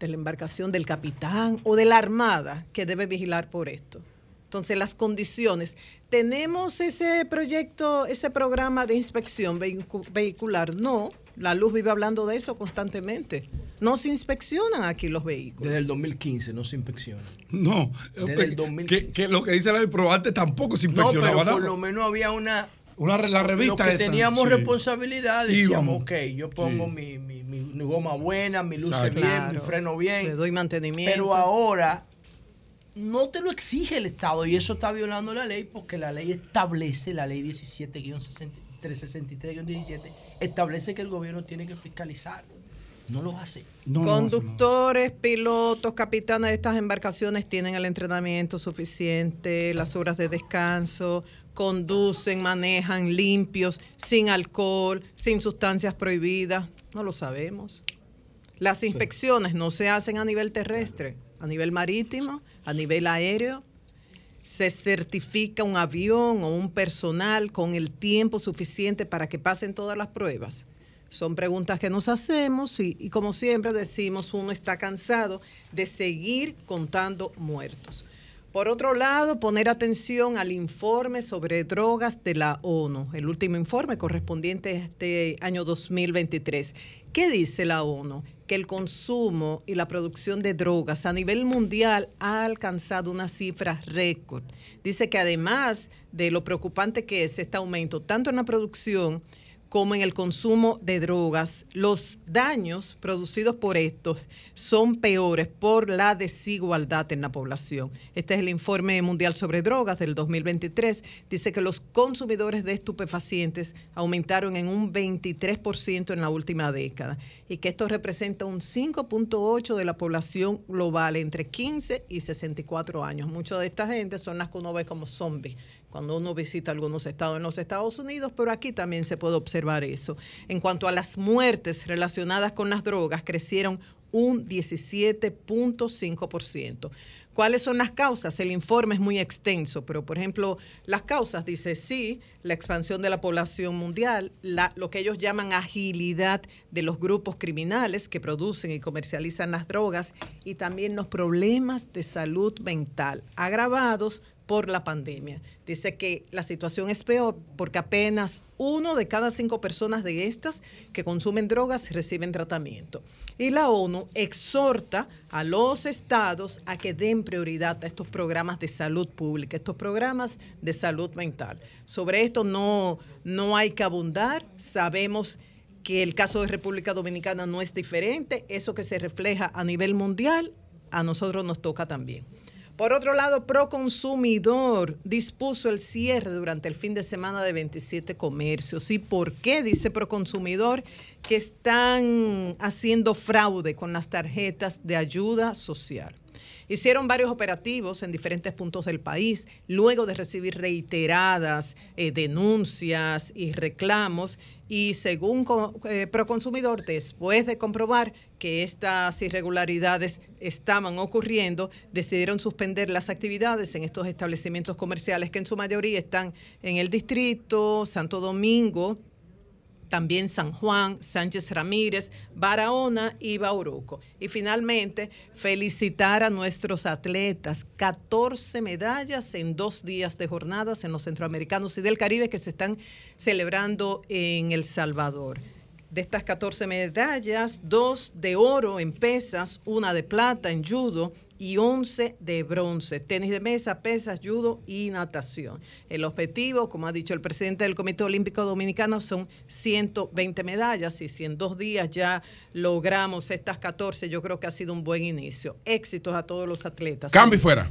de la embarcación, del capitán o de la armada que debe vigilar por esto. Entonces, las condiciones. ¿Tenemos ese proyecto, ese programa de inspección vehicu- vehicular? No, la luz vive hablando de eso constantemente. No se inspeccionan aquí los vehículos. Desde el 2015 no se inspecciona. No, Desde el que, que- que lo que dice la ley, pero antes tampoco se inspeccionaba no, pero por nada. lo menos había una... Una re- la revista Los que esa, teníamos sí. responsabilidad decíamos, Íbamos. ok, yo pongo Sí. mi, mi- goma buena, mi luces Exacto. bien, mi freno bien. Le doy mantenimiento. Pero ahora no te lo exige el Estado y eso está violando la ley porque la ley establece, la ley 17-363-17, establece que el gobierno tiene que fiscalizar. No lo hace. Conductores, pilotos, capitanes de estas embarcaciones tienen el entrenamiento suficiente, las horas de descanso, conducen, manejan limpios, sin alcohol, sin sustancias prohibidas. No lo sabemos. Las inspecciones no se hacen a nivel terrestre, a nivel marítimo, a nivel aéreo. Se certifica un avión o un personal con el tiempo suficiente para que pasen todas las pruebas. Son preguntas que nos hacemos y, y como siempre decimos, uno está cansado de seguir contando muertos. Por otro lado, poner atención al informe sobre drogas de la ONU, el último informe correspondiente a este año 2023. ¿Qué dice la ONU? Que el consumo y la producción de drogas a nivel mundial ha alcanzado una cifra récord. Dice que además de lo preocupante que es este aumento, tanto en la producción como en el consumo de drogas, los daños producidos por estos son peores por la desigualdad en la población. Este es el informe mundial sobre drogas del 2023. Dice que los consumidores de estupefacientes aumentaron en un 23% en la última década y que esto representa un 5.8 de la población global entre 15 y 64 años. Muchas de esta gente son las que uno ve como zombies cuando uno visita algunos estados en los Estados Unidos, pero aquí también se puede observar eso. En cuanto a las muertes relacionadas con las drogas, crecieron un 17.5%. ¿Cuáles son las causas? El informe es muy extenso, pero por ejemplo, las causas dice sí, la expansión de la población mundial, la- lo que ellos llaman agilidad de los grupos criminales que producen y comercializan las drogas y también los problemas de salud mental agravados por la pandemia. Dice que la situación es peor porque apenas uno de cada cinco personas de estas que consumen drogas reciben tratamiento. Y la ONU exhorta a los estados a que den prioridad a estos programas de salud pública, estos programas de salud mental. Sobre esto no, no hay que abundar. Sabemos que el caso de República Dominicana no es diferente. Eso que se refleja a nivel mundial, a nosotros nos toca también. Por otro lado, Proconsumidor dispuso el cierre durante el fin de semana de 27 comercios. ¿Y por qué? Dice Proconsumidor que están haciendo fraude con las tarjetas de ayuda social. Hicieron varios operativos en diferentes puntos del país, luego de recibir reiteradas eh, denuncias y reclamos. Y según eh, Proconsumidor, después de comprobar que estas irregularidades estaban ocurriendo, decidieron suspender las actividades en estos establecimientos comerciales que en su mayoría están en el distrito, Santo Domingo, también San Juan, Sánchez Ramírez, Barahona y Bauruco. Y finalmente, felicitar a nuestros atletas. 14 medallas en dos días de jornadas en los centroamericanos y del Caribe que se están celebrando en El Salvador. De estas 14 medallas, dos de oro en pesas, una de plata en judo y 11 de bronce, tenis de mesa, pesas, judo y natación. El objetivo, como ha dicho el presidente del Comité Olímpico Dominicano, son 120 medallas y si en dos días ya logramos estas 14, yo creo que ha sido un buen inicio. Éxitos a todos los atletas. Cambio fuera.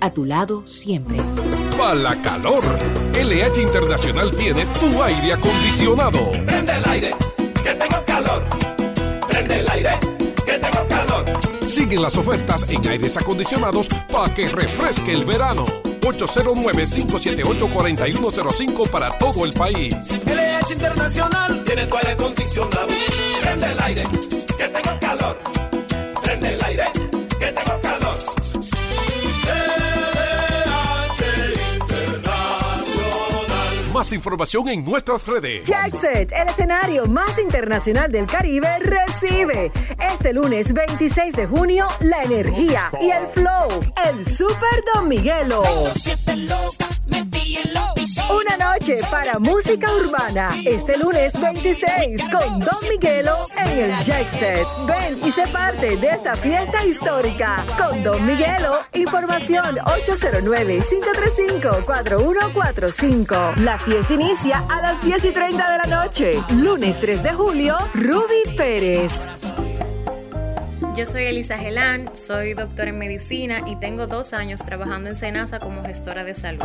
A tu lado siempre. Para la calor, LH Internacional tiene tu aire acondicionado. Prende el aire, que tengo calor. Prende el aire, que tengo calor. Siguen las ofertas en aires acondicionados para que refresque el verano. 809-578-4105 para todo el país. LH Internacional tiene tu aire acondicionado. Prende el aire, que tengo calor. Prende el aire, Más información en nuestras redes. Jackset, el escenario más internacional del Caribe, recibe este lunes 26 de junio la energía y el flow, el Super Don Miguelo. Una noche para música urbana, este lunes 26 con Don Miguelo en el Jackset. Ven y sé parte de esta fiesta histórica con Don Miguelo. Información 809-535-4145. La fiesta inicia a las 10 y 30 de la noche. Lunes 3 de julio, Ruby Pérez. Yo soy Elisa Gelán, soy doctora en medicina y tengo dos años trabajando en Senasa como gestora de salud.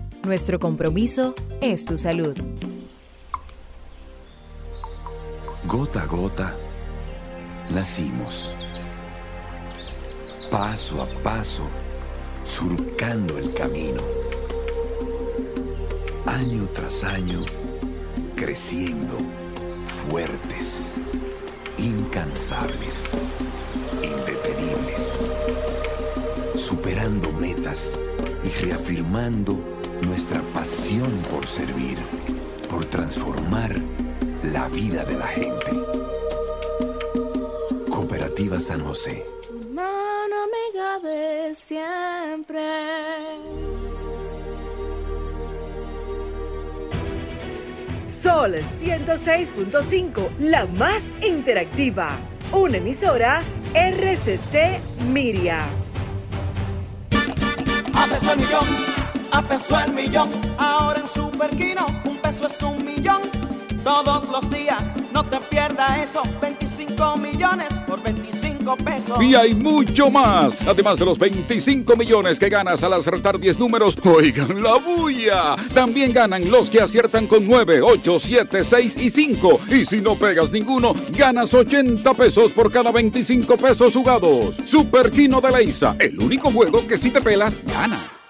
nuestro compromiso es tu salud. Gota a gota, nacimos. Paso a paso, surcando el camino. Año tras año, creciendo, fuertes, incansables, indetenibles. Superando metas y reafirmando nuestra pasión por servir, por transformar la vida de la gente. Cooperativa San José. Mano amiga de siempre. Sol 106.5, la más interactiva. Una emisora RCC Miria. A peso millón, a peso el millón. Ahora en Superquino, un peso es un millón. Todos los días, no te pierdas eso. 25 millones por 25 pesos. Y hay mucho más. Además de los 25 millones que ganas al acertar 10 números, oigan la bulla. También ganan los que aciertan con 9, 8, 7, 6 y 5. Y si no pegas ninguno, ganas 80 pesos por cada 25 pesos jugados. Super Kino de la ISA, el único juego que si te pelas, ganas.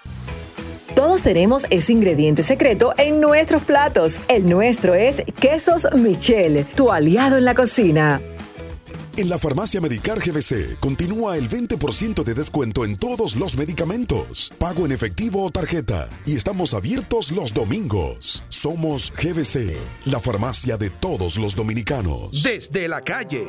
Todos tenemos ese ingrediente secreto en nuestros platos. El nuestro es Quesos Michel, tu aliado en la cocina. En la farmacia Medicar GBC continúa el 20% de descuento en todos los medicamentos, pago en efectivo o tarjeta, y estamos abiertos los domingos. Somos GBC, la farmacia de todos los dominicanos. Desde la calle.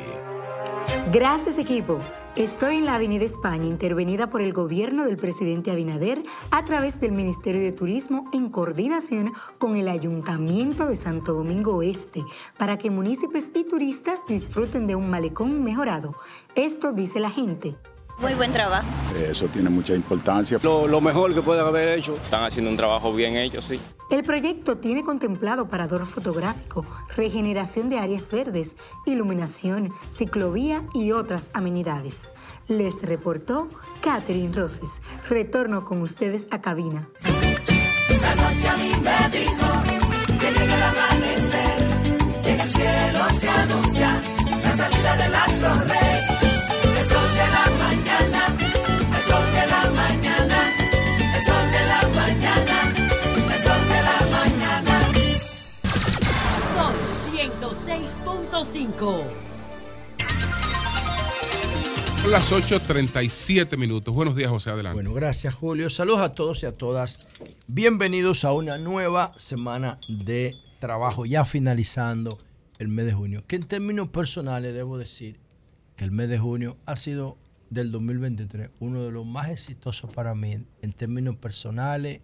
Gracias equipo. Estoy en la Avenida España, intervenida por el gobierno del presidente Abinader a través del Ministerio de Turismo en coordinación con el Ayuntamiento de Santo Domingo Este, para que municipios y turistas disfruten de un malecón mejorado. Esto dice la gente. Muy buen trabajo. Eso tiene mucha importancia. Lo, lo mejor que pueden haber hecho. Están haciendo un trabajo bien hecho, sí. El proyecto tiene contemplado parador fotográfico, regeneración de áreas verdes, iluminación, ciclovía y otras amenidades. Les reportó Catherine Roses. Retorno con ustedes a cabina. La noche a mí me dijo que llega el amanecer, que en el cielo se anuncia la salida del astro rey. Sol 106.5. Son las 8.37 minutos. Buenos días, José. Adelante. Bueno, gracias Julio. Saludos a todos y a todas. Bienvenidos a una nueva semana de trabajo, ya finalizando el mes de junio. Que en términos personales debo decir que el mes de junio ha sido del 2023 uno de los más exitosos para mí en términos personales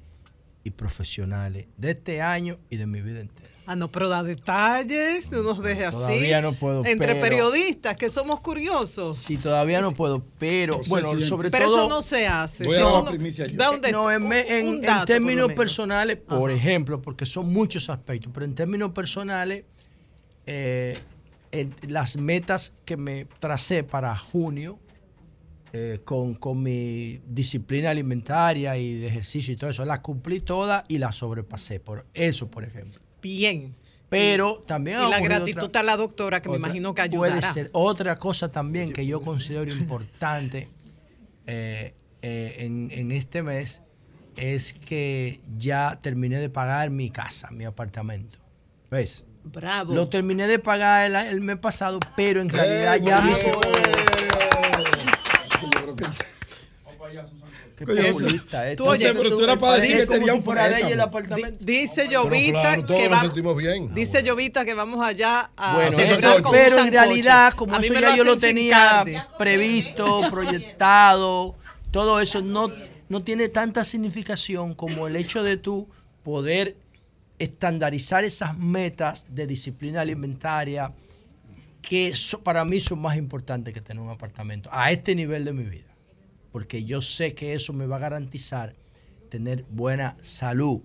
y profesionales de este año y de mi vida entera. Ah, no, pero da detalles, no nos deje así. Todavía no puedo, Entre pero- periodistas que somos curiosos. Sí, todavía no puedo, pero bueno, sobre Pero todo. eso no se hace. Voy a Si dar uno- la primicia yo. da un No, en, me- en- un en dato, lo términos personales, por ejemplo, porque son muchos aspectos, pero en términos personales, eh, en- las metas que me tracé para junio, eh, con, con mi disciplina alimentaria y de ejercicio y todo eso, las cumplí todas y las sobrepasé. Por eso, por ejemplo. Bien. Pero también ha Y la gratitud otra- a la doctora, que me imagino que Puede ayudará. ser. Otra cosa también que yo considero importante eh, eh, en, en este mes es que ya terminé de pagar mi casa, mi apartamento. ¿Ves? Bravo. Lo terminé de pagar el, el mes pasado, pero en realidad ya mi, se- Qué populista, eh. Oye, Entonces, pero tú eras para decir que si un fuera de ella el préstamo. apartamento. Dice Llovita que nos va, sentimos bien. dice Llovita que vamos allá a Bueno, celebrar eso- con pero en realidad, como eso ya yo lo tenía previsto, proyectado, todo eso no, no tiene tanta significación como el hecho de tú poder estandarizar esas metas de disciplina alimentaria que so- para mí son más importantes que tener un apartamento a este nivel de mi vida. Porque yo sé que eso me va a garantizar tener buena salud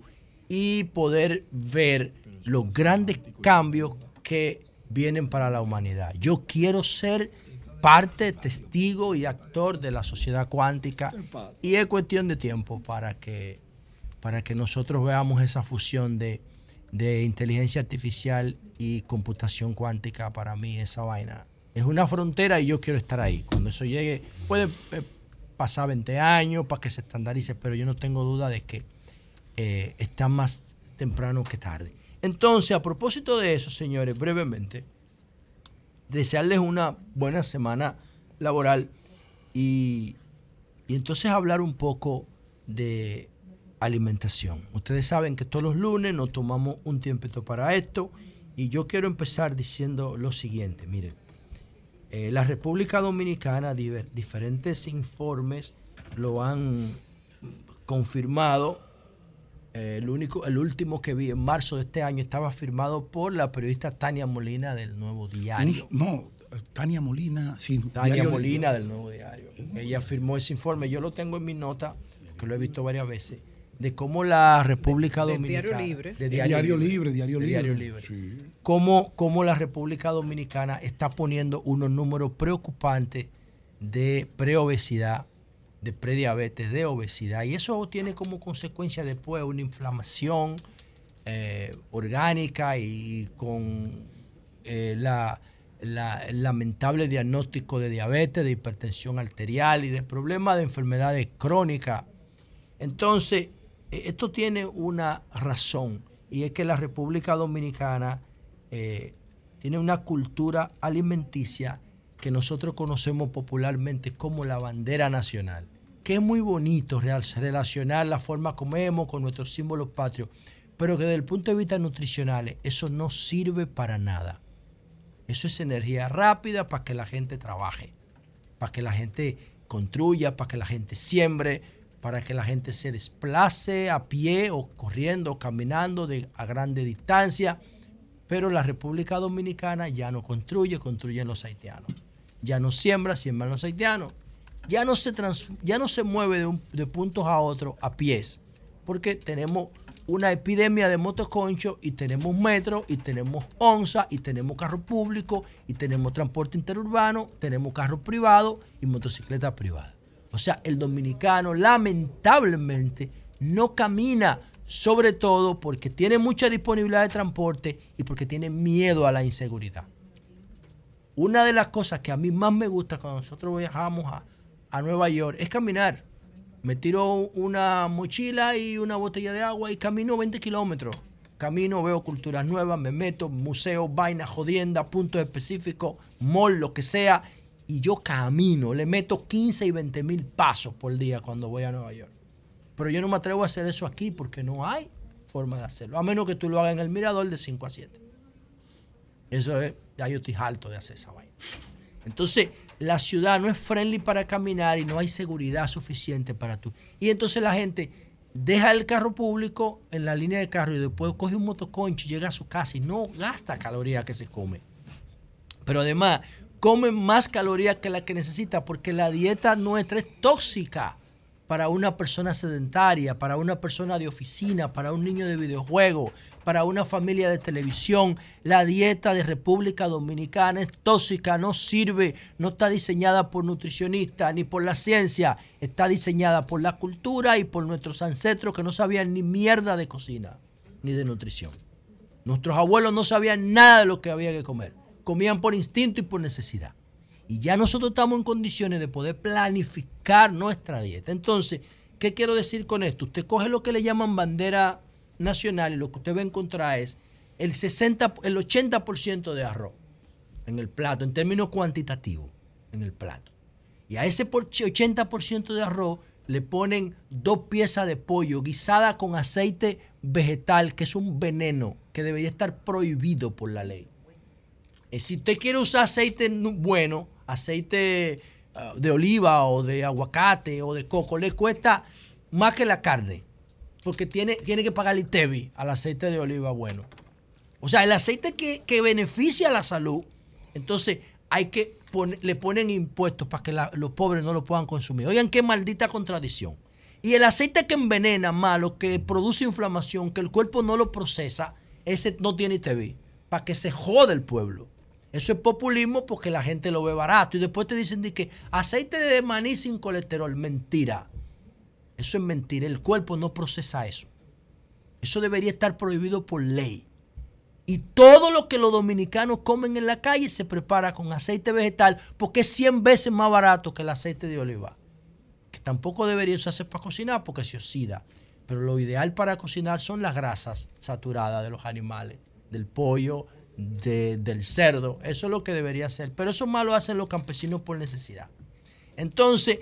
y poder ver los grandes cambios que vienen para la humanidad. Yo quiero ser parte, testigo y actor de la sociedad cuántica y es cuestión de tiempo para que, para que nosotros veamos esa fusión de, de inteligencia artificial y computación cuántica. Para mí esa vaina es una frontera y yo quiero estar ahí. Cuando eso llegue, puede eh, pasar 20 años para que se estandarice, pero yo no tengo duda de que eh, está más temprano que tarde. Entonces, a propósito de eso, señores, brevemente, desearles una buena semana laboral y, y entonces hablar un poco de alimentación. Ustedes saben que todos los lunes nos tomamos un tiempito para esto y yo quiero empezar diciendo lo siguiente, miren, eh, la República Dominicana, diver- diferentes informes lo han confirmado. Eh, el, único, el último que vi en marzo de este año estaba firmado por la periodista Tania Molina del Nuevo Diario. No, Tania Molina, sí. Tania Diario- Molina del Nuevo Diario. Ella firmó ese informe. Yo lo tengo en mi nota, que lo he visto varias veces, de cómo la República De- Dominicana. Diario Libre. de Diario Libre, Diario de Libre. Libre. Cómo, cómo la República Dominicana está poniendo unos números preocupantes de preobesidad, de prediabetes, de obesidad. Y eso tiene como consecuencia después una inflamación eh, orgánica y con eh, la, la- el lamentable diagnóstico de diabetes, de hipertensión arterial y de problemas de enfermedades crónicas. Entonces, esto tiene una razón y es que la República Dominicana eh, tiene una cultura alimenticia que nosotros conocemos popularmente como la bandera nacional, que es muy bonito relacionar la forma como comemos con nuestros símbolos patrios, pero que desde el punto de vista nutricional eso no sirve para nada. Eso es energía rápida para que la gente trabaje, para que la gente construya, para que la gente siembre, para que la gente se desplace a pie o corriendo o caminando de, a grande distancia. Pero la República Dominicana ya no construye, construyen los haitianos. Ya no siembra, siembran los haitianos. Ya no se, trans- ya no se mueve de, un- puntos a otros a pies, porque tenemos una epidemia de motoconcho y tenemos metro y tenemos onza y tenemos carro público y tenemos transporte interurbano, tenemos carro privado y motocicleta privada. O sea, el dominicano lamentablemente no camina, sobre todo porque tiene mucha disponibilidad de transporte y porque tiene miedo a la inseguridad. Una de las cosas que a mí más me gusta cuando nosotros viajamos a, a Nueva York es caminar. Me tiro una mochila y una botella de agua y camino 20 kilómetros. Camino, veo culturas nuevas, me meto, museos, vainas, jodienda, puntos específicos, mall, lo que sea. Y yo camino, le meto 15 y 20 mil pasos por día cuando voy a Nueva York. Pero yo no me atrevo a hacer eso aquí porque no hay forma de hacerlo. A menos que tú lo hagas en el mirador de 5 a 7. Eso es, ya yo estoy harto de hacer esa vaina. Entonces, la ciudad no es friendly para caminar y no hay seguridad suficiente para tú. Y entonces la gente deja el carro público en la línea de carro y después coge un motoconcho y llega a su casa y no gasta calorías que se come. Pero además, come más calorías que la que necesita porque la dieta nuestra es tóxica para una persona sedentaria, para una persona de oficina, para un niño de videojuego, para una familia de televisión. La dieta de República Dominicana es tóxica, no sirve, no está diseñada por nutricionistas ni por la ciencia, está diseñada por la cultura y por nuestros ancestros que no sabían ni mierda de cocina ni de nutrición. Nuestros abuelos no sabían nada de lo que había que comer. Comían por instinto y por necesidad. Y ya nosotros estamos en condiciones de poder planificar nuestra dieta. Entonces, ¿qué quiero decir con esto? Usted coge lo que le llaman bandera nacional y lo que usted va a encontrar es el 60, el 80% de arroz en el plato, en términos cuantitativos, en el plato. Y a ese por- 80% de arroz le ponen dos piezas de pollo guisada con aceite vegetal, que es un veneno que debería estar prohibido por la ley. Eh, si usted quiere usar aceite bueno, aceite ah, de oliva o de aguacate o de coco, le cuesta más que la carne, porque tiene, tiene que pagar el ITEVI al aceite de oliva bueno. O sea, el aceite que, que beneficia la salud, entonces hay que le ponen impuestos para que los pobres no lo puedan consumir. Oigan, qué maldita contradicción. Y el aceite que envenena, malo, que produce inflamación, que el cuerpo no lo procesa, ese no tiene ITV, para que se jode el pueblo. Eso es populismo porque la gente lo ve barato. Y después te dicen que aceite de maní sin colesterol. Mentira. Eso es mentira. El cuerpo no procesa eso. Eso debería estar prohibido por ley. Y todo lo que los dominicanos comen en la calle se prepara con aceite vegetal porque es 100 veces más barato que el aceite de oliva. Que tampoco debería usarse para cocinar porque se oxida. Pero lo ideal para cocinar son las grasas saturadas de los animales, del pollo, de- del cerdo. Eso es lo que debería ser. Pero eso más lo hacen los campesinos por necesidad. Entonces,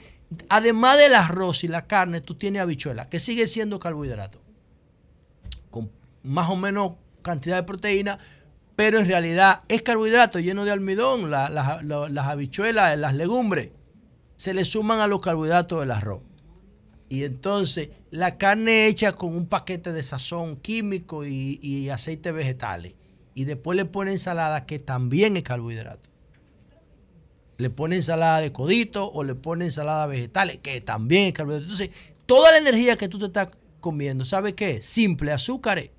además del arroz y la carne, tú tienes habichuela, que sigue siendo carbohidrato con más o menos cantidad de proteína, pero en realidad es carbohidrato lleno de almidón, la- la- la- las habichuelas, las legumbres, se le suman a los carbohidratos del arroz. Y entonces la carne hecha con un paquete de sazón químico y, y aceite vegetales. Y después le pone ensalada que también es carbohidrato. Le pone ensalada de codito o le pone ensalada vegetales que también es carbohidrato. Entonces, toda la energía que tú te estás comiendo, ¿sabe qué? Simple, azúcares.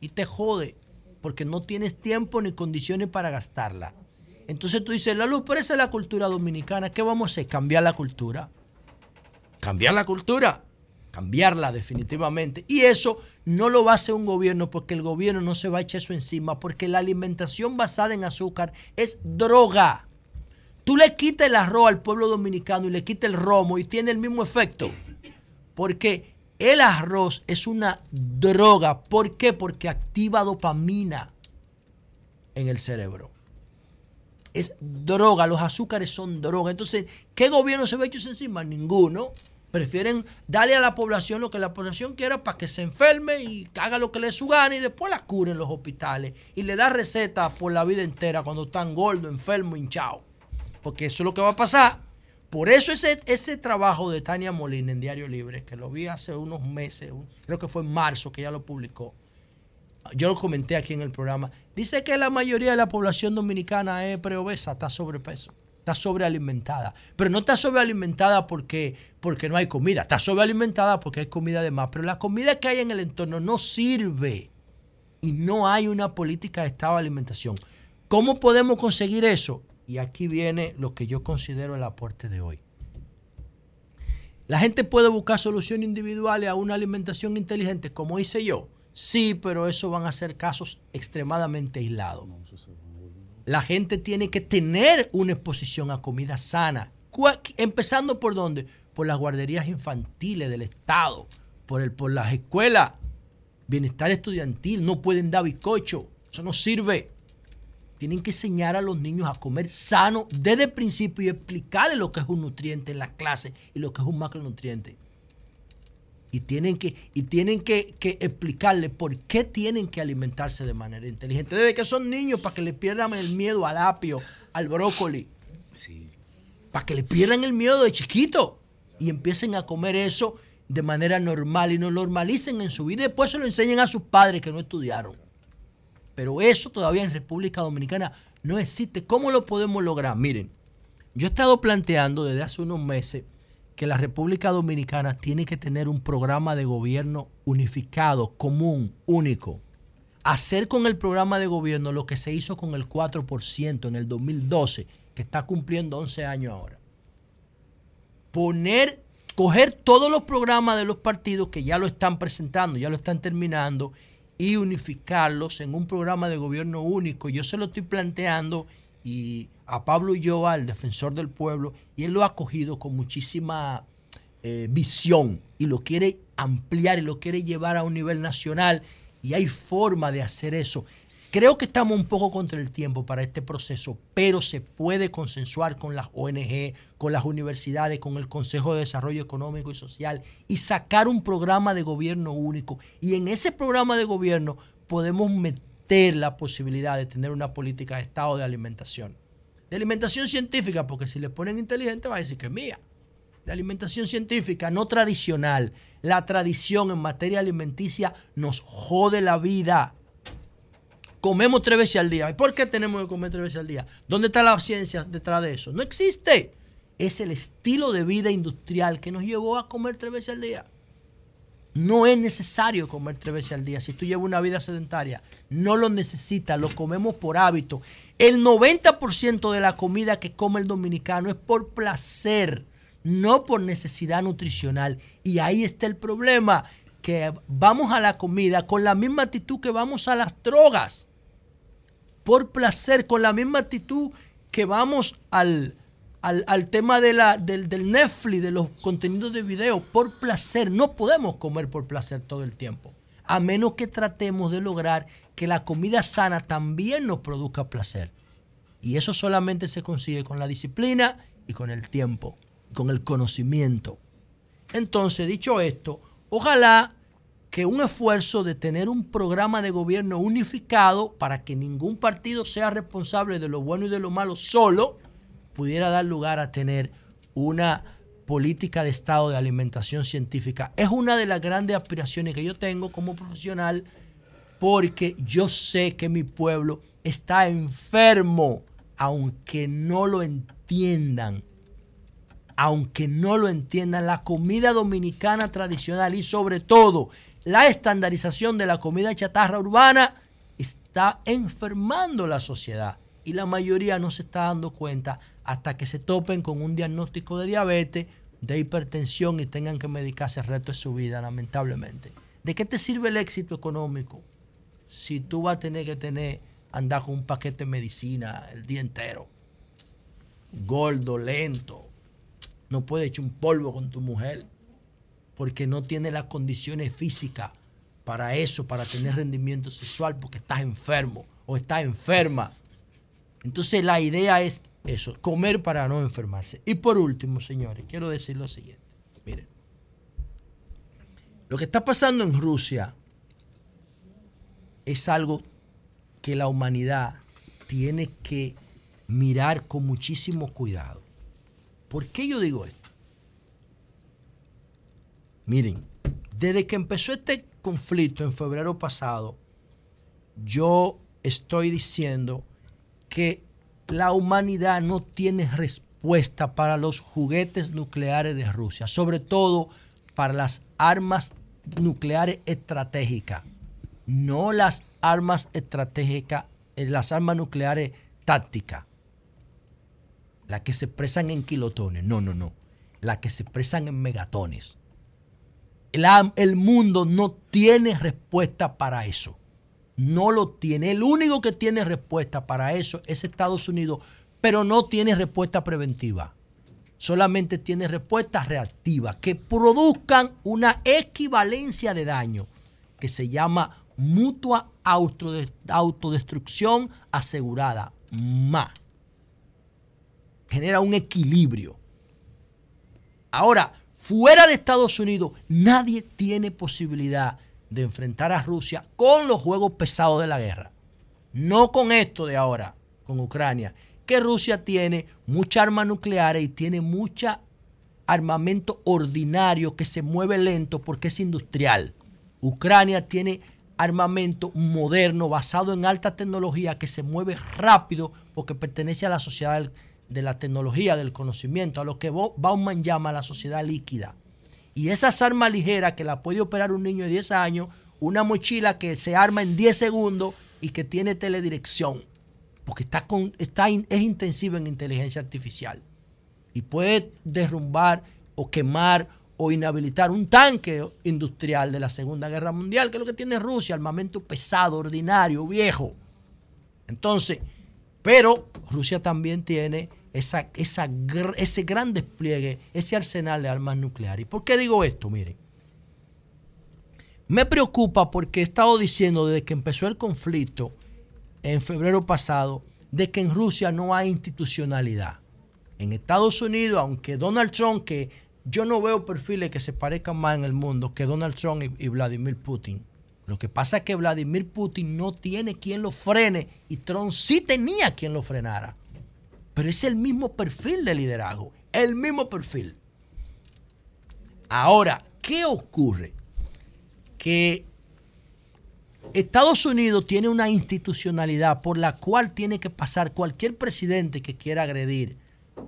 Y te jode porque no tienes tiempo ni condiciones para gastarla. Entonces tú dices, la luz, pero esa es la cultura dominicana. ¿Qué vamos a hacer? Cambiar la cultura. Cambiar la cultura. Cambiarla definitivamente. Y eso no lo va a hacer un gobierno porque el gobierno no se va a echar eso encima porque la alimentación basada en azúcar es droga. Tú le quitas el arroz al pueblo dominicano y le quitas el romo y tiene el mismo efecto. Porque el arroz es una droga. ¿Por qué? Porque activa dopamina en el cerebro. Es droga, los azúcares son droga. Entonces, ¿qué gobierno se va a echar encima? Ninguno. Prefieren darle a la población lo que la población quiera para que se enferme y haga lo que le su gana y después la cure en los hospitales. Y le da recetas por la vida entera cuando están gordos, enfermos, hinchados. Porque eso es lo que va a pasar. Por eso ese, ese trabajo de Tania Molina en Diario Libre, que lo vi hace unos meses, creo que fue en marzo que ella lo publicó, yo lo comenté aquí en el programa, dice que la mayoría de la población dominicana es preobesa, está sobrepeso, está sobrealimentada. Pero no está sobrealimentada porque, porque no hay comida, está sobrealimentada porque hay comida de más. Pero la comida que hay en el entorno no sirve y no hay una política de estado de alimentación. ¿Cómo podemos conseguir eso? Y aquí viene lo que yo considero el aporte de hoy. La gente puede buscar soluciones individuales a una alimentación inteligente, como hice yo. Sí, pero eso van a ser casos extremadamente aislados. La gente tiene que tener una exposición a comida sana. Empezando por dónde? Por las guarderías infantiles del Estado, por, el, por las escuelas, bienestar estudiantil. No pueden dar bizcocho. Eso no sirve. Tienen que enseñar a los niños a comer sano desde el principio y explicarles lo que es un nutriente en la clase y lo que es un macronutriente. Y tienen que, y tienen que, que explicarles por qué tienen que alimentarse de manera inteligente. Desde que son niños, para que le pierdan el miedo al apio, al brócoli. Para que le pierdan el miedo de chiquito. Y empiecen a comer eso de manera normal y no normalicen en su vida. Y después se lo enseñen a sus padres que no estudiaron. Pero eso todavía en República Dominicana no existe. ¿Cómo lo podemos lograr? Miren, yo he estado planteando desde hace unos meses que la República Dominicana tiene que tener un programa de gobierno unificado, común, único. Hacer con el programa de gobierno lo que se hizo con el 4% en el 2012, que está cumpliendo 11 años ahora. Poner, coger todos los programas de los partidos que ya lo están presentando, ya lo están terminando, y unificarlos en un programa de gobierno único. Yo se lo estoy planteando y a Pablo Ulloa, el defensor del pueblo, y él lo ha acogido con muchísima eh, visión y lo quiere ampliar y lo quiere llevar a un nivel nacional y hay forma de hacer eso. Creo que estamos un poco contra el tiempo para este proceso, pero se puede consensuar con las ONG, con las universidades, con el Consejo de Desarrollo Económico y Social y sacar un programa de gobierno único. Y en ese programa de gobierno podemos meter la posibilidad de tener una política de Estado de alimentación. De alimentación científica, porque si le ponen inteligente va a decir que es mía. De alimentación científica, no tradicional. La tradición en materia alimenticia nos jode la vida comemos tres veces al día. ¿Y por qué tenemos que comer tres veces al día? ¿Dónde está la ciencia detrás de eso? No existe. Es el estilo de vida industrial que nos llevó a comer tres veces al día. No es necesario comer tres veces al día. Si tú llevas una vida sedentaria, no lo necesitas, lo comemos por hábito. El 90% de la comida que come el dominicano es por placer, no por necesidad nutricional. Y ahí está el problema, que vamos a la comida con la misma actitud que vamos a las drogas por placer, con la misma actitud que vamos al, al, tema de la, del, del, Netflix, de los contenidos de video, por placer. No podemos comer por placer todo el tiempo, a menos que tratemos de lograr que la comida sana también nos produzca placer. Y eso solamente se consigue con la disciplina y con el tiempo, con el conocimiento. Entonces, dicho esto, ojalá que un esfuerzo de tener un programa de gobierno unificado para que ningún partido sea responsable de lo bueno y de lo malo solo, pudiera dar lugar a tener una política de Estado de alimentación científica. Es una de las grandes aspiraciones que yo tengo como profesional porque yo sé que mi pueblo está enfermo, aunque no lo entiendan. Aunque no lo entiendan, la comida dominicana tradicional y sobre todo la estandarización de la comida chatarra urbana está enfermando la sociedad y la mayoría no se está dando cuenta hasta que se topen con un diagnóstico de diabetes, de hipertensión y tengan que medicarse el resto de su vida, lamentablemente. ¿De qué te sirve el éxito económico si tú vas a tener que tener, andar con un paquete de medicina el día entero? Gordo, lento, no puedes echar un polvo con tu mujer porque no tiene las condiciones físicas para eso, para tener rendimiento sexual, porque estás enfermo o estás enferma. Entonces la idea es eso, comer para no enfermarse. Y por último, señores, quiero decir lo siguiente. Miren, lo que está pasando en Rusia es algo que la humanidad tiene que mirar con muchísimo cuidado. ¿Por qué yo digo esto? Miren, desde que empezó este conflicto en febrero pasado, yo estoy diciendo que la humanidad no tiene respuesta para los juguetes nucleares de Rusia, sobre todo para las armas nucleares estratégicas, no las armas estratégicas, eh, las armas nucleares tácticas, las que se expresan en kilotones, no, no, no, las que se expresan en megatones. El mundo no tiene respuesta para eso. No lo tiene. El único que tiene respuesta para eso es Estados Unidos, pero no tiene respuesta preventiva. Solamente tiene respuesta reactiva, que produzcan una equivalencia de daño, que se llama mutua autodestrucción asegurada, MA. Genera un equilibrio. Ahora, fuera de Estados Unidos, nadie tiene posibilidad de enfrentar a Rusia con los juegos pesados de la guerra. No con esto de ahora, con Ucrania, que Rusia tiene mucha arma nuclear y tiene mucha armamento ordinario que se mueve lento porque es industrial. Ucrania tiene armamento moderno basado en alta tecnología que se mueve rápido porque pertenece a la sociedad de la tecnología, del conocimiento, a lo que Bauman llama la sociedad líquida. Y esas armas ligeras que la puede operar un niño de 10 años, una mochila que se arma en 10 segundos y que tiene teledirección, porque está es intensiva en inteligencia artificial. Y puede derrumbar o quemar o inhabilitar un tanque industrial de la Segunda Guerra Mundial, que es lo que tiene Rusia, armamento pesado, ordinario, viejo. Entonces, pero Rusia también tiene esa, ese gran despliegue, ese arsenal de armas nucleares. ¿Y por qué digo esto? Miren, me preocupa porque he estado diciendo desde que empezó el conflicto en febrero pasado de que en Rusia no hay institucionalidad. En Estados Unidos, aunque Donald Trump, que yo no veo perfiles que se parezcan más en el mundo que Donald Trump y, y Vladimir Putin. Lo que pasa es que Vladimir Putin no tiene quien lo frene y Trump sí tenía quien lo frenara. Pero es el mismo perfil de liderazgo, el mismo perfil. Ahora, ¿qué ocurre? Que Estados Unidos tiene una institucionalidad por la cual tiene que pasar cualquier presidente que quiera agredir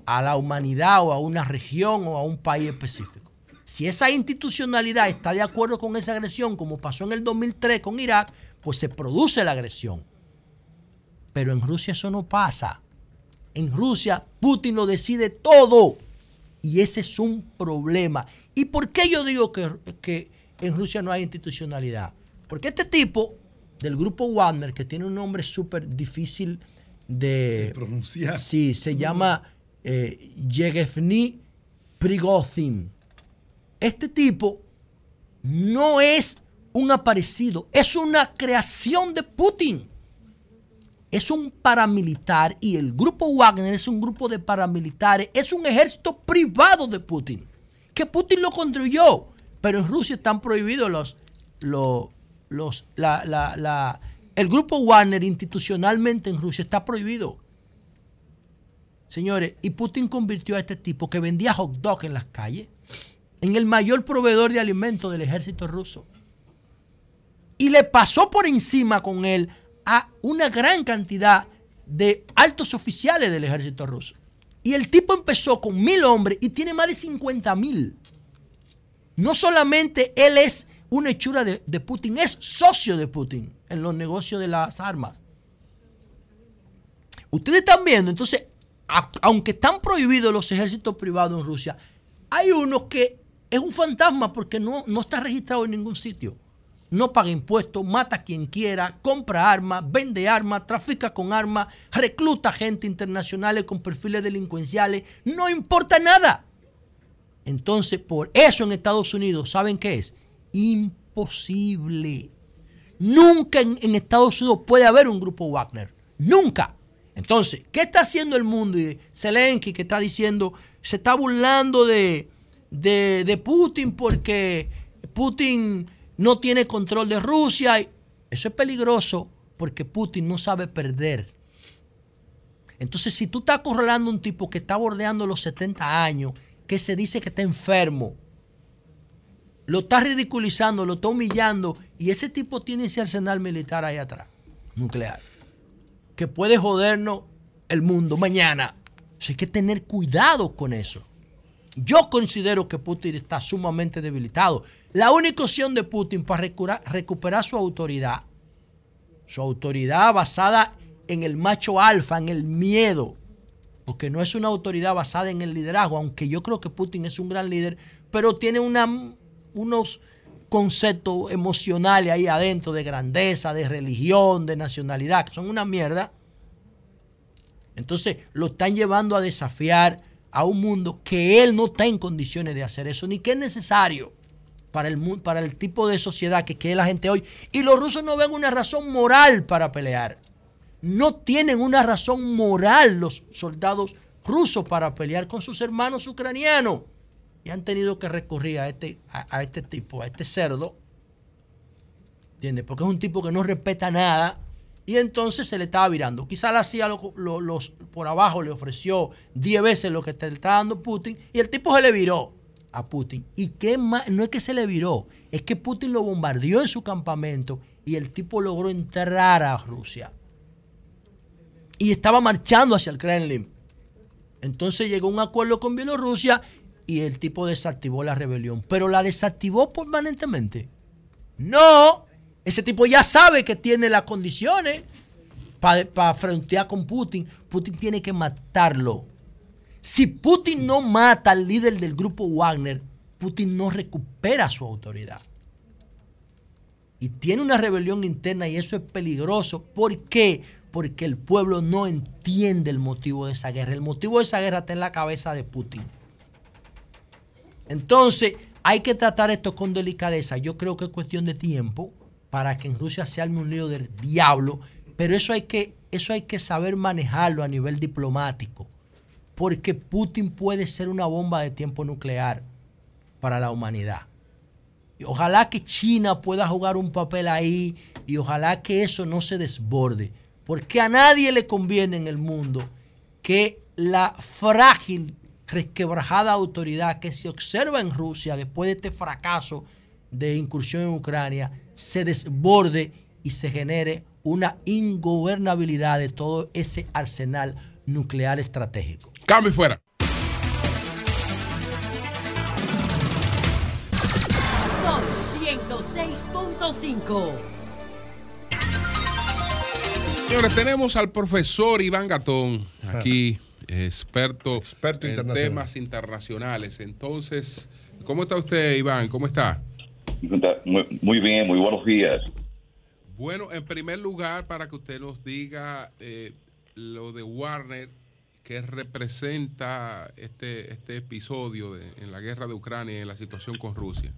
a la humanidad o a una región o a un país específico. Si esa institucionalidad está de acuerdo con esa agresión, como pasó en el 2003 con Irak, pues se produce la agresión. Pero en Rusia eso no pasa. En Rusia Putin lo decide todo. Y ese es un problema. ¿Y por qué yo digo que, que en Rusia no hay institucionalidad? Porque este tipo del grupo Wagner, que tiene un nombre súper difícil de, pronunciar. Sí, se llama eh, Yevgeny Prigozhin. Este tipo no es un aparecido, es una creación de Putin. Es un paramilitar y el grupo Wagner es un grupo de paramilitares, es un ejército privado de Putin, que Putin lo construyó, pero en Rusia están prohibidos los, los, los la, la, la, el grupo Wagner institucionalmente en Rusia está prohibido. Señores, y Putin convirtió a este tipo que vendía hot dog en las calles en el mayor proveedor de alimentos del ejército ruso. Y le pasó por encima con él a una gran cantidad de altos oficiales del ejército ruso. Y el tipo empezó con mil hombres y tiene más de 50 mil. No solamente él es una hechura de, Putin, es socio de Putin en los negocios de las armas. Ustedes están viendo, entonces, aunque están prohibidos los ejércitos privados en Rusia, hay uno que es un fantasma porque no, no está registrado en ningún sitio. No paga impuestos, mata a quien quiera, compra armas, vende armas, trafica con armas, recluta gente internacional con perfiles delincuenciales. No importa nada. Entonces, por eso en Estados Unidos, ¿saben qué es? Imposible. Nunca en, Estados Unidos puede haber un grupo Wagner. Nunca. Entonces, ¿qué está haciendo el mundo? Y Zelensky que está diciendo, se está burlando de, de, Putin porque Putin no tiene control de Rusia. Eso es peligroso porque Putin no sabe perder. Entonces, si tú estás acorralando a un tipo que está bordeando los 70 años, que se dice que está enfermo, lo está ridiculizando, lo está humillando, y ese tipo tiene ese arsenal militar ahí atrás, nuclear, que puede jodernos el mundo mañana. Entonces, hay que tener cuidado con eso. Yo considero que Putin está sumamente debilitado. La única opción de Putin para recuperar su autoridad, su autoridad basada en el macho alfa, en el miedo, porque no es una autoridad basada en el liderazgo, aunque yo creo que Putin es un gran líder, pero tiene unos conceptos emocionales ahí adentro de grandeza, de religión, de nacionalidad, que son una mierda. Entonces lo están llevando a desafiar a un mundo que él no está en condiciones de hacer eso, ni que es necesario para el, para el tipo de sociedad que quiere la gente hoy. Y los rusos no ven una razón moral para pelear. No tienen una razón moral los soldados rusos para pelear con sus hermanos ucranianos. Y han tenido que recurrir a este, a, este tipo, a este cerdo. ¿Entiendes? Porque es un tipo que no respeta nada y entonces se le estaba virando. Quizá la lo, los, por abajo, le ofreció 10 veces lo que te está dando Putin y el tipo se le viró a Putin. ¿Y más? No es que se le viró, es que Putin lo bombardeó en su campamento y el tipo logró entrar a Rusia. Y estaba marchando hacia el Kremlin. Entonces llegó un acuerdo con Bielorrusia y el tipo desactivó la rebelión. Pero la desactivó permanentemente. No, ese tipo ya sabe que tiene las condiciones para pa frontear con Putin. Putin tiene que matarlo. Si Putin no mata al líder del grupo Wagner, Putin no recupera su autoridad. Y tiene una rebelión interna y eso es peligroso. ¿Por qué? Porque el pueblo no entiende el motivo de esa guerra. El motivo de esa guerra está en la cabeza de Putin. Entonces, hay que tratar esto con delicadeza. Yo creo que es cuestión de tiempo para que en Rusia se arme un lío del diablo Pero eso hay que, eso hay que saber manejarlo a nivel diplomático, porque Putin puede ser una bomba de tiempo nuclear para la humanidad. Y ojalá que China pueda jugar un papel ahí y ojalá que eso no se desborde, porque a nadie le conviene en el mundo que la frágil, resquebrajada autoridad que se observa en Rusia después de este fracaso de incursión en Ucrania se desborde y se genere una ingobernabilidad de todo ese arsenal nuclear estratégico. Cambio y fuera. Son 106.5. Señores, tenemos al profesor Iván Gatón aquí, experto, en temas internacionales. Entonces, ¿cómo está usted, Iván? ¿Cómo está? Muy, muy bien, muy buenos días. Bueno, en primer lugar, para que usted nos diga eh, lo de Warner, que representa este, este episodio de- en la guerra de Ucrania y en la situación con Rusia.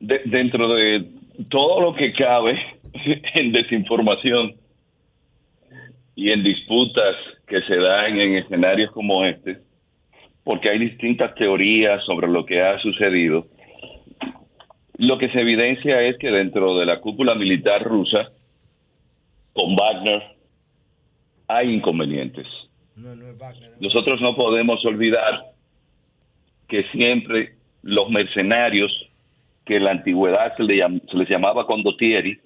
De- dentro de todo lo que cabe en desinformación y en disputas que se dan en escenarios como este, porque hay distintas teorías sobre lo que ha sucedido, lo que se evidencia es que dentro de la cúpula militar rusa, con Wagner, hay inconvenientes. Nosotros no podemos olvidar que siempre los mercenarios, que en la antigüedad se, le llam- se les llamaba condottieri,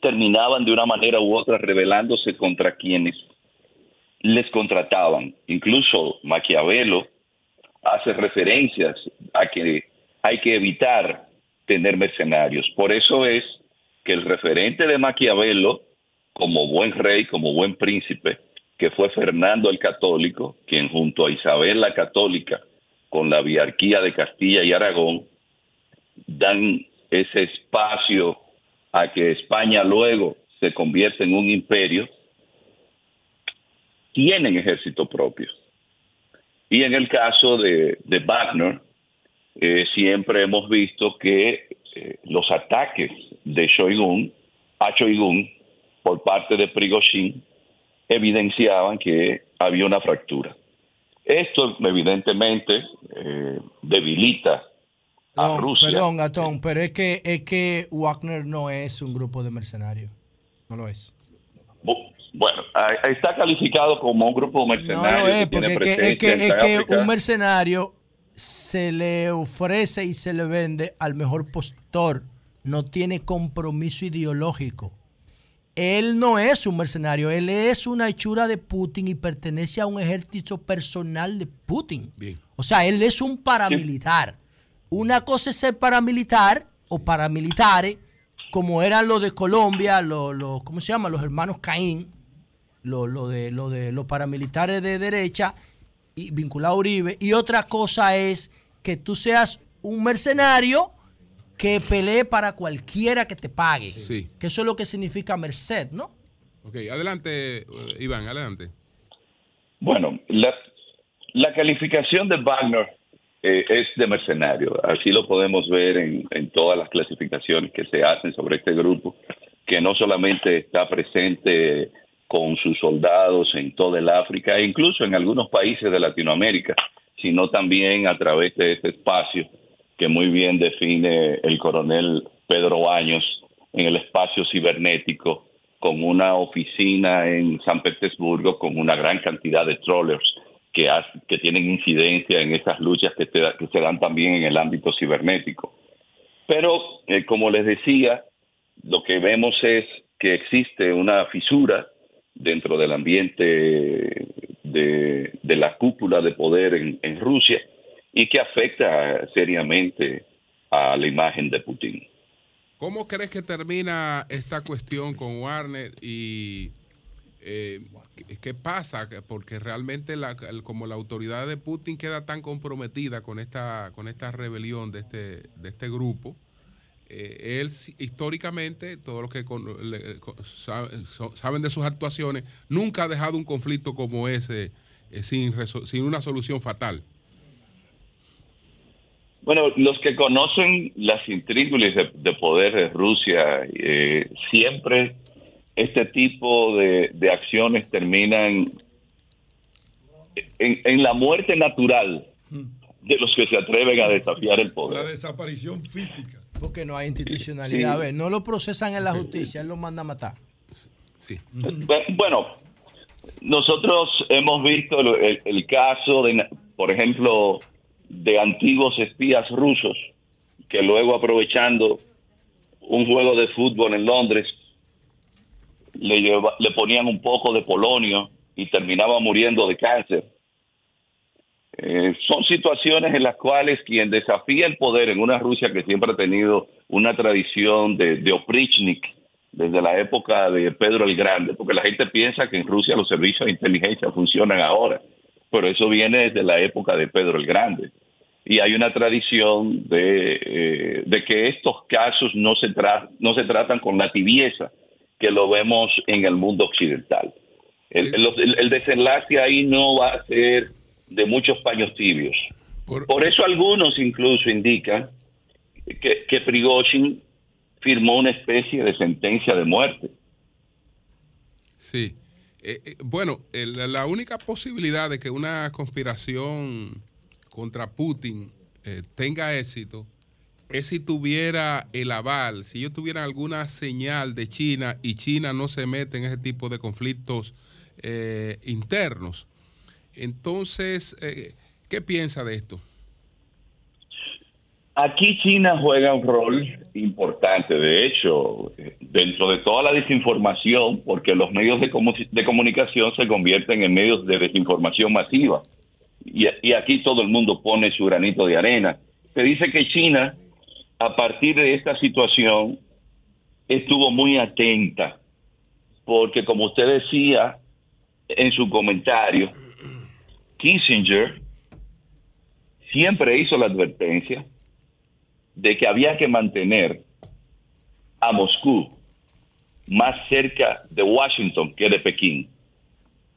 terminaban de una manera u otra rebelándose contra quienes les contrataban. Incluso Maquiavelo hace referencias a que hay que evitar tener mercenarios. Por eso es que el referente de Maquiavelo, como buen rey, como buen príncipe, que fue Fernando el Católico, quien junto a Isabel la Católica, con la biarquía de Castilla y Aragón, dan ese espacio a que España luego se convierta en un imperio, tienen ejército propio. Y en el caso de, Wagner, eh, siempre hemos visto que eh, los ataques de Shoigun a Shoigun por parte de Prigozhin evidenciaban que había una fractura. Esto evidentemente eh, debilita a No, Rusia. Perdón, Gatón, pero es que, es que Wagner no es un grupo de mercenarios. No lo es. Bu- Bueno, está calificado como un grupo No mercenario lo que es, porque es que, es que- es un mercenario se le ofrece y se le vende al mejor postor. No tiene compromiso ideológico. Él no es un mercenario, él es una hechura de Putin y pertenece a un ejército personal de Putin. O sea, él es un paramilitar. Una cosa es ser paramilitar o paramilitares, como eran los de Colombia, los, los- ¿cómo se llama? Los hermanos Caín, lo, lo de, lo de los paramilitares de derecha y vinculado a Uribe. Y otra cosa es que tú seas un mercenario que pelee para cualquiera que te pague. Sí. Que eso es lo que significa merced, ¿no? Ok, adelante, eh, Iván, adelante. Bueno, la, la calificación de Wagner eh, es de mercenario. Así lo podemos ver en, en todas las clasificaciones que se hacen sobre este grupo, que no solamente está presente con sus soldados en toda el África e incluso en algunos países de Latinoamérica, sino también a través de este espacio que muy bien define el coronel Pedro Baños en el espacio cibernético, con una oficina en San Petersburgo, con una gran cantidad de trollers que, tienen incidencia en estas luchas que, se dan también en el ámbito cibernético. Pero, eh, como les decía, lo que vemos es que existe una fisura dentro del ambiente de, la cúpula de poder en Rusia y que afecta seriamente a la imagen de Putin. ¿Cómo crees que termina esta cuestión con Warner y eh, qué- pasa? Que- Porque realmente la, como la autoridad de Putin queda tan comprometida con esta con esta rebelión de este de este grupo, eh, él históricamente todos los que con- le- co- sa- so- saben de sus actuaciones nunca ha dejado un conflicto como ese eh, sin sin una solución fatal. Bueno, los que conocen las intríngulis de, de poder de Rusia, eh, siempre este tipo de, de acciones terminan en, en la muerte natural de los que se atreven a desafiar el La poder. desaparición física. Porque no hay institucionalidad. A ver, no lo procesan en la justicia, él lo manda a matar. Bu- Bueno, nosotros hemos visto el, el- el caso, de, por ejemplo, de antiguos espías rusos que luego aprovechando un juego de fútbol en Londres le, lleva- le ponían un poco de polonio y terminaba muriendo de cáncer. Eh, son situaciones en las cuales quien desafía el poder en una Rusia que siempre ha tenido una tradición de, de oprichnik desde la época de Pedro el Grande, porque la gente piensa que en Rusia los servicios de inteligencia funcionan ahora, pero eso viene desde la época de Pedro el Grande. Y hay una tradición de, eh, de que estos casos no se, tra- no se tratan con la tibieza que lo vemos en el mundo occidental. El, el- el desenlace ahí no va a ser de muchos paños tibios. Por, eso algunos incluso indican que, que Prigozhin firmó una especie de sentencia de muerte. Sí. Eh, eh, bueno, el- la única posibilidad de que una conspiración contra Putin eh, tenga éxito es si tuviera el aval, si ellos tuvieran alguna señal de China y China no se mete en ese tipo de conflictos eh, internos. Entonces, eh, ¿qué piensa de esto? Aquí China juega un rol importante, de hecho, dentro de toda la desinformación, porque los medios de comunicación se convierten en medios de desinformación masiva. Y, aquí todo el mundo pone su granito de arena. Se dice que China, a partir de esta situación, estuvo muy atenta, porque como usted decía en su comentario, Kissinger siempre hizo la advertencia de que había que mantener a Moscú más cerca de Washington que de Pekín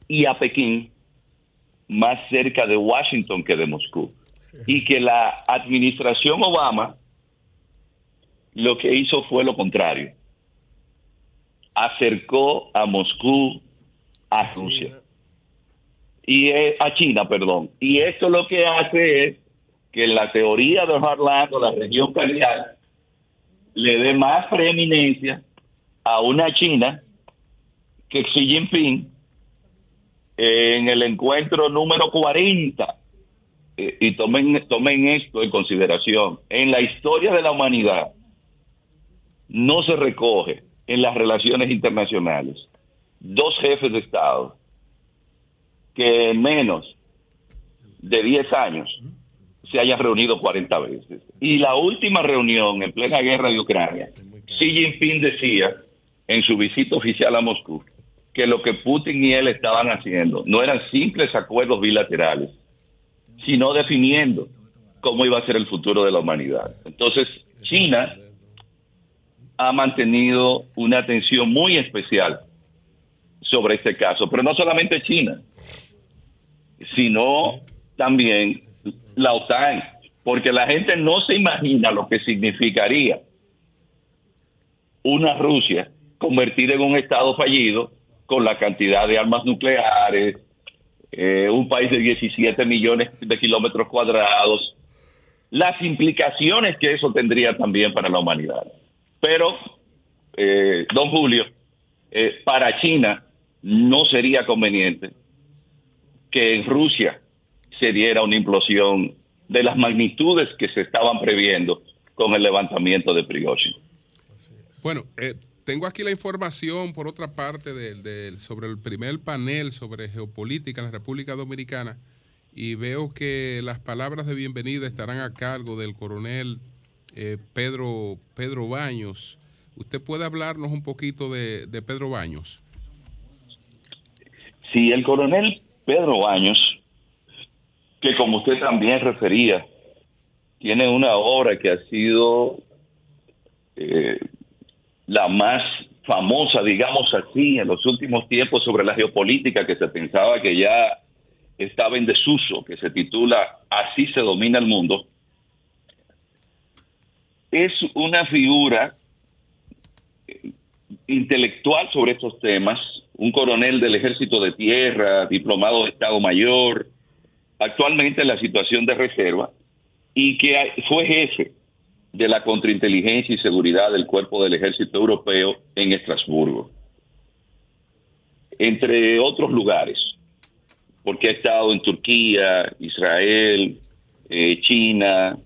y a Pekín más cerca de Washington que de Moscú. Y que la administración Obama lo que hizo fue lo contrario. Acercó a Moscú a Rusia. Y eh, a China, perdón. Y esto lo que hace es que la teoría de Harlan o la región calial le dé más preeminencia a una China que Xi Jinping en el encuentro número 40. Eh, y tomen, tomen esto en consideración. En la historia de la humanidad no se recoge en las relaciones internacionales dos jefes de Estado que en menos de 10 años se hayan reunido 40 veces. Y la última reunión en plena guerra de Ucrania, Xi Jinping decía en su visita oficial a Moscú que lo que Putin y él estaban haciendo no eran simples acuerdos bilaterales, sino definiendo cómo iba a ser el futuro de la humanidad. Entonces, China ha mantenido una atención muy especial sobre este caso, pero no solamente China, sino también la OTAN, porque la gente no se imagina lo que significaría una Rusia convertida en un Estado fallido con la cantidad de armas nucleares, eh, un país de 17 millones de kilómetros cuadrados, las implicaciones que eso tendría también para la humanidad. Pero, eh, don Julio, eh, para China no sería conveniente que en Rusia se diera una implosión de las magnitudes que se estaban previendo con el levantamiento de Prigozhin. Bueno, tengo aquí la información, por otra parte, sobre el primer panel sobre geopolítica en la República Dominicana y veo que las palabras de bienvenida estarán a cargo del coronel eh, Pedro, Pedro Baños. ¿Usted puede hablarnos un poquito de, Pedro Baños? Si el coronel Pedro Baños, que como usted también refería, tiene una obra que ha sido eh, la más famosa, digamos así, en los últimos tiempos sobre la geopolítica que se pensaba que ya estaba en desuso, que se titula Así se domina el mundo. es una figura eh, intelectual sobre estos temas, un coronel del ejército de tierra, diplomado de Estado Mayor, actualmente en la situación de reserva, y que fue jefe de la contrainteligencia y seguridad del cuerpo del ejército europeo en Estrasburgo, entre otros lugares, porque ha estado en Turquía, Israel, eh, China,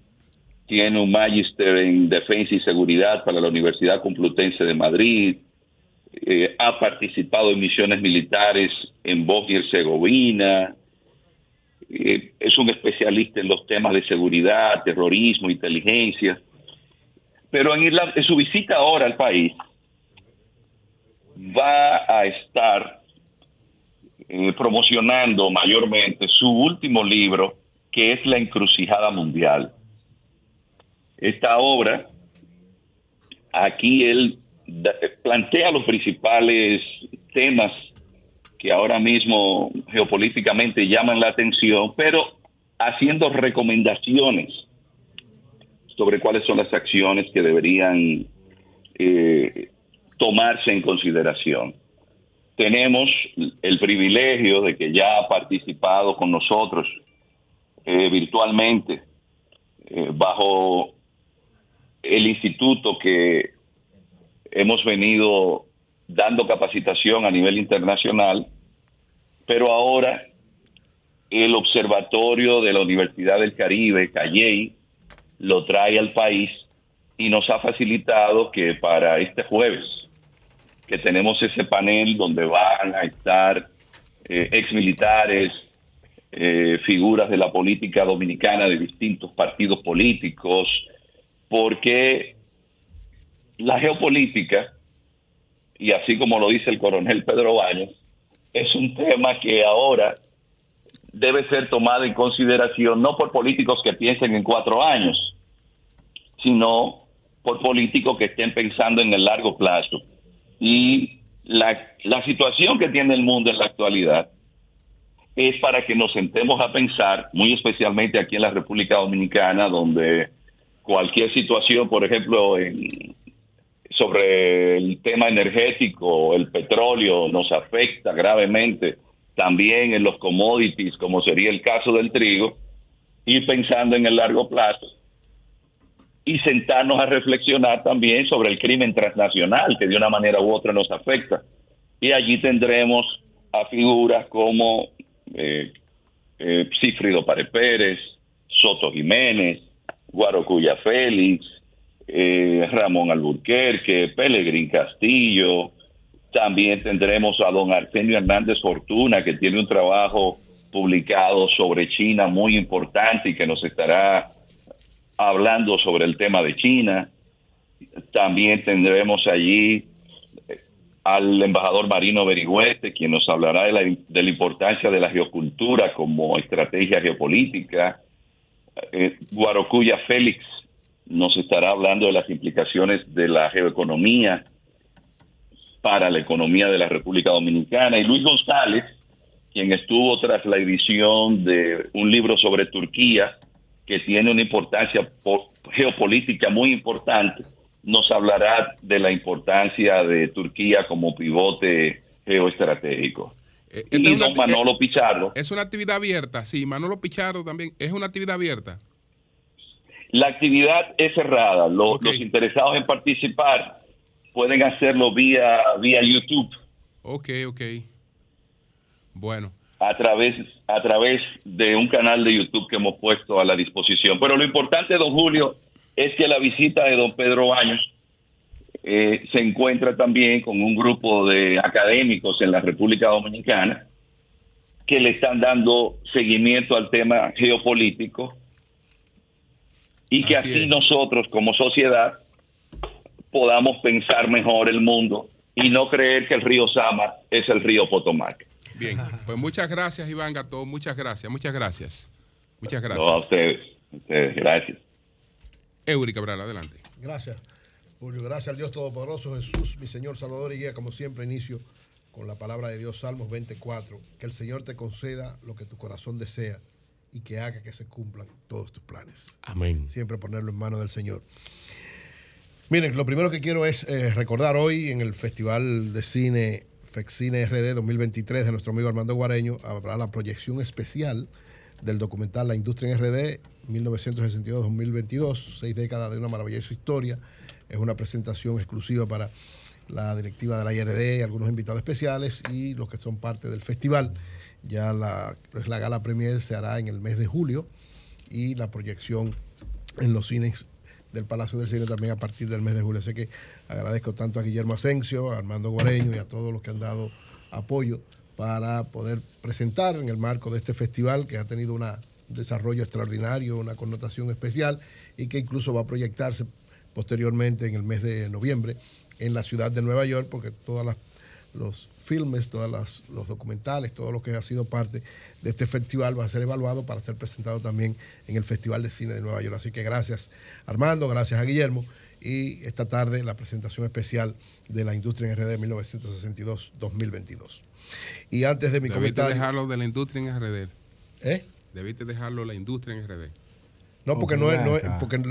tiene un magíster en defensa y seguridad para la Universidad Complutense de Madrid, eh, ha participado en misiones militares en Bosnia y Herzegovina, eh, es un especialista en los temas de seguridad, terrorismo, inteligencia. Pero en, su visita ahora al país va a estar eh, promocionando mayormente su último libro, que es La Encrucijada Mundial. Esta obra, aquí él da- plantea los principales temas que ahora mismo geopolíticamente llaman la atención, pero haciendo recomendaciones sobre cuáles son las acciones que deberían eh, tomarse en consideración. Tenemos el privilegio de que ya ha participado con nosotros eh, virtualmente eh, bajo el instituto que hemos venido dando capacitación a nivel internacional, pero ahora el Observatorio de la Universidad del Caribe, Calley, lo trae al país y nos ha facilitado que para este jueves, que tenemos ese panel donde van a estar eh, exmilitares, eh, figuras de la política dominicana de distintos partidos políticos, porque la geopolítica, y así como lo dice el coronel Pedro Baños, es un tema que ahora debe ser tomado en consideración no por políticos que piensen en cuatro años, sino por políticos que estén pensando en el largo plazo. Y la, la situación que tiene el mundo en la actualidad es para que nos sentemos a pensar, muy especialmente aquí en la República Dominicana, donde cualquier situación, por ejemplo, sobre el tema energético, el petróleo, nos afecta gravemente también en los commodities, como sería el caso del trigo, y pensando en el largo plazo y sentarnos a reflexionar también sobre el crimen transnacional que de una manera u otra nos afecta. Y allí tendremos a figuras como eh, eh, Cifrido Pare Pérez, Soto Jiménez, Guarocuya Félix, eh, Ramón Alburquerque, Pelegrín Castillo. También tendremos a don Arsenio Hernández Fortuna, que tiene un trabajo publicado sobre China muy importante y que nos estará hablando sobre el tema de China. También tendremos allí eh, al embajador Marino Berigüete, quien nos hablará de la, de la importancia de la geocultura como estrategia geopolítica. Eh, Guarocuya Félix nos estará hablando de las implicaciones de la geoeconomía para la economía de la República Dominicana. Y Luis González, quien estuvo tras la edición de un libro sobre Turquía, que tiene una importancia po- geopolítica muy importante, nos hablará de la importancia de Turquía como pivote geoestratégico. esta y don Manolo Pichardo, Es una actividad abierta, sí. Manolo Pichardo también es una actividad abierta. la actividad es cerrada. Lo- Los interesados en participar pueden hacerlo vía, vía YouTube. Ok, ok. Bueno. A través a través de un canal de YouTube que hemos puesto a la disposición. Pero lo importante, don Julio, es que la visita de don Pedro Baños eh, se encuentra también con un grupo de académicos en la República Dominicana que le están dando seguimiento al tema geopolítico y que Así así nosotros como sociedad podamos pensar mejor el mundo y no creer que el río Sama es el río Potomac. Bien. Pues muchas gracias, Iván Gato. Muchas gracias, muchas gracias. Muchas gracias. No, a ustedes, a ustedes, gracias. Eury Cabral, adelante. Gracias, Julio. Gracias al Dios Todopoderoso, Jesús, mi Señor, Salvador y Guía. Como siempre, inicio con la palabra de Dios, Salmos 24. Que el Señor te conceda lo que tu corazón desea y que haga que se cumplan todos tus planes. Amén. Siempre ponerlo en manos del Señor. Miren, lo primero que quiero es eh, recordar hoy en el Festival de Cine FEXCINE RD 2023 de nuestro amigo Armando Guareño, habrá la proyección especial del documental La Industria en RD 1962-2022, seis décadas de una maravillosa historia. Es una presentación exclusiva para la directiva de la IRD, algunos invitados especiales y los que son parte del festival. Ya la, pues, la gala premier se hará en el mes de julio y la proyección en los cines del Palacio del Cine también a partir del mes de julio. Así que agradezco tanto a Guillermo Asensio, a Armando Guareño y a todos los que han dado apoyo para poder presentar en el marco de este festival que ha tenido un desarrollo extraordinario, una connotación especial y que incluso va a proyectarse posteriormente en el mes de noviembre en la ciudad de Nueva York, porque todos los filmes, todos las- los documentales, todo lo que ha sido parte de este festival va a ser evaluado para ser presentado también en el Festival de Cine de Nueva York. Así que gracias Armando, gracias a Guillermo y esta tarde la presentación especial de la industria en RD 1962-2022. Y antes de mi Debiste comentario... dejarlo de la industria en RD. ¿Eh? Debiste dejarlo la industria en RD. No, porque no es, no es- porque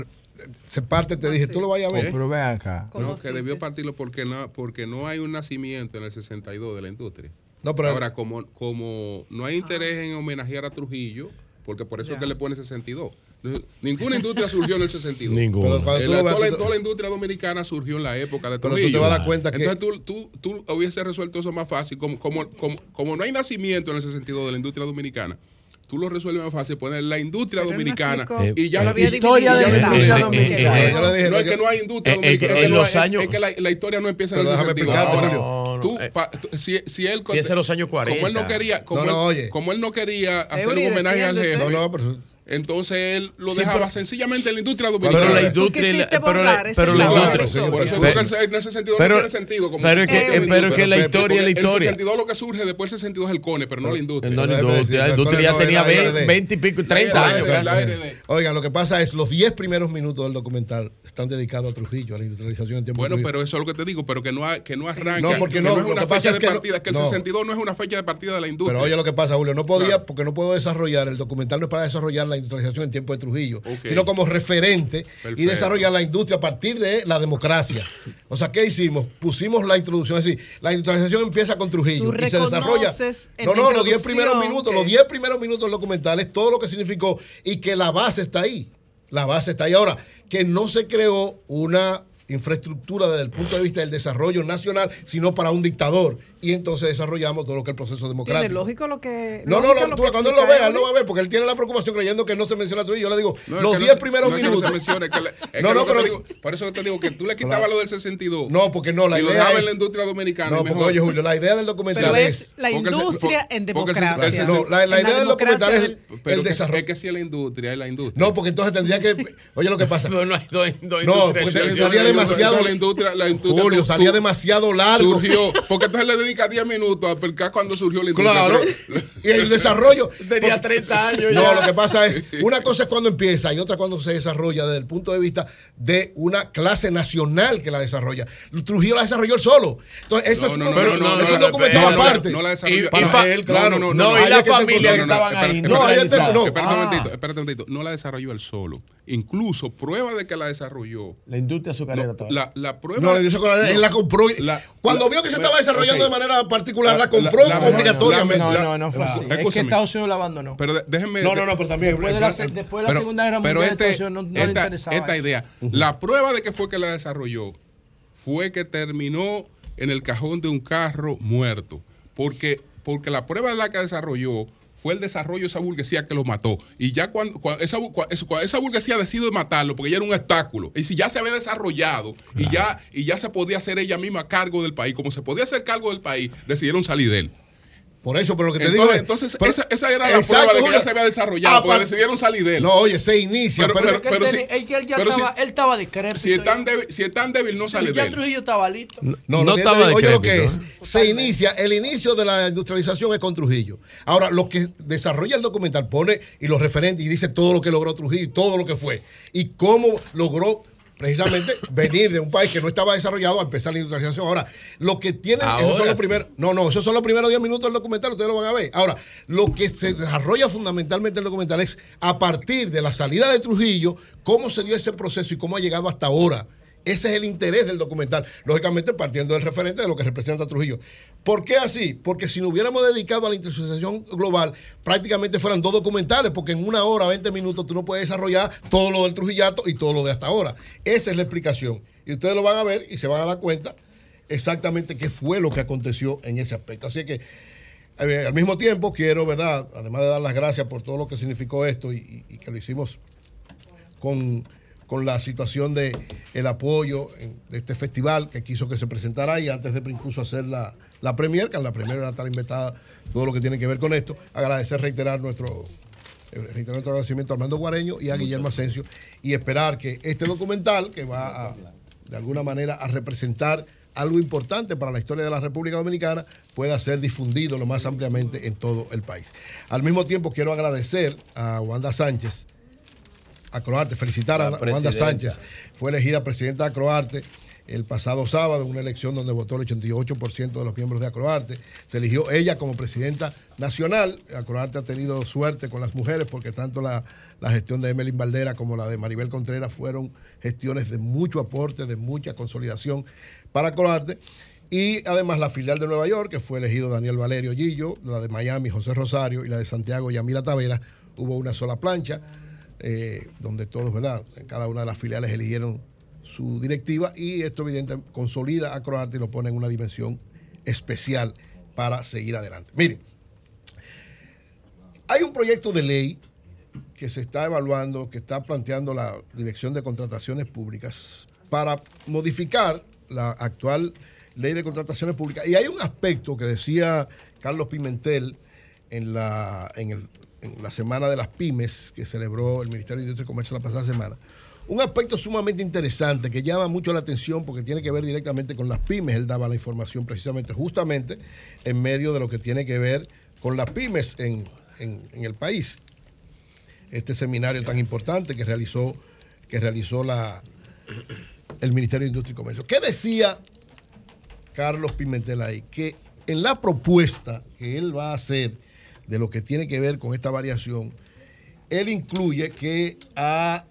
se parte, te dije, tú lo vayas a ver. Pero ven acá. No, que debió partirlo porque no, porque no hay un nacimiento en el 62 de la industria. No, pero- Ahora, como, como no hay interés en homenajear a Trujillo, porque por eso Ya. es que le pone 62. No, Ninguna industria surgió en el 62. Ninguna. Pero cuando tú la- lo ves, toda, la, tú- toda la industria dominicana surgió en la época de Pero tú Trujillo. te vas a dar cuenta que- Entonces tú, tú, tú hubieses resuelto eso más fácil. Como, como, como, como no hay nacimiento en el 62 de la industria dominicana, tú lo resuelves más fácil. Poner la industria Pero no dominicana explicó. y ya Eh, la eh, historia de la industria eh, dominicana. eh, No es que no hay industria eh, eh, dominicana. en es que no los años- Es que la, la historia no empieza en Pero el déjame 62. explicarte, Ahora, Julio. tú, pa- tú- si, si él Piensa en los años 40. Como él no quería, como, No, no, él, oye. como él no quería hacer un homenaje al jefe, No, no, pero- entonces él lo Sí, dejaba pero- sencillamente en la industria Pero dominicana. la industria pero la- pero la industria- Por eso pero- en ese sentido pero- no tiene sentido. Como pero es que- de pero es que la industria. historia es la historia. El 62 lo que surge después del 62 es el CONE, pero no la industria. No la industria. La industria ya tenía 20, 20 y pico, 30 años. Oigan, lo que pasa es los 10 primeros minutos del documental están dedicados a Trujillo, a la industrialización en tiempo Bueno, pero eso es lo que te digo, pero que no, que no arranca. No, porque que no, es una fecha es de partida, que el no. 62 no es una fecha de partida de la industria. Pero oye lo que pasa, Julio, no podía, porque no puedo desarrollar, el documental no es para desarrollar la industrialización en tiempo de Trujillo, sino como referente y desarrollar la industria a partir de la democracia. O sea, ¿qué hicimos? Pusimos la introducción, es decir, la industrialización empieza con Trujillo Tú y se desarrolla. No, no, los 10 introducción primeros minutos, que- los 10 primeros minutos del documental es todo lo que significó y que la base está ahí. La base está ahí. Ahora, que no se creó una infraestructura desde el punto de vista del desarrollo nacional, sino para un dictador. Y entonces desarrollamos todo lo que es el proceso Tiene democrático. lógico lo que. No, no, no, lo tú, que cuando él lo vea, él lo va a ver, porque él tiene la preocupación creyendo que no se menciona a Trujillo. Yo le digo, No, los que 10 no- primeros no es que no minutos. se mencione, es que le- es No, que no, lo que pero- digo- por eso te digo que tú le quitabas Claro. lo del 62. No, porque no, la y lo idea dejabas es- en la industria dominicana. No, y porque mejor. oye, Julio, la idea del documental Pero es. es la el- industria en el- democracia. No, la, la En la idea del documental es el, desarrollo. Es que si es la industria, es la industria. No, porque entonces tendría que. Oye, lo que pasa. Pero no hay dos, dos No, industrias. porque Demasiado. entonces La industria, la industria Julio, salía tú- demasiado largo. Surgió, porque entonces le dedica 10 minutos a explicar cuando surgió la industria. Claro. pero- Y el desarrollo. Tenía 30 años No, ya. lo que pasa es, una cosa es cuando empieza y otra cuando se desarrolla desde el punto de vista de una clase nacional que la desarrolla. Trujillo la desarrolló él solo. Entonces, eso No, es, no, un- no, eso no, no, es un no, documental no, no, aparte. no la desarrolló. Y para Y fa- él, claro. No, no, No, y la familia que estaban ahí. No, no. Espera un Ah. momentito, espérate un momentito. No la desarrolló él solo. Incluso prueba de que la desarrolló. La industria azucarera. La, la prueba. No, él no, la compró. y- la- cuando la- vio que se estaba desarrollando de manera particular, la compró la- la- obligatoriamente. la- No, la- no, no fue la- así. Es que. Estados Unidos la abandonó. Pero déjenme. No, no, no, pero también. Después de la, se- después de la pero- Segunda Guerra pero Mundial, este- Estados Unidos no, no le esta, interesaba. esta idea, la prueba de que fue que la desarrolló fue que terminó en el cajón de un carro muerto. Porque, porque la prueba de la que desarrolló fue el desarrollo de esa burguesía que lo mató. Y ya cuando, cuando esa, cuando esa burguesía decidió matarlo, porque ella era un obstáculo, y si ya se había desarrollado y, ya, y ya se podía hacer ella misma cargo del país, como se podía hacer cargo del país, decidieron salir de él. Por eso, pero lo que te Entonces, digo es. entonces pero- esa, esa era la Exacto, prueba de que ya se había desarrollado, Ah, porque pa- decidieron salir de él. No, oye, se inicia. Pero- pero- pero- él, si- ya pero si- estaba, él estaba decrépito. Si es tan ya. débil, si es tan débil no sale de ya él. Trujillo estaba listo. No, No que estaba digo, oye lo que es, decrépito, se inicia, el inicio de la industrialización es con Trujillo. Ahora, lo que desarrolla el documental pone y los referentes y dice todo lo que logró Trujillo y todo lo que fue. Y cómo logró precisamente venir de un país que no estaba desarrollado a empezar la industrialización. Ahora, lo que tienen, esos son Ahora los sí. primeros, no, no, esos son los primeros 10 minutos del documental, ustedes lo van a ver. Ahora, lo que se desarrolla fundamentalmente el documental es a partir de la salida de Trujillo, cómo se dio ese proceso y cómo ha llegado hasta ahora. Ese es el interés del documental. Lógicamente, partiendo del referente de lo que representa Trujillo. ¿Por qué así? Porque si nos hubiéramos dedicado a la intersección global, prácticamente fueran dos documentales, porque en una hora, 20 minutos, tú no puedes desarrollar todo lo del Trujillato y todo lo de hasta ahora. Esa es la explicación. Y ustedes lo van a ver y se van a dar cuenta exactamente qué fue lo que aconteció en ese aspecto. Así que, eh, al mismo tiempo, quiero, ¿verdad? Además de dar las gracias por todo lo que significó esto y que lo hicimos con, con la situación de el apoyo de este festival que quiso que se presentara y antes de incluso hacer la, la premier, que en la premier era estar inventada todo lo que tiene que ver con esto. Agradecer, reiterar nuestro, eh, reiterar nuestro agradecimiento a Armando Guareño y a Guillermo Asensio y esperar que este documental, que va a, de alguna manera a representar algo importante para la historia de la República Dominicana, pueda ser difundido lo más ampliamente en todo el país. Al mismo tiempo, quiero agradecer a Wanda Sánchez, a Croarte, felicitar a Wanda. Sánchez. Fue elegida presidenta de Acroarte el pasado sábado, en una elección donde votó el 88% de los miembros de Acroarte. Se eligió ella como presidenta nacional. Acroarte ha tenido suerte con las mujeres porque tanto la, la gestión de Emelín Valdera como la de Maribel Contreras fueron gestiones de mucho aporte, de mucha consolidación para Acroarte. Y además la filial de Nueva York, que fue elegido Daniel Valerio Gillo, la de Miami José Rosario y la de Santiago Yamila Tavera, hubo una sola plancha eh, donde todos, ¿verdad? Cada una de las filiales eligieron su directiva y esto evidentemente consolida a Croarte y lo pone en una dimensión especial para seguir adelante. Miren, hay un proyecto de ley que se está evaluando, que está planteando la Dirección de Contrataciones Públicas para modificar la actual ley de contrataciones públicas. Y hay un aspecto que decía Carlos Pimentel en la, en el- en la semana de las pymes que celebró el Ministerio de Industria y Comercio la pasada semana. Un aspecto sumamente interesante que llama mucho la atención porque tiene que ver directamente con las pymes. Él daba la información precisamente, justamente en medio de lo que tiene que ver con las pymes en, en- en el país. Este seminario tan importante que realizó, que realizó la, el Ministerio de Industria y Comercio. ¿Qué decía Carlos Pimentel ahí? Que en la propuesta que él va a hacer de lo que tiene que ver con esta variación, él incluye que a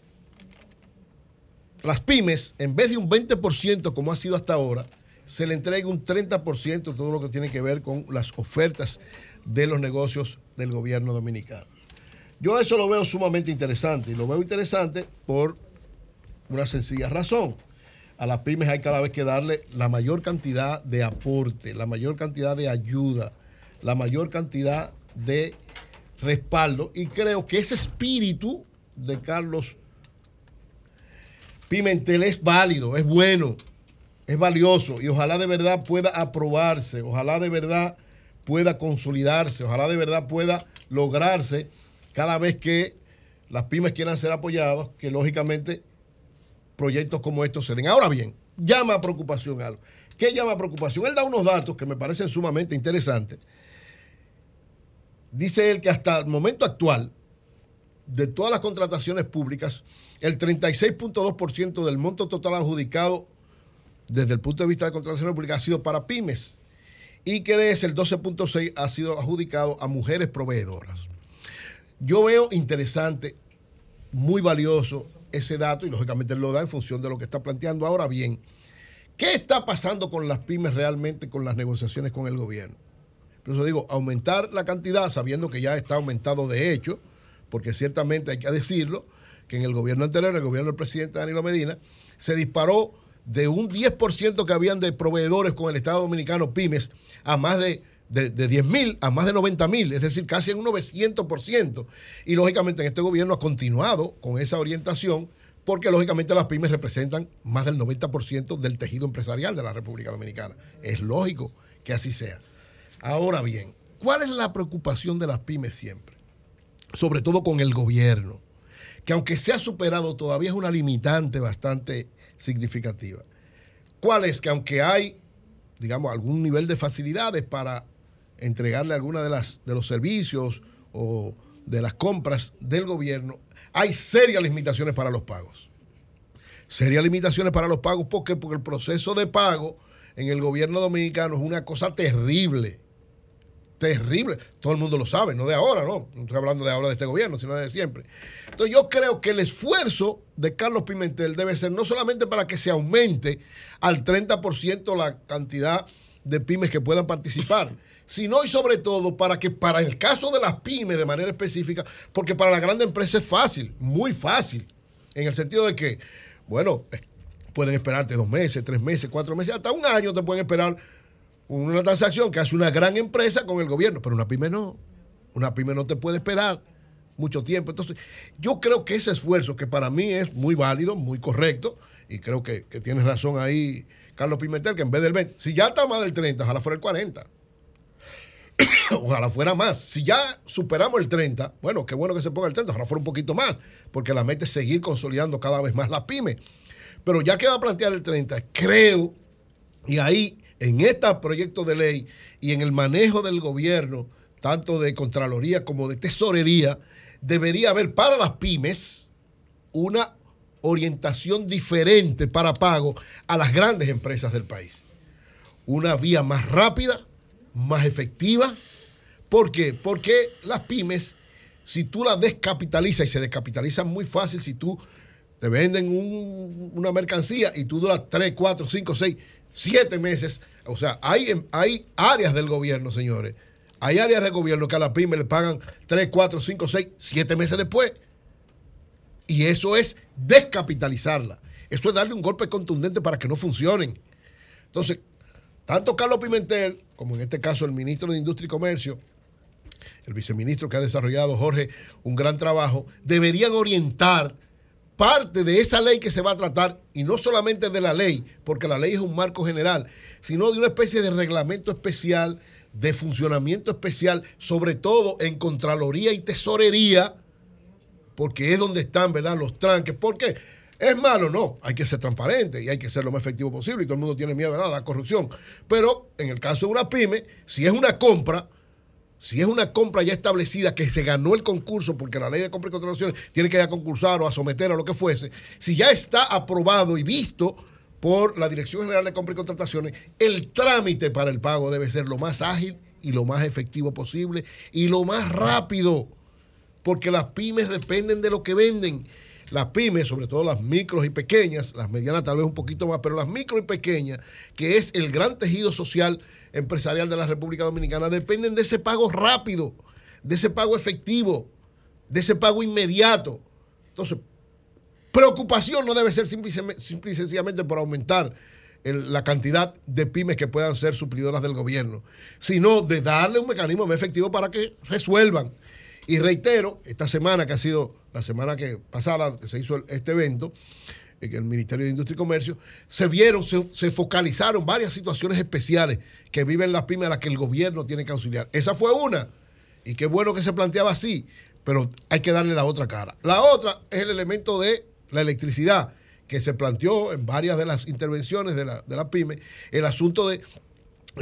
las pymes, en vez de un 20% como ha sido hasta ahora, se le entregue un 30% de todo lo que tiene que ver con las ofertas de los negocios del gobierno dominicano. Yo eso lo veo sumamente interesante y lo veo interesante por una sencilla razón. A las pymes hay cada vez que darle la mayor cantidad de aporte, la mayor cantidad de ayuda, la mayor cantidad de respaldo y creo que ese espíritu de Carlos Pimentel es válido, es bueno, es valioso y ojalá de verdad pueda aprobarse, ojalá de verdad pueda consolidarse, ojalá de verdad pueda lograrse cada vez que las pymes quieran ser apoyadas, que lógicamente proyectos como estos se den. Ahora bien, llama a preocupación algo. ¿Qué llama a preocupación? Él da unos datos que me parecen sumamente interesantes. Dice él que hasta el momento actual, de todas las contrataciones públicas, el 36.2% del monto total adjudicado desde el punto de vista de contrataciones públicas ha sido para pymes y que de ese el 12.6% ha sido adjudicado a mujeres proveedoras. Yo veo interesante, muy valioso ese dato y lógicamente él lo da en función de lo que está planteando. Ahora bien, ¿qué está pasando con las pymes realmente con las negociaciones con el gobierno? Por eso digo, aumentar la cantidad sabiendo que ya está aumentado de hecho, porque ciertamente hay que decirlo, que en el gobierno anterior, el gobierno del presidente Danilo Medina, se disparó de un 10% que habían de proveedores con el Estado Dominicano, pymes, a más de, de, 10 mil, a más de 90 mil, es decir, casi en un 900%. Y lógicamente en este gobierno ha continuado con esa orientación, porque lógicamente las pymes representan más del 90% del tejido empresarial de la República Dominicana. Es lógico que así sea. Ahora bien, ¿cuál es la preocupación de las pymes siempre? Sobre todo con el gobierno, que aunque se ha superado todavía es una limitante bastante significativa. ¿Cuál es? Que aunque hay, digamos, algún nivel de facilidades para entregarle alguna de las de los servicios o de las compras del gobierno, hay serias limitaciones para los pagos. Serias limitaciones para los pagos, ¿por qué? Porque el proceso de pago en el gobierno dominicano es una cosa terrible terrible. Todo el mundo lo sabe, no de ahora, no. No estoy hablando de ahora de este gobierno, sino de siempre. Entonces yo creo que el esfuerzo de Carlos Pimentel debe ser no solamente para que se aumente al 30% la cantidad de pymes que puedan participar, sino y sobre todo para que para el caso de las pymes de manera específica, porque para la grande empresa es fácil, muy fácil, en el sentido de que, bueno, pueden esperarte dos meses, tres meses, cuatro meses, hasta un año te pueden esperar una transacción que hace una gran empresa con el gobierno, pero una pyme no. Una pyme no te puede esperar mucho tiempo. Entonces, yo creo que ese esfuerzo, que para mí es muy válido, muy correcto, y creo que, que tienes razón ahí, Carlos Pimentel, que en vez del 20, si ya está más del 30, ojalá fuera el 40. ojalá fuera más. Si ya superamos el 30, bueno, qué bueno que se ponga el 30, ojalá fuera un poquito más, porque la meta es seguir consolidando cada vez más la pyme. Pero ya que va a plantear el 30, creo, y ahí en este proyecto de ley y en el manejo del gobierno, tanto de Contraloría como de Tesorería, debería haber para las pymes una orientación diferente para pago a las grandes empresas del país. Una vía más rápida, más efectiva. ¿Por qué? Porque las pymes, si tú las descapitalizas y se descapitalizan muy fácil, si tú te venden un- una mercancía y tú duras 3, 4, 5, 6, 7 meses. O sea, hay, hay áreas del gobierno, señores. Hay áreas del gobierno que a la pyme le pagan 3, 4, 5, 6, 7 meses después. Y eso es descapitalizarla. Eso es darle un golpe contundente para que no funcionen. Entonces, tanto Carlos Pimentel, como en este caso el ministro de Industria y Comercio, el viceministro que ha desarrollado, Jorge, un gran trabajo, deberían orientar parte de esa ley que se va a tratar, y no solamente de la ley, porque la ley es un marco general, sino de una especie de reglamento especial, de funcionamiento especial, sobre todo en Contraloría y Tesorería, porque es donde están, ¿verdad?, los tranques. ¿Por qué? ¿Es malo? No, hay que ser transparente y hay que ser lo más efectivo posible y todo el mundo tiene miedo ¿verdad? a la corrupción. Pero en el caso de una pyme, si es una compra, si es una compra ya establecida que se ganó el concurso, porque la ley de compra y contrataciones tiene que ir a concursar o a someter a lo que fuese, si ya está aprobado y visto por la Dirección General de Compra y Contrataciones, el trámite para el pago debe ser lo más ágil y lo más efectivo posible y lo más rápido, porque las pymes dependen de lo que venden. Las pymes, sobre todo las micros y pequeñas, las medianas tal vez un poquito más, pero las micro y pequeñas, que es el gran tejido social empresarial de la República Dominicana, dependen de ese pago rápido, de ese pago efectivo, de ese pago inmediato. Entonces, preocupación no debe ser simple y, sencillamente por aumentar la cantidad de pymes que puedan ser suplidoras del gobierno, sino de darle un mecanismo más efectivo para que resuelvan. Y reitero, esta semana que ha sido la semana que pasada que se hizo este evento, en el Ministerio de Industria y Comercio, se vieron, se, focalizaron varias situaciones especiales que viven las pymes a las que el gobierno tiene que auxiliar. Esa fue una, y qué bueno que se planteaba así, pero hay que darle la otra cara. La otra es el elemento de la electricidad, que se planteó en varias de las intervenciones de la, de la pyme, el asunto de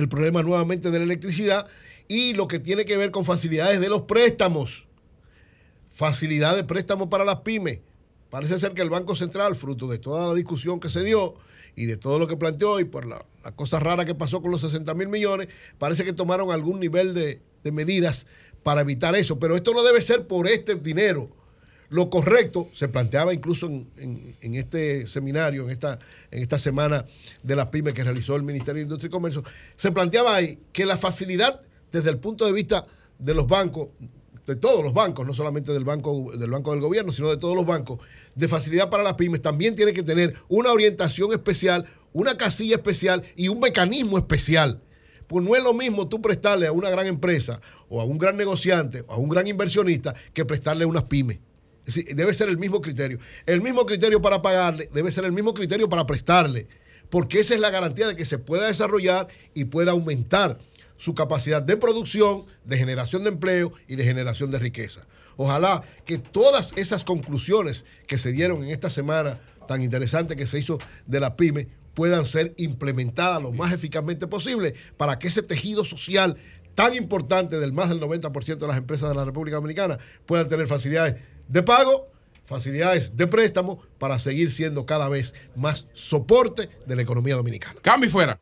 problema nuevamente de la electricidad y lo que tiene que ver con facilidades de los préstamos. Facilidad de préstamo para las pymes. Parece ser que el Banco Central, fruto de toda la discusión que se dio y de todo lo que planteó y por la, la cosa rara que pasó con los 60 mil millones, parece que tomaron algún nivel de, medidas para evitar eso. Pero esto no debe ser por este dinero. Lo correcto, se planteaba incluso en, en- en este seminario, en esta, en esta semana de las pymes que realizó el Ministerio de Industria y Comercio, se planteaba ahí que la facilidad desde el punto de vista de los bancos, de todos los bancos, no solamente del banco, del banco del gobierno, sino de todos los bancos, de facilidad para las pymes, también tiene que tener una orientación especial, una casilla especial y un mecanismo especial. Pues no es lo mismo tú prestarle a una gran empresa o a un gran negociante o a un gran inversionista que prestarle a unas pymes. Es decir, debe ser el mismo criterio. El mismo criterio para pagarle debe ser el mismo criterio para prestarle, porque esa es la garantía de que se pueda desarrollar y pueda aumentar su capacidad de producción, de generación de empleo y de generación de riqueza. Ojalá que todas esas conclusiones que se dieron en esta semana tan interesante que se hizo de la pyme puedan ser implementadas lo más eficazmente posible para que ese tejido social tan importante del más del 90% de las empresas de la República Dominicana puedan tener facilidades de pago, facilidades de préstamo para seguir siendo cada vez más soporte de la economía dominicana. Cambio fuera.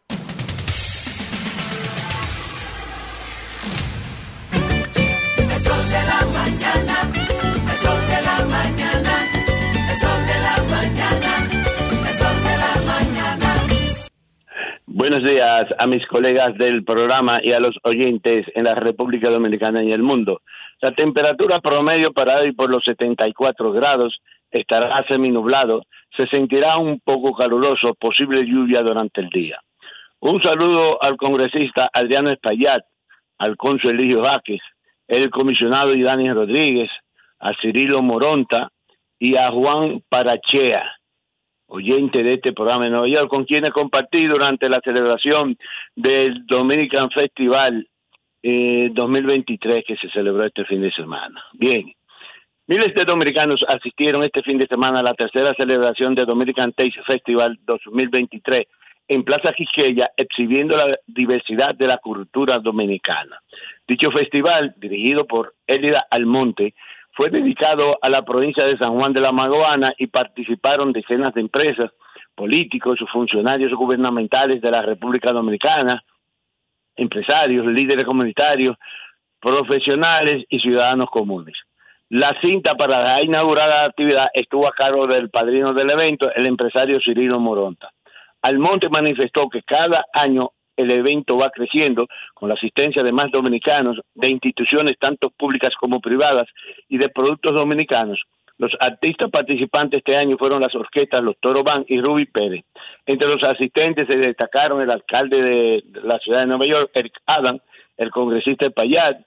Buenos días a mis colegas del programa y a los oyentes en la República Dominicana y el mundo. La temperatura promedio para hoy por los 74 grados estará seminublado, se sentirá un poco caluroso, posible lluvia durante el día. Un saludo al congresista Adriano Espaillat, al cónsul Eligio Vázquez, el comisionado Idani Rodríguez, a Cirilo Moronta y a Juan Parachea, oyente de este programa de Nueva York, con quienes compartí durante la celebración del Dominican Festival eh, 2023 que se celebró este fin de semana. Bien, miles de dominicanos asistieron este fin de semana a la tercera celebración del Dominican Taste Festival 2023 en Plaza Quisqueya, exhibiendo la diversidad de la cultura dominicana. Dicho festival, dirigido por Elida Almonte, fue dedicado a la provincia de San Juan de la Maguana y participaron decenas de empresas, políticos, funcionarios gubernamentales de la República Dominicana, empresarios, líderes comunitarios, profesionales y ciudadanos comunes. La cinta para la actividad estuvo a cargo del padrino del evento, el empresario Cirilo Moronta. Almonte manifestó que cada año el evento va creciendo con la asistencia de más dominicanos, de instituciones tanto públicas como privadas y de productos dominicanos. Los artistas participantes este año fueron las orquestas Los Toro Van y Ruby Pérez. Entre los asistentes se destacaron el alcalde de la ciudad de Nueva York, Eric Adam, el congresista Payat,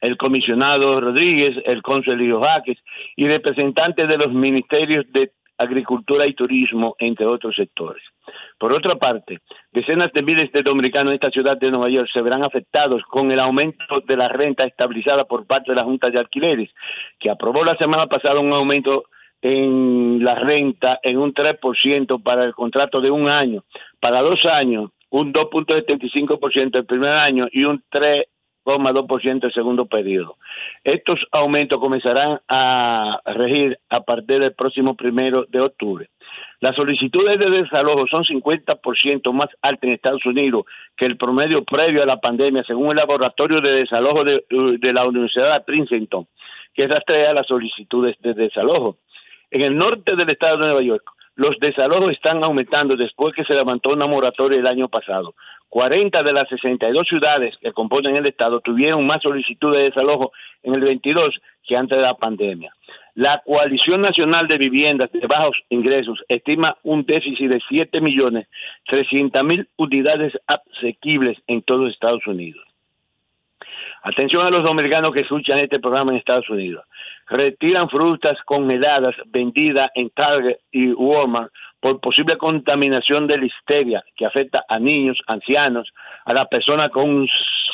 el comisionado Rodríguez, el cónsul Leo Jaques y representantes de los ministerios de Agricultura y Turismo, entre otros sectores. Por otra parte, decenas de miles de dominicanos en esta ciudad de Nueva York se verán afectados con el aumento de la renta estabilizada por parte de la Junta de Alquileres, que aprobó la semana pasada un aumento en la renta en un 3% para el contrato de un año, para dos años un 2.75% el primer año y un 3,2% el segundo periodo. Estos aumentos comenzarán a regir a partir del próximo primero de octubre. Las solicitudes de desalojo son 50% más altas en Estados Unidos que el promedio previo a la pandemia, según el laboratorio de desalojo de, de la Universidad de Princeton, que rastrea las solicitudes de desalojo. En el norte del estado de Nueva York, los desalojos están aumentando después que se levantó una moratoria el año pasado. 40 de las 62 ciudades que componen el estado tuvieron más solicitudes de desalojo en el 22 que antes de la pandemia. La Coalición Nacional de Viviendas de Bajos Ingresos estima un déficit de 7 millones 300 mil unidades asequibles en todos Estados Unidos. Atención a los dominicanos que escuchan este programa en Estados Unidos. Retiran frutas congeladas vendidas en Target y Walmart por posible contaminación de listeria que afecta a niños, ancianos, a las personas con un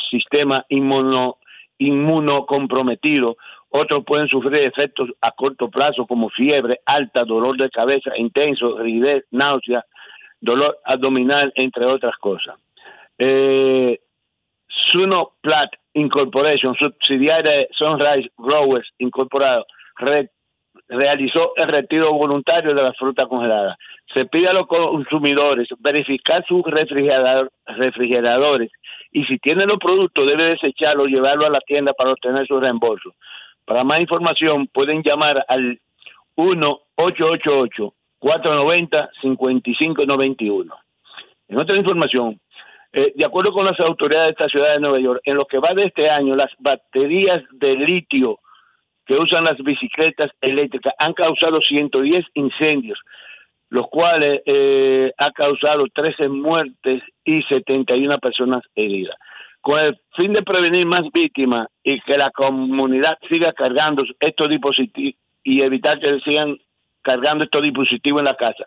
sistema inmuno, inmunocomprometido otros pueden sufrir efectos a corto plazo como fiebre alta, dolor de cabeza intenso, rigidez, náusea, dolor abdominal, entre otras cosas. Eh, Suno Plat Incorporation, subsidiaria de Sunrise Growers Incorporado, realizó el retiro voluntario de la fruta congelada. Se pide a los consumidores verificar sus refrigeradores y si tienen los productos debe desecharlos, llevarlo a la tienda para obtener su reembolso. Para más información pueden llamar al 1-888-490-5591. En otra información, eh, de acuerdo con las autoridades de esta ciudad de Nueva York, en lo que va de este año, las baterías de litio que usan las bicicletas eléctricas han causado 110 incendios, los cuales eh, ha causado 13 muertes y 71 personas heridas con el fin de prevenir más víctimas y que la comunidad siga cargando estos dispositivos y evitar que sigan cargando estos dispositivos en la casa.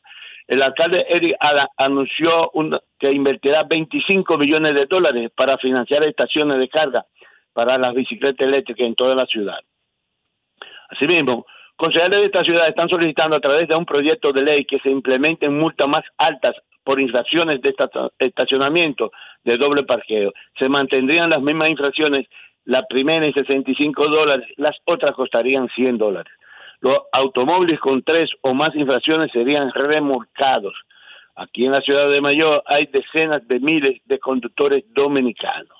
El alcalde Eric Ada anunció que invertirá 25 millones de dólares para financiar estaciones de carga para las bicicletas eléctricas en toda la ciudad. Asimismo, consejeros de esta ciudad están solicitando a través de un proyecto de ley que se implementen multas más altas por infracciones de estacionamiento de doble parqueo. Se mantendrían las mismas infracciones, la primera en 65 dólares, las otras costarían 100 dólares. Los automóviles con tres o más infracciones serían remolcados. Aquí en la ciudad de Mayor hay decenas de miles de conductores dominicanos.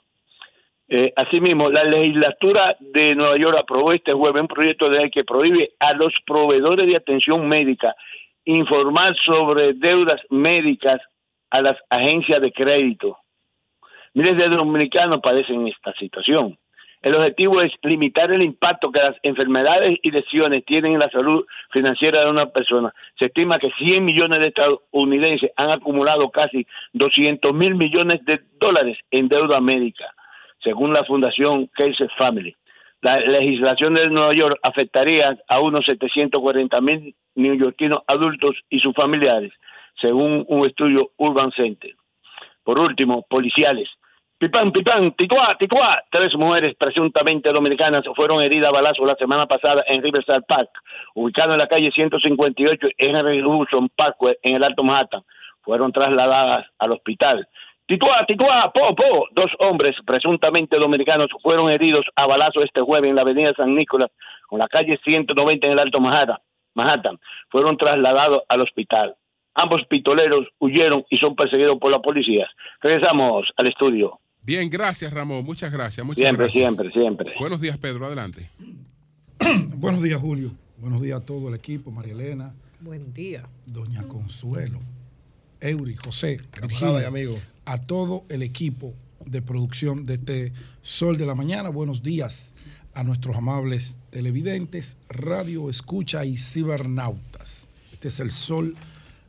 Eh, asimismo, la legislatura de Nueva York aprobó este jueves un proyecto de ley que prohíbe a los proveedores de atención médica informar sobre deudas médicas a las agencias de crédito. Miles de dominicanos padecen esta situación. El objetivo es limitar el impacto que las enfermedades y lesiones tienen en la salud financiera de una persona. Se estima que 100 millones de estadounidenses han acumulado casi 200 mil millones de dólares en deuda médica, según la Fundación Case Family. La legislación de Nueva York afectaría a unos 740 mil neoyorquinos adultos y sus familiares, según un estudio Urban Center. Por último, policiales. Pipán, pipán, ticuá, ticuá. Tres mujeres presuntamente dominicanas fueron heridas a balazo la semana pasada en Riverside Park, ubicado en la calle 158 en Hudson Parkway, en el Alto Manhattan. Fueron trasladadas al hospital. Ticuá, ticuá, po, po. Dos hombres presuntamente dominicanos fueron heridos a balazo este jueves en la avenida San Nicolás, con la calle 190 en el Alto Manhattan. Manhattan. Fueron trasladados al hospital. Ambos pistoleros huyeron y son perseguidos por la policía. Regresamos al estudio. Bien, gracias Ramón, muchas gracias. Muchas Siempre, gracias. siempre, siempre. Buenos días Pedro, adelante. Buenos días, Julio. Buenos días a todo el equipo, María Elena, Buen día. Doña Consuelo, Eury, José, Virginia, y amigo. a todo el equipo de producción de este Sol de la Mañana. Buenos días a nuestros amables televidentes, radio, escucha y cibernautas. Este es el Sol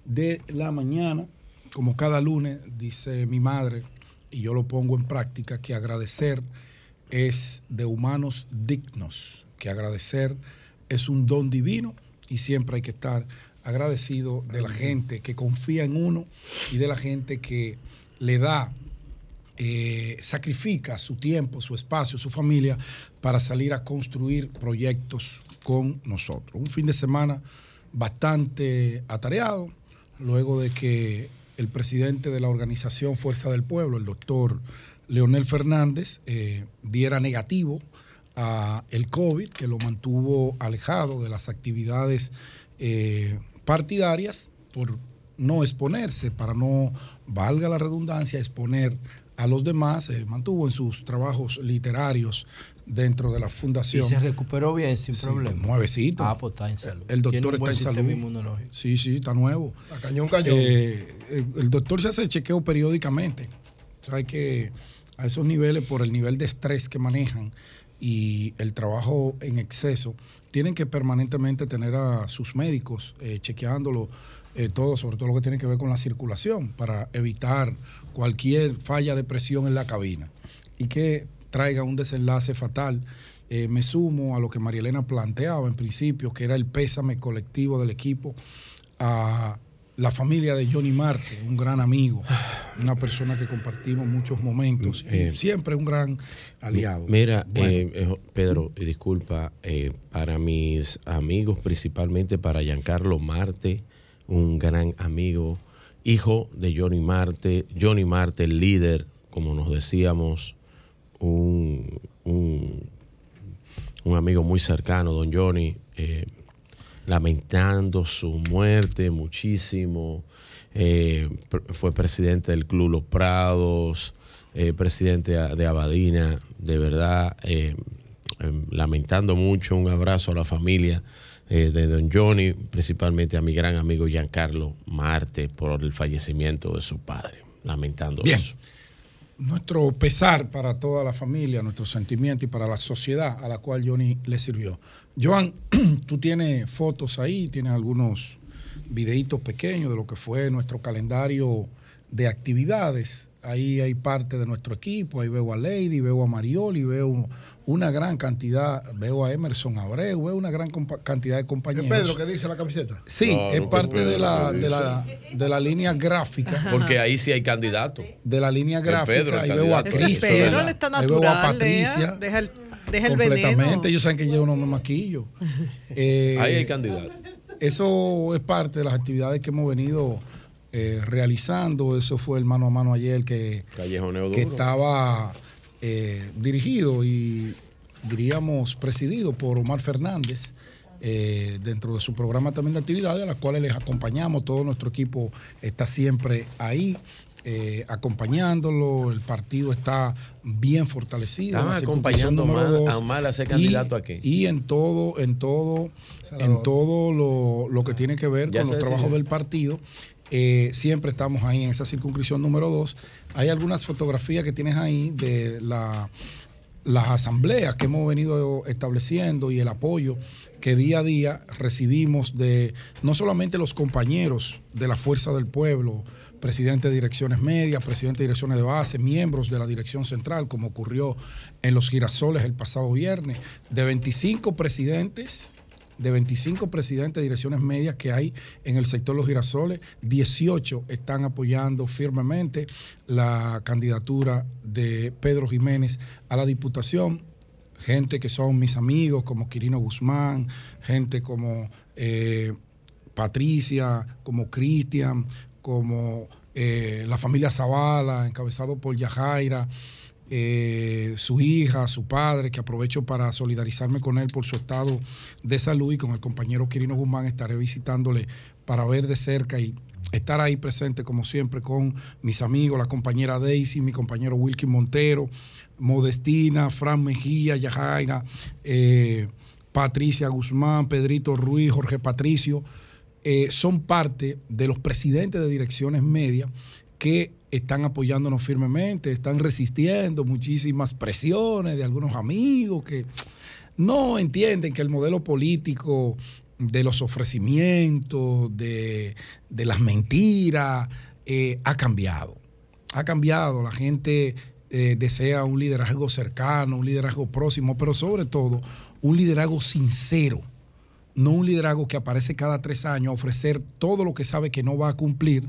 de la Mañana. Como cada lunes, dice mi madre, y yo lo pongo en práctica, que agradecer es de humanos dignos, que agradecer es un don divino y siempre hay que estar agradecido de la gente que confía en uno y de la gente que le da, eh, sacrifica su tiempo, su espacio, su familia para salir a construir proyectos con nosotros. Un fin de semana bastante atareado, luego de que el presidente de la organización Fuerza del Pueblo, el doctor Leonel Fernández, eh, diera negativo a el COVID, que lo mantuvo alejado de las actividades eh, partidarias por no exponerse, para no, valga la redundancia, exponer a los demás, se mantuvo en sus trabajos literarios dentro de la Y fundación. se recuperó bien sin Sí, problema. Nuevecito. Ah, pues está en salud. El Tiene doctor un está buen en salud. inmunológico. Sí, sí, está nuevo. A cañón, cañón. Eh, eh, el doctor se hace chequeo periódicamente. Sabe que a esos niveles, por el nivel de estrés que manejan y el trabajo en exceso, tienen que permanentemente tener a sus médicos eh, chequeándolo eh, todo, sobre todo lo que tiene que ver con la circulación, para evitar cualquier falla de presión en la cabina y que traiga un desenlace fatal. Eh, me sumo a lo que María Elena planteaba en principio, que era el pésame colectivo del equipo a la familia de Johnny Marte, un gran amigo, una persona que compartimos muchos momentos, Eh, siempre un gran aliado. Mira, Bueno. eh, eh, Pedro, y disculpa, eh, para mis amigos, principalmente para Giancarlo Marte, un gran amigo, hijo de Johnny Marte, Johnny Marte, el líder, como nos decíamos, un, un, un amigo muy cercano, don Johnny, eh, lamentando su muerte muchísimo. Eh, fue presidente del Club Los Prados, eh, presidente de Abadina, de verdad, eh, eh, lamentando mucho. Un abrazo a la familia eh, de don Johnny, principalmente a mi gran amigo Giancarlo Marte por el fallecimiento de su padre. Lamentando Bien. eso. Nuestro pesar para toda la familia, nuestro sentimiento y para la sociedad a la cual Johnny le sirvió. Joan, tú tienes fotos ahí, tienes algunos videitos pequeños de lo que fue nuestro calendario de actividades. Ahí hay parte de nuestro equipo, ahí veo a Lady, veo a Marioli, veo una gran cantidad, veo a Emerson Abreu, veo una gran cantidad de ¿Es compañeros. Pedro que dice la camiseta? Sí, es parte de la, de, la, de la línea gráfica. Porque ahí sí hay candidato. De la línea Es gráfica, Pedro ahí veo a Cristo. Pedro le está ahí veo a Lea. Patricia. Deja el, deja el completamente. veneno. Ellos saben que yo no me maquillo. Eh, Ahí hay candidato. Eso es parte de las actividades que hemos venido eh, realizando. Eso fue el mano a mano ayer que, que estaba eh, dirigido y diríamos presidido por Omar Fernández. eh, dentro de su programa también de actividades, a las cuales les acompañamos, todo nuestro equipo está siempre ahí, eh, acompañándolo, el partido está bien fortalecido. Circunscripción acompañando dos. a Omar a ser Y- candidato a qué? Y en todo, en todo, en todo lo, lo que tiene que ver Ya con los trabajos del partido eh, siempre estamos ahí en esa circunscripción número 2. Hay algunas fotografías que tienes ahí de la, las asambleas que hemos venido estableciendo y el apoyo que día a día recibimos de no solamente los compañeros de la Fuerza del Pueblo, presidente de direcciones medias, presidente de direcciones de base, miembros de la dirección central, como ocurrió en los girasoles el pasado viernes, de 25 presidentes de 25 presidentes de direcciones medias que hay en el sector Los Girasoles, 18 están apoyando firmemente la candidatura de Pedro Jiménez a la Diputación. Gente que son mis amigos, como Quirino Guzmán, gente como eh, Patricia, como Cristian, como eh, la familia Zavala, encabezado por Yajaira, eh, su hija, su padre, que aprovecho para solidarizarme con él por su estado de salud y con el compañero Quirino Guzmán estaré visitándole para ver de cerca y estar ahí presente como siempre con mis amigos, la compañera Daisy, mi compañero Wilkin Montero, Modestina, Fran Mejía, Yajaira, eh, Patricia Guzmán, Pedrito Ruiz, Jorge Patricio, eh, son parte de los presidentes de direcciones medias que están apoyándonos firmemente, están resistiendo muchísimas presiones de algunos amigos que no entienden que el modelo político de los ofrecimientos, de, de las mentiras, eh, ha cambiado. Ha cambiado. La gente eh, desea un liderazgo cercano, un liderazgo próximo, pero sobre todo un liderazgo sincero. No un liderazgo que aparece cada tres años a ofrecer todo lo que sabe que no va a cumplir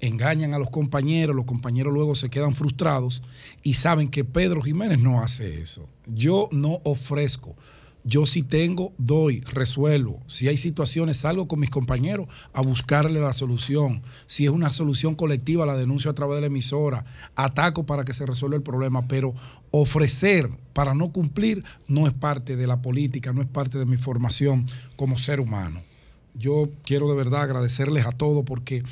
engañan a los compañeros, los compañeros luego se quedan frustrados y saben que Pedro Jiménez no hace eso. Yo no ofrezco. Yo si tengo, doy, resuelvo. Si hay situaciones, salgo con mis compañeros a buscarle la solución. Si es una solución colectiva, la denuncio a través de la emisora. Ataco para que se resuelva el problema. Pero ofrecer para no cumplir no es parte de la política, no es parte de mi formación como ser humano. Yo quiero de verdad agradecerles a todos porque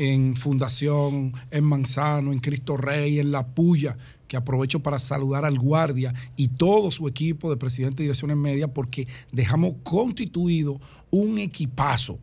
en Fundación, en Manzano, en Cristo Rey, en La Puya, que aprovecho para saludar al guardia y todo su equipo de presidente de direcciones media, porque dejamos constituido un equipazo.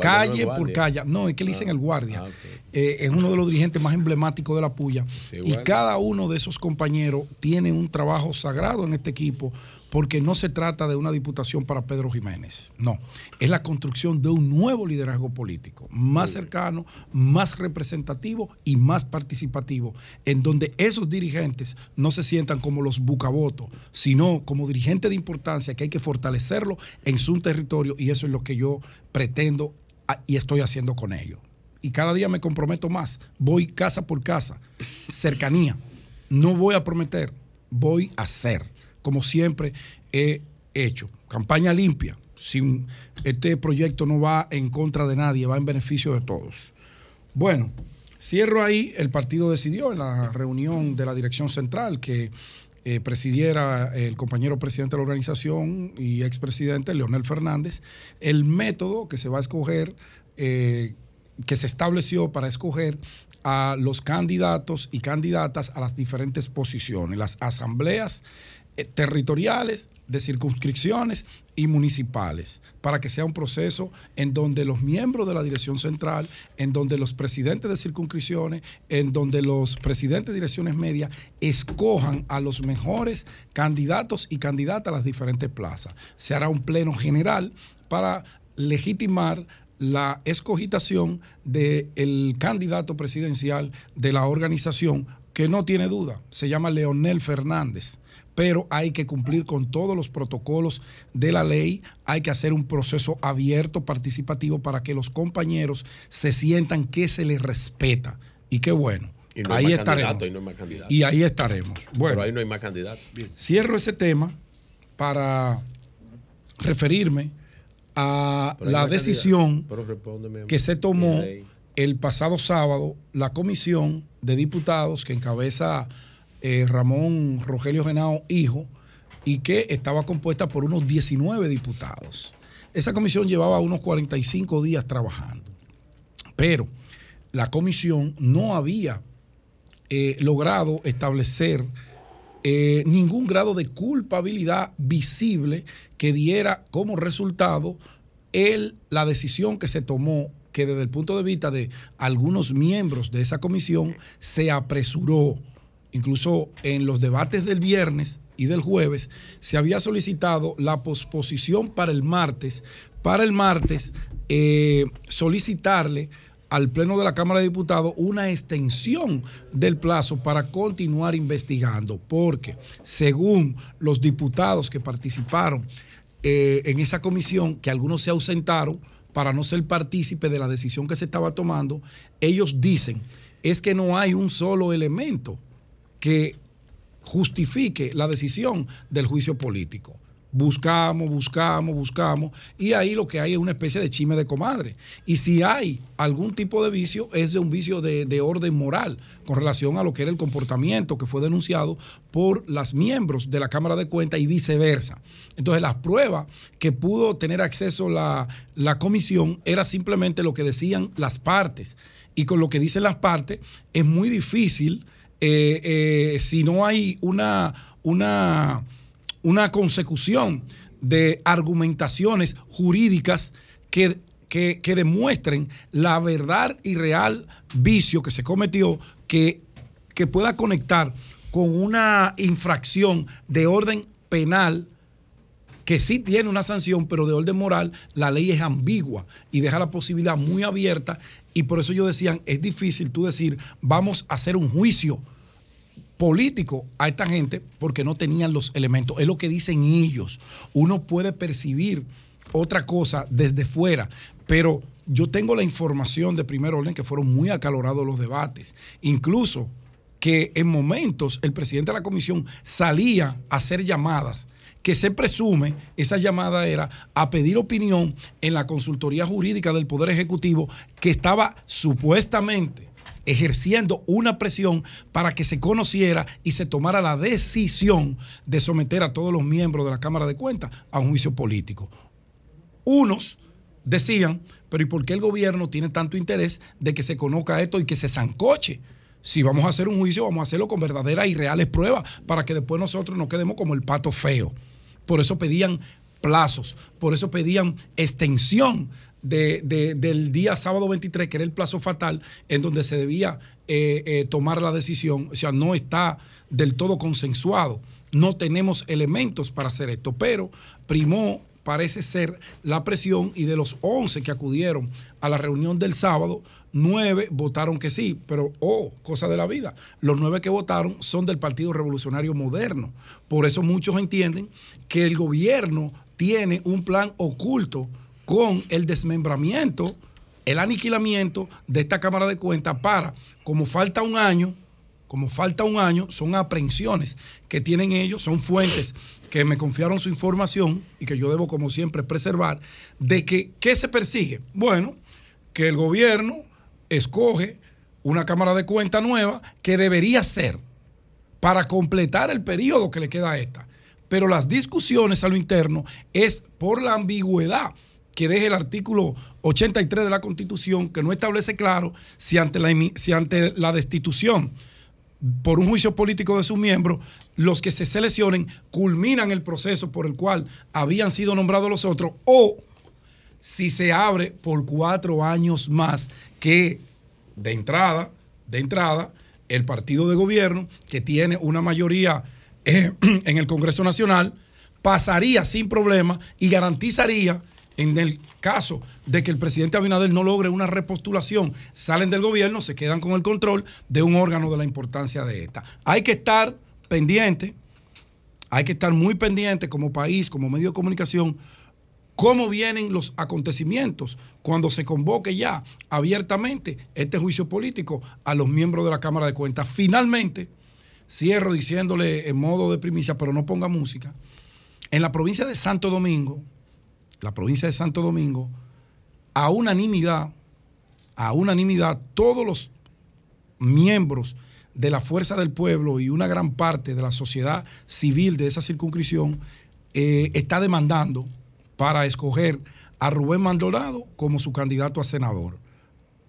calle no es por calle. No, es que le dicen Ah, el guardia. ah. Eh, es uno de los dirigentes más emblemáticos de la puya. y guardia. cada uno de esos compañeros tiene un trabajo sagrado en este equipo, porque no se trata de una diputación para Pedro Jiménez. No, es la construcción de un nuevo liderazgo político, más cercano, más representativo y más participativo, en donde esos dirigentes no se sientan como los bucavotos, sino como dirigentes de importancia que hay que fortalecerlo en su territorio y eso es lo que yo pretendo ah, y estoy haciendo con ellos. Y cada día me comprometo más. Voy casa por casa, cercanía. No voy a prometer, voy a hacer, como siempre he hecho. Campaña limpia. Sin, este proyecto no va en contra de nadie, va en beneficio de todos. Bueno, cierro ahí. El partido decidió en la reunión de la dirección central que eh, presidiera el compañero presidente de la organización y expresidente Leonel Fernández, el método que se va a escoger, eh, que se estableció para escoger a los candidatos y candidatas a las diferentes posiciones, las asambleas territoriales, de circunscripciones y municipales, para que sea un proceso en donde los miembros de la dirección central, en donde los presidentes de circunscripciones, en donde los presidentes de direcciones medias escojan a los mejores candidatos y candidatas a las diferentes plazas. Se hará un pleno general para legitimar la escogitación del candidato presidencial de la organización, que no tiene duda, se llama Leonel Fernández pero hay que cumplir con todos los protocolos de la ley, hay que hacer un proceso abierto, participativo, para que los compañeros se sientan que se les respeta. Y qué bueno. Y no hay ahí estaremos. y no ahí estaremos. Bueno, Pero ahí no hay más candidato. Bien. cierro ese tema para referirme a Pero la decisión que se tomó el pasado sábado la comisión de diputados que encabeza eh, Ramón Rogelio Genao Hijo y que estaba compuesta por unos 19 diputados. Esa comisión llevaba unos 45 días trabajando, pero la comisión no había eh, logrado establecer eh, ningún grado de culpabilidad visible que diera como resultado la decisión que se tomó que desde el punto de vista de algunos miembros de esa comisión se apresuró. Incluso en los debates del viernes y del jueves se había solicitado la posposición para el martes, para el martes eh, solicitarle al Pleno de la Cámara de Diputados una extensión del plazo para continuar investigando, porque según los diputados que participaron eh, en esa comisión, que algunos se ausentaron para no ser partícipe de la decisión que se estaba tomando, ellos dicen es que no hay un solo elemento que justifique la decisión del juicio político. Buscamos, buscamos, buscamos, y ahí lo que hay es una especie de chisme de comadre. Y si hay algún tipo de vicio, es de un vicio de, de orden moral con relación a lo que era el comportamiento que fue denunciado por las miembros de la Cámara de Cuentas y viceversa. Entonces, las pruebas que pudo tener acceso la, la comisión era simplemente lo que decían las partes. Y con lo que dicen las partes, es muy difícil eh, eh, si no hay una, una, una consecución de argumentaciones jurídicas que, que, que demuestren la verdad y real vicio que se cometió que, que pueda conectar con una infracción de orden penal que sí tiene una sanción, pero de orden moral, la ley es ambigua y deja la posibilidad muy abierta. Y por eso yo decía, es difícil tú decir, vamos a hacer un juicio político a esta gente porque no tenían los elementos. Es lo que dicen ellos. Uno puede percibir otra cosa desde fuera, pero yo tengo la información de primer orden que fueron muy acalorados los debates. Incluso que en momentos el presidente de la comisión salía a hacer llamadas que se presume esa llamada era a pedir opinión en la consultoría jurídica del Poder Ejecutivo que estaba supuestamente ejerciendo una presión para que se conociera y se tomara la decisión de someter a todos los miembros de la Cámara de Cuentas a un juicio político. Unos decían, pero ¿y por qué el gobierno tiene tanto interés de que se conozca esto y que se zancoche? Si vamos a hacer un juicio, vamos a hacerlo con verdaderas y reales pruebas para que después nosotros no quedemos como el pato feo. Por eso pedían plazos, por eso pedían extensión de, de, del día sábado 23, que era el plazo fatal, en donde se debía eh, eh, tomar la decisión. O sea, no está del todo consensuado. No tenemos elementos para hacer esto, pero primó parece ser la presión y de los 11 que acudieron a la reunión del sábado, 9 votaron que sí, pero, oh, cosa de la vida, los 9 que votaron son del Partido Revolucionario Moderno. Por eso muchos entienden que el gobierno tiene un plan oculto con el desmembramiento, el aniquilamiento de esta Cámara de Cuentas para, como falta un año, como falta un año, son aprehensiones que tienen ellos, son fuentes que me confiaron su información y que yo debo, como siempre, preservar, de que, ¿qué se persigue? Bueno, que el gobierno escoge una Cámara de Cuentas nueva que debería ser para completar el periodo que le queda a esta. Pero las discusiones a lo interno es por la ambigüedad que deje el artículo 83 de la Constitución, que no establece claro si ante la, si ante la destitución por un juicio político de sus miembros, los que se seleccionen culminan el proceso por el cual habían sido nombrados los otros, o si se abre por cuatro años más, que de entrada, de entrada, el partido de gobierno, que tiene una mayoría eh, en el Congreso Nacional, pasaría sin problema y garantizaría en el caso de que el presidente Abinader no logre una repostulación, salen del gobierno, se quedan con el control de un órgano de la importancia de esta. Hay que estar pendiente, hay que estar muy pendiente como país, como medio de comunicación, cómo vienen los acontecimientos cuando se convoque ya abiertamente este juicio político a los miembros de la Cámara de Cuentas. Finalmente, cierro diciéndole en modo de primicia, pero no ponga música, en la provincia de Santo Domingo, la provincia de Santo Domingo, a unanimidad, a unanimidad, todos los miembros de la Fuerza del Pueblo y una gran parte de la sociedad civil de esa circunscripción eh, está demandando para escoger a Rubén Maldonado como su candidato a senador.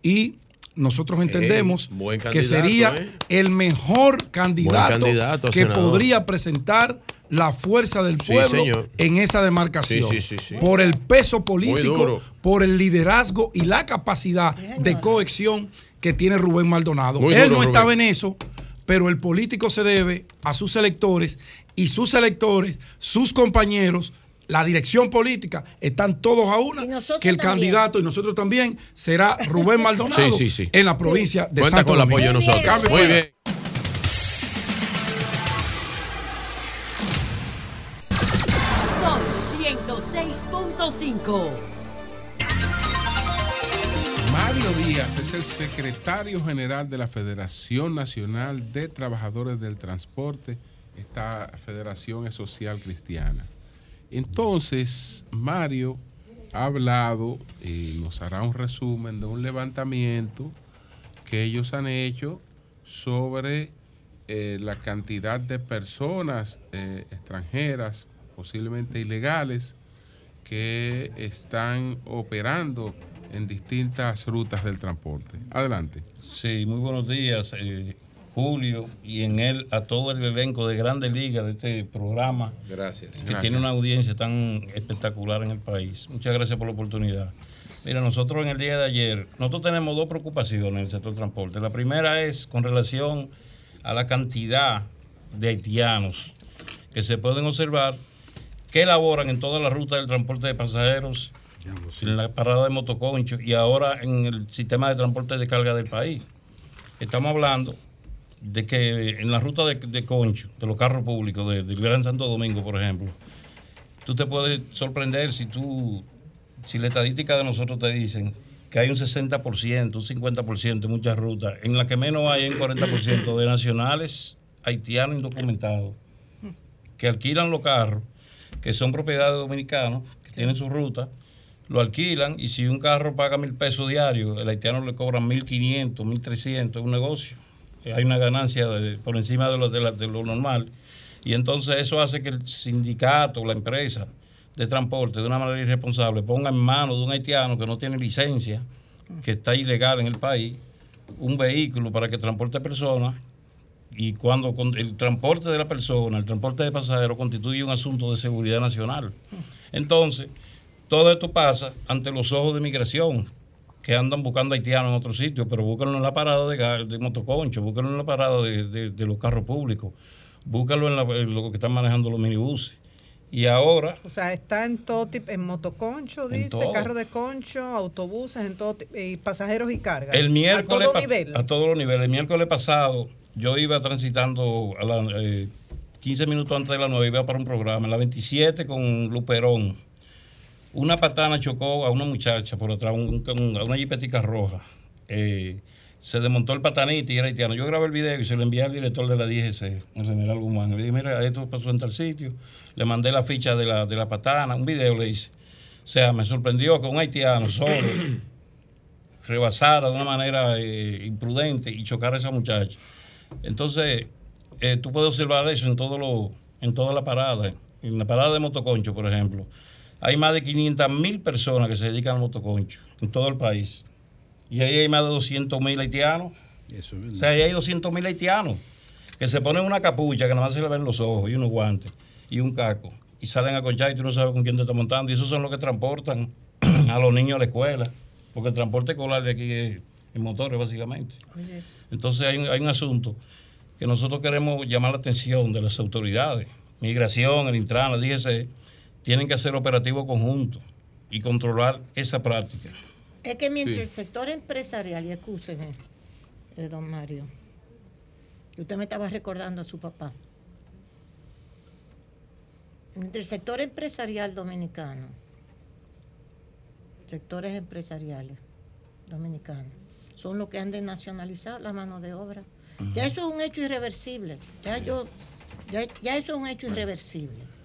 Y nosotros entendemos que sería ¿eh? el mejor candidato, que senador. podría presentar la fuerza del pueblo en esa demarcación. Sí, sí, sí, sí. Por el peso político, por el liderazgo y la capacidad de cohesión que tiene Rubén Maldonado. Muy Él duro, no estaba Rubén. en eso, pero el político se debe a sus electores y sus electores, sus compañeros, la dirección política, están todos a una que el también. candidato y nosotros también será Rubén Maldonado Sí, sí, sí. en la provincia de Cuenta Santo con el apoyo de nosotros. Cambio Muy fuera. bien. Sol 106.5. Mario Díaz es el secretario general de la Federación Nacional de Trabajadores del Transporte. Esta federación es social cristiana. Entonces, Mario ha hablado y nos hará un resumen de un levantamiento que ellos han hecho sobre eh, la cantidad de personas eh, extranjeras, posiblemente ilegales, que están operando en distintas rutas del transporte. Adelante. Sí, muy buenos días, eh, Julio, y en él a todo el elenco de Grandes Ligas de este programa. Gracias. Que Gracias. tiene una audiencia tan espectacular en el país. Muchas gracias por la oportunidad. Mira, nosotros en el día de ayer, nosotros tenemos dos preocupaciones en el sector transporte. La primera es con relación a la cantidad de haitianos que se pueden observar que elaboran en toda la ruta del transporte de pasajeros, en la parada de motoconcho y ahora en el sistema de transporte de carga del país. Estamos hablando de que en la ruta de, de concho, de los carros públicos, de- del Gran Santo Domingo, por ejemplo, tú te puedes sorprender si tú, si la estadística de nosotros te dicen que hay un 60%, un 50% en muchas rutas, en la que menos hay un 40% de nacionales haitianos indocumentados que alquilan los carros, que son propiedad de dominicanos, que tienen su ruta, lo alquilan y si un carro paga mil pesos diarios, el haitiano le cobran mil quinientos, mil trescientos, es un negocio. Eh, Hay una ganancia de- por encima de lo, de la- de lo normal. Y entonces eso hace que el sindicato, la empresa de transporte, de una manera irresponsable, ponga en manos de un haitiano que no tiene licencia, que está ilegal en el país, un vehículo para que transporte personas y cuando el transporte de la persona, el transporte de pasajeros constituye un asunto de seguridad nacional. Entonces, todo esto pasa ante los ojos de migración, que andan buscando haitianos en otro sitio, pero búsquenlo en la parada de, motoconcho, búsquenlo en la parada de, de- de los carros públicos, búscalo en, la- en lo que están manejando los minibuses. Y ahora, O sea, está en todo tipo, en motoconcho, En dice, todo. carro de concho, autobuses, en todo, y pasajeros y carga. El miércoles A todo nivel. a todos los niveles. El miércoles pasado yo iba transitando a las eh, 15 minutos antes de las 9, iba para un programa, en la 27 con Luperón. Una patana chocó a una muchacha por atrás, un- una jipetica roja. Eh, se desmontó el patanito y era haitiano. Yo grabé el video y se lo envié al director de la DGC, el general Guzmán. Le dije, mira, esto pasó en tal sitio. Le mandé la ficha de la, de la patana, un video le hice. O sea, me sorprendió que un haitiano solo rebasara de una manera eh, imprudente y chocara a esa muchacha. Entonces, eh, tú puedes observar eso en todo lo, en toda la parada. En la parada de motoconcho, por ejemplo. Hay más de 500 mil personas que se dedican al motoconcho en todo el país. Y ahí hay más de 200 mil haitianos. o sea, ahí hay 200 mil haitianos que se ponen una capucha que nada más se le ven los ojos y unos guantes y un caco. Y salen a conchar y tú no sabes con quién te está montando. Y esos son los que transportan a los niños a la escuela. Porque el transporte escolar de aquí es en motores, básicamente. Entonces hay un, hay un asunto que nosotros queremos llamar la atención de las autoridades. Migración, el Intran, la DGC, tienen que hacer operativo conjunto y controlar esa práctica. Es que mientras Sí. el sector empresarial, y escúcheme, eh, don Mario, que usted me estaba recordando a su papá. Entre el sector empresarial dominicano, sectores empresariales dominicanos, son los que han desnacionalizado la mano de obra. Ya eso es un hecho irreversible. Ya yo, ya, ya eso es un hecho irreversible.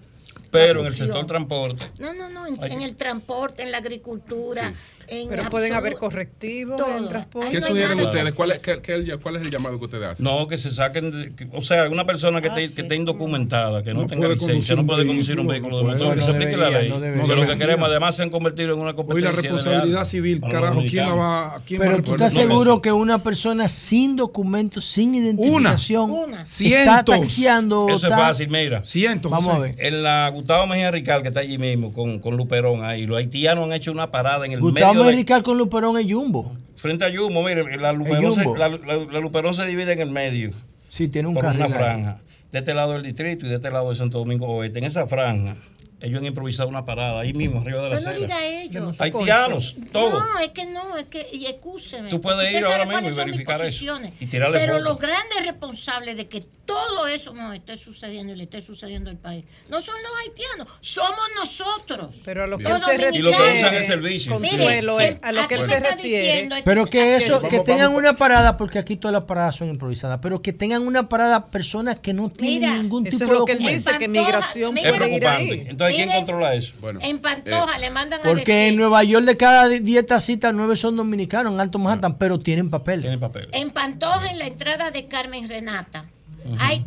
Pero en el sector transporte, No, no, no, en, en el transporte, en la agricultura, En Pero pueden haber correctivos todo. en transporte. ¿Qué sugieren ustedes? ¿Cuál es, hacer. qué- qué el- cuál es el llamado que ustedes hacen? No, que se saquen, de- que- o sea, una persona que, esté, que esté indocumentada, que no, No tenga licencia, no puede conducir un vehículo, de motor, que se aplique la ley. debería. lo que queremos, además, se han convertido en una Hoy competencia. la de responsabilidad civil, carajo, ¿quién la va, quién va a Pero tú estás seguro que una persona sin documentos, sin identificación, Una. está taxiando. Eso es fácil, mira. Cientos. Vamos a ver. En la Gustavo Mejía Rical, que está allí mismo, con, con Luperón ahí, los haitianos han hecho una parada en el De, Merical con Luperón es Jumbo. frente a Yumo, mire, la Luperón, se, Jumbo. la, la- la Luperón se divide en el medio Sí, tiene un por una ahí. franja. De este lado del distrito y de este lado de Santo Domingo Oeste. En esa franja, ellos han improvisado una parada ahí mismo, arriba de la no acera. diga ellos. Haitianos, todos. No, es que no, es que, y excúseme. Tú puedes ir ahora mismo y verificar eso. Y tirarle Pero foto. los grandes responsables de que todo eso nos esté sucediendo y le esté sucediendo al país no son los haitianos, somos nosotros. Pero a lo que Los él se refiere, Y lo que usan es servicio. Consuelo, eh, a lo que él se refiere. Pero que eso, que vamos, tengan vamos. una parada, porque aquí todas las paradas son improvisadas, pero que tengan una parada personas que no tienen Mira, ningún eso tipo es de lo que él documento. dice, que migración Es puede ir ahí. Entonces, ¿quién controla eso? Bueno, En Pantoja le mandan a Porque en Nueva York de cada 10 tacitas, 9 son dominicanos, en Alto Manhattan, pero tienen papel. Tiene papel. en Pantoja, en la entrada de Carmen Renata, hay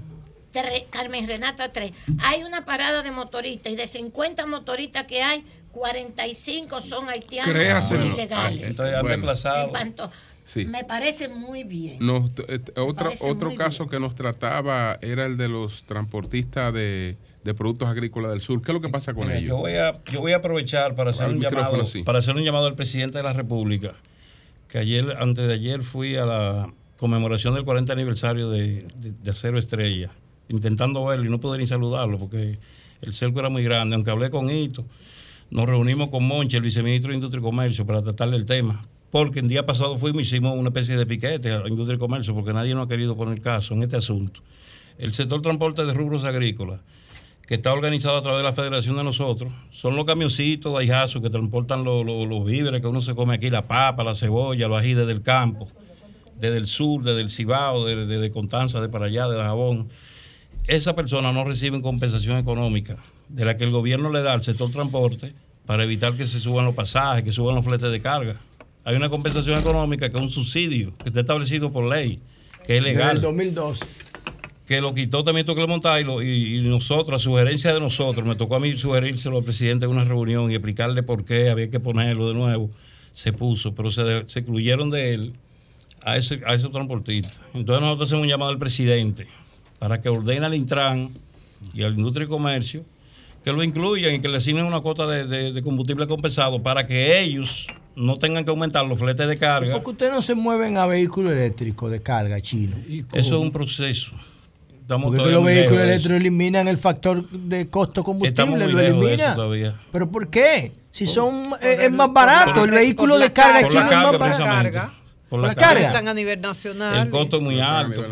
Carmen Renata 3, hay una parada de motoristas y de 50 motoristas que hay, 45 son haitianos Créaselo. ilegales. Entonces, han Bueno. desplazado. En Pantoja. Sí. Me parece muy bien. Nos- eh, otro otro caso que nos trataba era el de los transportistas de, de productos agrícolas del sur. ¿Qué es lo que pasa con Mira, ellos? Yo voy a, yo voy a aprovechar para hacer un llamado, sí. para hacer un llamado al presidente de la República, que ayer, antes de ayer, fui a la conmemoración del 40 aniversario de, de- de Acero Estrella, intentando verlo y no pude ni saludarlo porque el cerco era muy grande, aunque hablé con Hito. Nos reunimos con Monche, el viceministro de Industria y Comercio, para tratarle el tema. Porque el día pasado fuimos y hicimos una especie de piquete a la Industria y Comercio, porque nadie nos ha querido poner caso en este asunto. El sector transporte de rubros agrícolas que está organizado a través de la federación de nosotros, son los camioncitos de Aijazo que transportan los, los- los víveres que uno se come aquí, la papa, la cebolla, los ají desde el campo, desde el sur, desde el Cibao, desde, desde Constanza, de para allá, de Jabón. Esas personas no reciben compensación económica de la que el gobierno le da al sector transporte para evitar que se suban los pasajes, que suban los fletes de carga. Hay una compensación económica que es un subsidio que está establecido por ley, que es Desde legal el 2012. Que lo quitó también Tocle Montailo y, y nosotros, a sugerencia de nosotros, me tocó a mí sugerírselo al presidente en una reunión y explicarle por qué había que ponerlo de nuevo. Se puso, pero se, de- se excluyeron de él a ese, a ese transportista. Entonces nosotros hacemos un llamado al presidente para que ordene al Intran y al Industria y Comercio que lo incluyan y que le asignen una cuota de, de- de combustible compensado para que ellos no tengan que aumentar los fletes de carga. Porque ustedes no se mueven a vehículos eléctricos de carga chino. Eso es un proceso. Estamos Porque los vehículos eléctricos eliminan el factor de costo combustible, lo lejos de eso elimina. todavía. ¿Pero por qué? Si son eh, es más barato, el vehículo de carga chino es más carga, barato. Por la la carga. a nivel nacional. El costo es muy alto.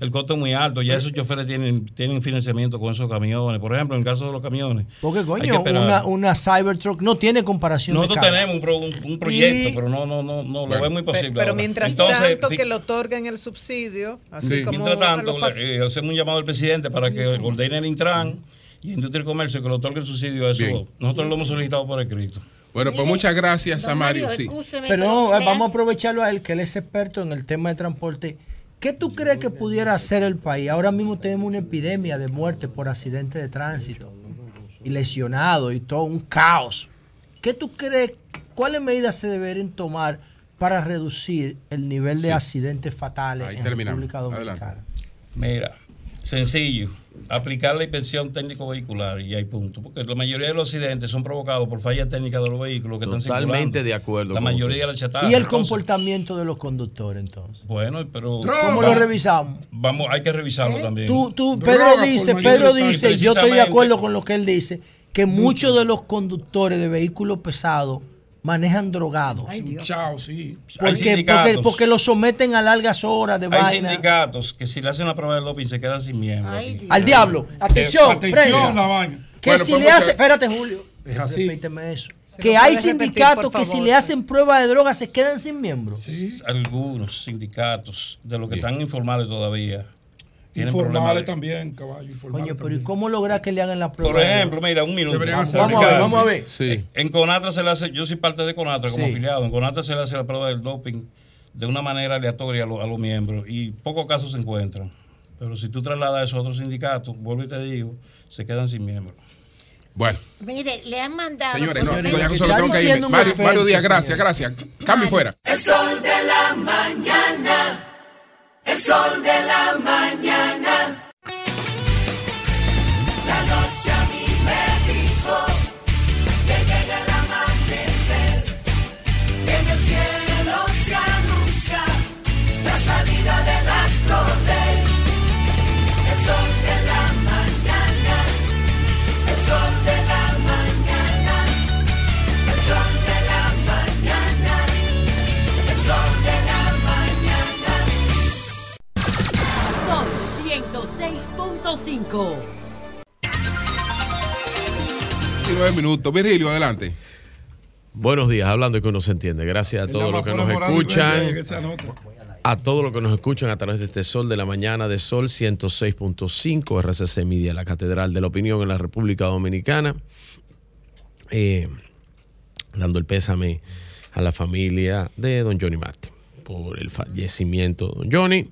El costo es muy alto. Ya esos choferes tienen, tienen financiamiento con esos camiones. Por ejemplo, en el caso de los camiones. Porque, coño, una, una Cybertruck no tiene comparación Nosotros tenemos un, pro- un- un proyecto, Y- pero no, no, no, no lo Bueno. vemos Pe- imposible. Pero ahora. mientras Entonces, tanto que le otorguen el subsidio, así Sí. como mientras tanto, le- eh, hacemos un llamado al presidente para que ordene el Intran y Industria y Comercio que le otorgue el subsidio a eso. Bien. Nosotros lo hemos solicitado por escrito. Bueno, pues muchas gracias don a Mario. Mario, Sí. excúseme Pero vamos a aprovecharlo a él, que él es experto en el tema de transporte. ¿Qué tú crees que pudiera hacer el país? Ahora mismo tenemos una epidemia de muerte por accidentes de tránsito y lesionados y todo, un caos. ¿Qué tú crees? ¿Cuáles medidas se deberían tomar para reducir el nivel de Sí. accidentes fatales Ahí en terminamos. República Dominicana? Mira, sencillo. Aplicar la inspección técnico vehicular y hay punto. Porque la mayoría de los accidentes son provocados por fallas técnicas de los vehículos que están circulando. Totalmente de acuerdo La mayoría usted. de la chatarra. ¿Y el Entonces, comportamiento de los conductores entonces? Bueno, pero. ¿Cómo lo revisamos? Vamos, hay que revisarlo también. Tú, tú, Pedro dice, Pedro dice, yo estoy de acuerdo con lo que él dice, que muchos de los conductores de vehículos pesados manejan drogados. Chao, sí. Hay Porque, porque, porque lo someten a largas horas de Hay vaina. sindicatos que si le hacen la prueba del doping se quedan sin miembros. Ay. Al diablo. Atención, Atención, la vaina. Que Bueno, si le hace, espérate Julio, Es así. repíteme eso. Se Que hay repetir, sindicatos que si le hacen prueba de droga se quedan sin miembros. Algunos sindicatos de los que están informales todavía tienen Informales de- también, caballo. informales Coño, pero ¿y cómo lograr que le hagan la prueba? Por ejemplo, mira, un minuto. Vamos, Vamos a ver, vamos a ver. Sí. En Conatra se le hace, yo soy parte de Conatra como Sí. afiliado, en Conatra se le hace la prueba del doping de una manera aleatoria a, los- a los miembros y pocos casos se encuentran. Pero si tú trasladas eso a otros sindicatos, vuelvo y te digo, se quedan sin miembros. Bueno, Mire, le han mandado. señores, no, solo tengo que irme. Mario, Mario Díaz, gracias, gracias. Cambio fuera. El sol de la mañana. El sol de la mañana. 106.5. 19 minutos. Virgilio, adelante. Buenos días, hablando y que uno se entiende. Gracias a todos los que nos escuchan. A todos los que nos escuchan a través de este Sol de la Mañana de Sol 106.5 RCC Media, la Catedral de la Opinión en la República Dominicana. Eh, dando el pésame a la familia de don Johnny Martin por el fallecimiento de don Johnny,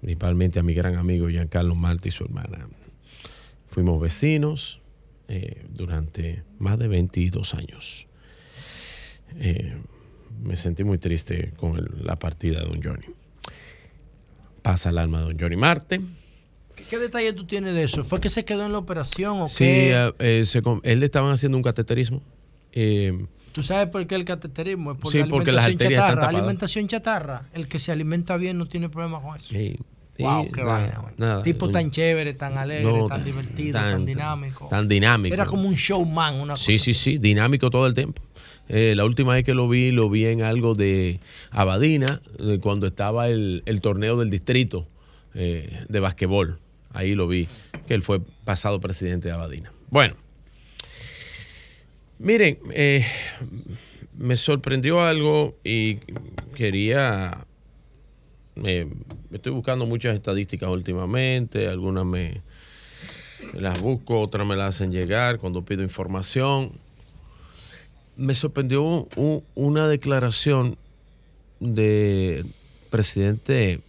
principalmente a mi gran amigo Giancarlo Martin y su hermana. Fuimos vecinos eh, durante más de 22 años. Eh, me sentí muy triste con el- la partida de don Johnny. Pasa el alma de don Johnny Marte. ¿Qué, qué detalle tú tienes de eso? ¿Fue que se quedó en la operación o Sí, qué? eh, eh, se él le estaban haciendo un cateterismo. Eh, ¿Tú sabes por qué el cateterismo? Es por Sí, la porque las arterias están chatarra. tapadas. Alimentación chatarra. El que se alimenta bien no tiene problema con eso. sí, Wow, sí, qué nada, vaina, nada. Tipo tan chévere, tan alegre, No, tan tan- divertido, tan- tan, dinámico. tan dinámico. Era como un showman, una cosa. Sí, sí, sí, dinámico todo el tiempo. Eh, la última vez que lo vi, lo vi en algo de Abadina, eh, cuando estaba el, el torneo del distrito eh, de basquetbol. Ahí lo vi, que él fue pasado presidente de Abadina. Bueno, miren, eh, me sorprendió algo y quería... eh, estoy buscando muchas estadísticas últimamente, algunas me, las busco, otras me las hacen llegar cuando pido información. Me sorprendió un- una declaración del presidente,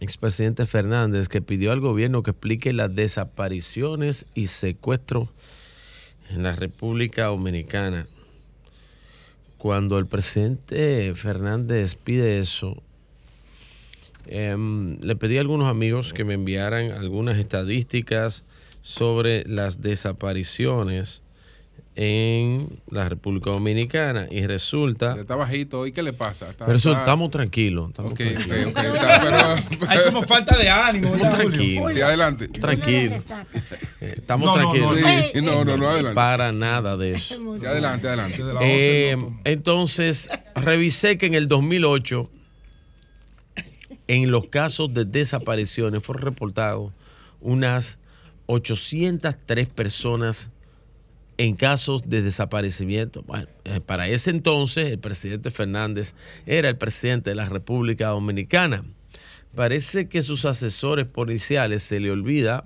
expresidente Fernández, que pidió al gobierno que explique las desapariciones y secuestros en la República Dominicana. Cuando el presidente Fernández pide eso, Em, le pedí a algunos amigos que me enviaran algunas estadísticas sobre las desapariciones en la República Dominicana y resulta... Está bajito. ¿Y qué le pasa? Está- Pero eso, está- estamos tranquilos. Estamos Ok, tranquilos. está, pero- Hay como falta de ánimo, ¿verdad, Estamos tranquilos. Sí, adelante. Tranquilos. Eh, Estamos No, no, tranquilos. no, Sí, no, no, no, adelante. Para nada de eso. Sí, adelante, adelante. Desde la Eh, 11 no, entonces, revisé que en el 2008, en los casos de desapariciones, fueron reportados unas 803 personas en casos de desaparecimiento. Bueno, eh, para ese entonces, el presidente Fernández era el presidente de la República Dominicana. Parece que sus asesores policiales se le olvida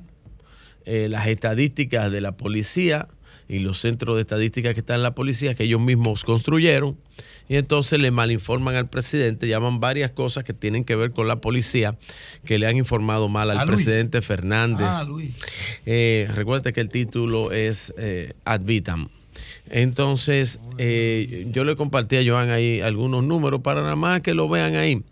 eh, las estadísticas de la policía y los centros de estadística que están en la policía, que ellos mismos construyeron, y entonces le malinforman al presidente, llaman varias cosas que tienen que ver con la policía, que le han informado mal al A Luis. presidente Fernández. Ah, Luis. Eh, recuerde que el título es eh, Ad vitam. Entonces, eh, yo le compartí a Joan ahí algunos números para nada más que lo vean ahí.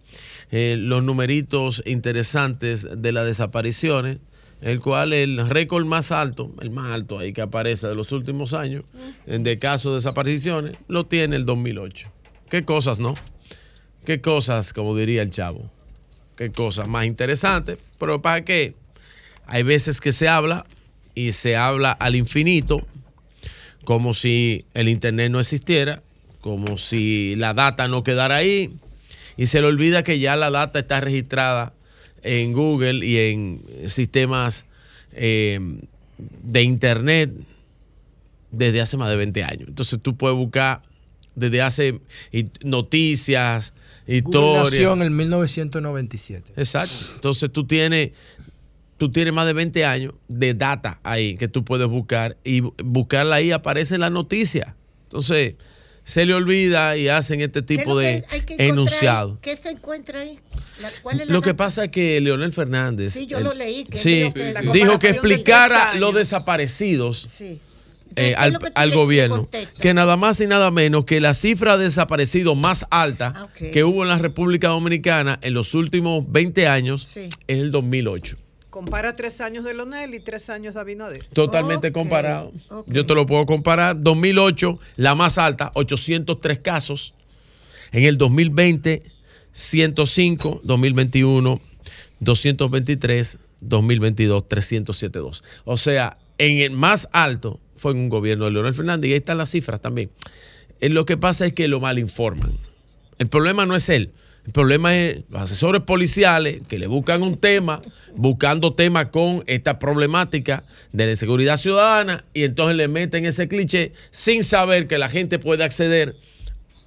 Eh, los numeritos interesantes de las desapariciones, el cual el récord más alto, el más alto ahí que aparece de los últimos años, de casos de desapariciones, lo tiene el 2008. ¿Qué cosas, no? ¿Qué cosas, como diría el chavo? ¿Qué cosas más interesantes? Pero ¿para qué? Hay veces que se habla y se habla al infinito, como si el Internet no existiera, como si la data no quedara ahí, y se le olvida que ya la data está registrada en Google y en sistemas eh, de Internet desde hace más de 20 años. Entonces tú puedes buscar desde hace y- noticias, historias. nació en el 1997. Exacto. Entonces tú tienes tú tienes más de 20 años de data ahí que tú puedes buscar y buscarla ahí aparece la noticia. Entonces, se le olvida y hacen este ¿Qué es tipo de enunciados. ¿Qué se encuentra ahí? La- ¿Cuál es la Lo que pasa es que Leonel Fernández Sí, yo el- lo leí, que él sí, dijo que la dijo que comparación de explicara 10 los desaparecidos Sí. eh, ¿qué es al, gobierno, que nada más y nada menos que la cifra de desaparecidos más alta Ah, que hubo en la República Dominicana en los últimos 20 años Sí. es el 2008. Compara tres años de Lonel y tres años de Abinader. Totalmente comparado. Yo te lo puedo comparar. 2008, la más alta, 803 casos. En el 2020, 105. 2021, 223. 2022, 372. O sea, en el más alto fue en un gobierno de Leonel Fernández. Y ahí están las cifras también. Eh, Lo que pasa es que lo mal informan. El problema no es él. El problema es los asesores policiales que le buscan un tema, buscando temas con esta problemática de la inseguridad ciudadana y entonces le meten ese cliché sin saber que la gente puede acceder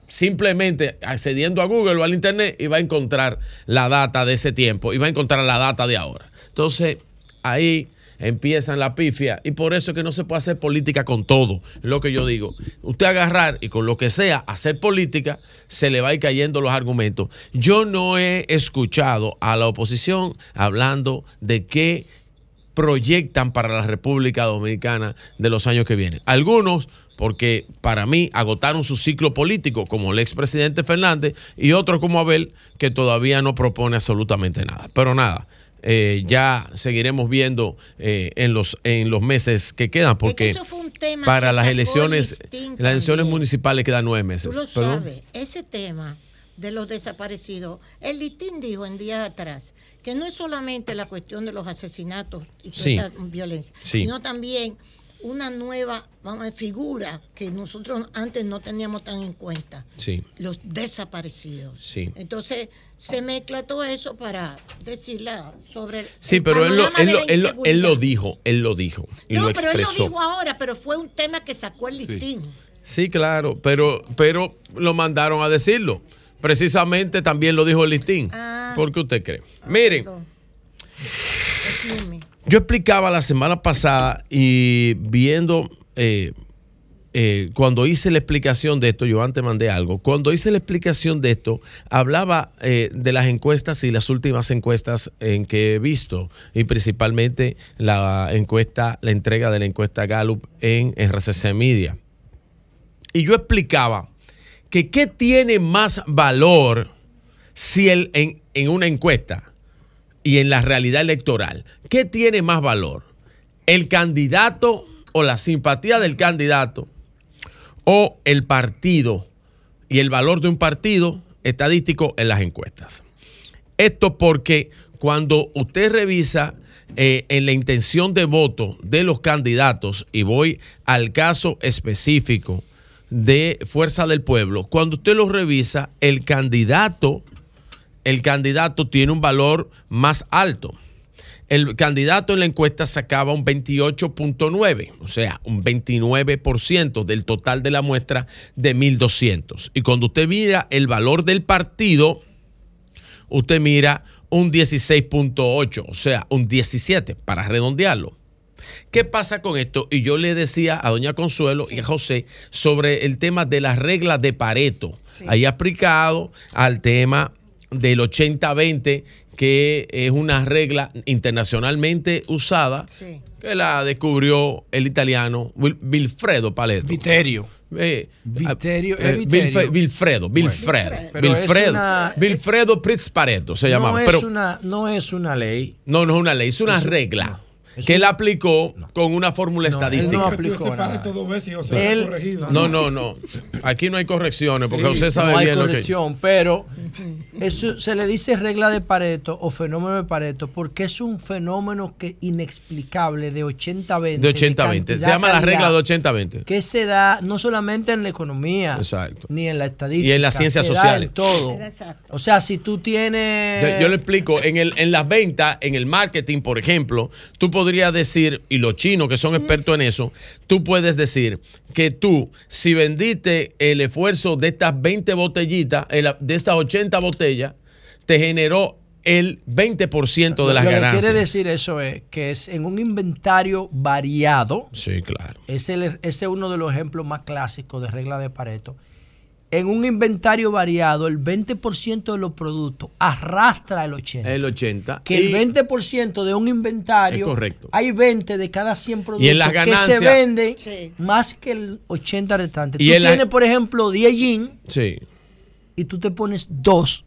simplemente accediendo a Google o al Internet y va a encontrar la data de ese tiempo y va a encontrar la data de ahora. Entonces, ahí empiezan la pifia y por eso es que no se puede hacer política con todo, es lo que yo digo. Usted agarrar y con lo que sea hacer política, se le va a ir cayendo los argumentos. Yo no he escuchado a la oposición hablando de qué proyectan para la República Dominicana de los años que vienen. Algunos, porque para mí agotaron su ciclo político, como el expresidente Fernández, y otros como Abel, que todavía no propone absolutamente nada. Pero nada, eh, ya seguiremos viendo eh, en, los, en los meses que quedan, porque eso fue un tema para las elecciones, las elecciones municipales quedan nueve meses. Tú lo sabes, ese tema de los desaparecidos, el listín dijo en días atrás que no es solamente la cuestión de los asesinatos y Sí. esta violencia, Sí. sino también una nueva vamos a figura que nosotros antes no teníamos tan en cuenta, Sí, los desaparecidos. Entonces se mezcla todo eso para decirla sobre el Sí, pero él lo, él, lo, él, lo, él lo dijo, él lo dijo y no, lo pero él lo expresó. dijo ahora, pero fue un tema que sacó el listín. Sí, claro, pero, pero lo mandaron a decirlo. Precisamente también lo dijo el listín. Ah. ¿Por qué usted cree? Miren, yo explicaba la semana pasada y viendo, eh, eh, cuando hice la explicación de esto, yo antes mandé algo, cuando hice la explicación de esto, hablaba eh, de las encuestas y las últimas encuestas en que he visto, y principalmente la encuesta, la entrega de la encuesta Gallup en RCC Media. Y yo explicaba que qué tiene más valor si el, en, en una encuesta y en la realidad electoral, ¿qué tiene más valor? ¿El candidato o la simpatía del candidato o el partido y el valor de un partido estadístico en las encuestas? Esto porque cuando usted revisa eh, en la intención de voto de los candidatos, y voy al caso específico de Fuerza del Pueblo, cuando usted lo revisa, el candidato, el candidato tiene un valor más alto. El candidato en la encuesta sacaba un 28.9, o sea, un 29% del total de la muestra de 1.200. Y cuando usted mira el valor del partido, usted mira un 16.8, o sea, un 17, para redondearlo. ¿Qué pasa con esto? Y yo le decía a doña Consuelo y a José sobre el tema de las reglas de Pareto. Ahí aplicado al tema del 80-20, que es una regla internacionalmente usada, que la descubrió el italiano Wil- Wilfredo Pareto. Viterio. Eh, Viterio, eh, es Viterio. Wilfre- Wilfredo, Wilfredo, Pero una- Pritz Pareto se no, llamaba. es pero, una, no es una ley. no, no es una ley, es una Es un- regla que él aplicó con una fórmula él estadística. no aplicó nada. dos veces y sea, Él- corregido. No, no, no. Aquí no hay correcciones porque Sí, usted sabe no hay bien lo que. corrección, pero eso se le dice regla de Pareto o fenómeno de Pareto porque es un fenómeno que inexplicable de 80-20. De 80-20. Se llama la regla de 80-20. Que se da no solamente en la economía, Exacto. ni en la estadística. Y en las ciencias se da sociales. en todo. O sea, si tú tienes. Yo, yo le explico, en, el, en las ventas, en el marketing, por ejemplo, tú podrías decir, y los chinos que son expertos en eso, tú puedes decir que tú, si vendiste el esfuerzo de estas 20 botellitas, el- de estas 80 botellas, te generó el 20% de las Lo que ganancias. quiere decir eso es que es en un inventario variado. Sí, claro. Es el- ese es uno de los ejemplos más clásicos de regla de Pareto. En un inventario variado, el 20% de los productos arrastra el 80%. El 80. que el Y- 20% de un inventario, Es correcto. hay 20 de cada 100 productos Y en las que se venden más que el 80 restante. Y tú en la- tienes, por ejemplo, 10 jeans Sí, y tú te pones dos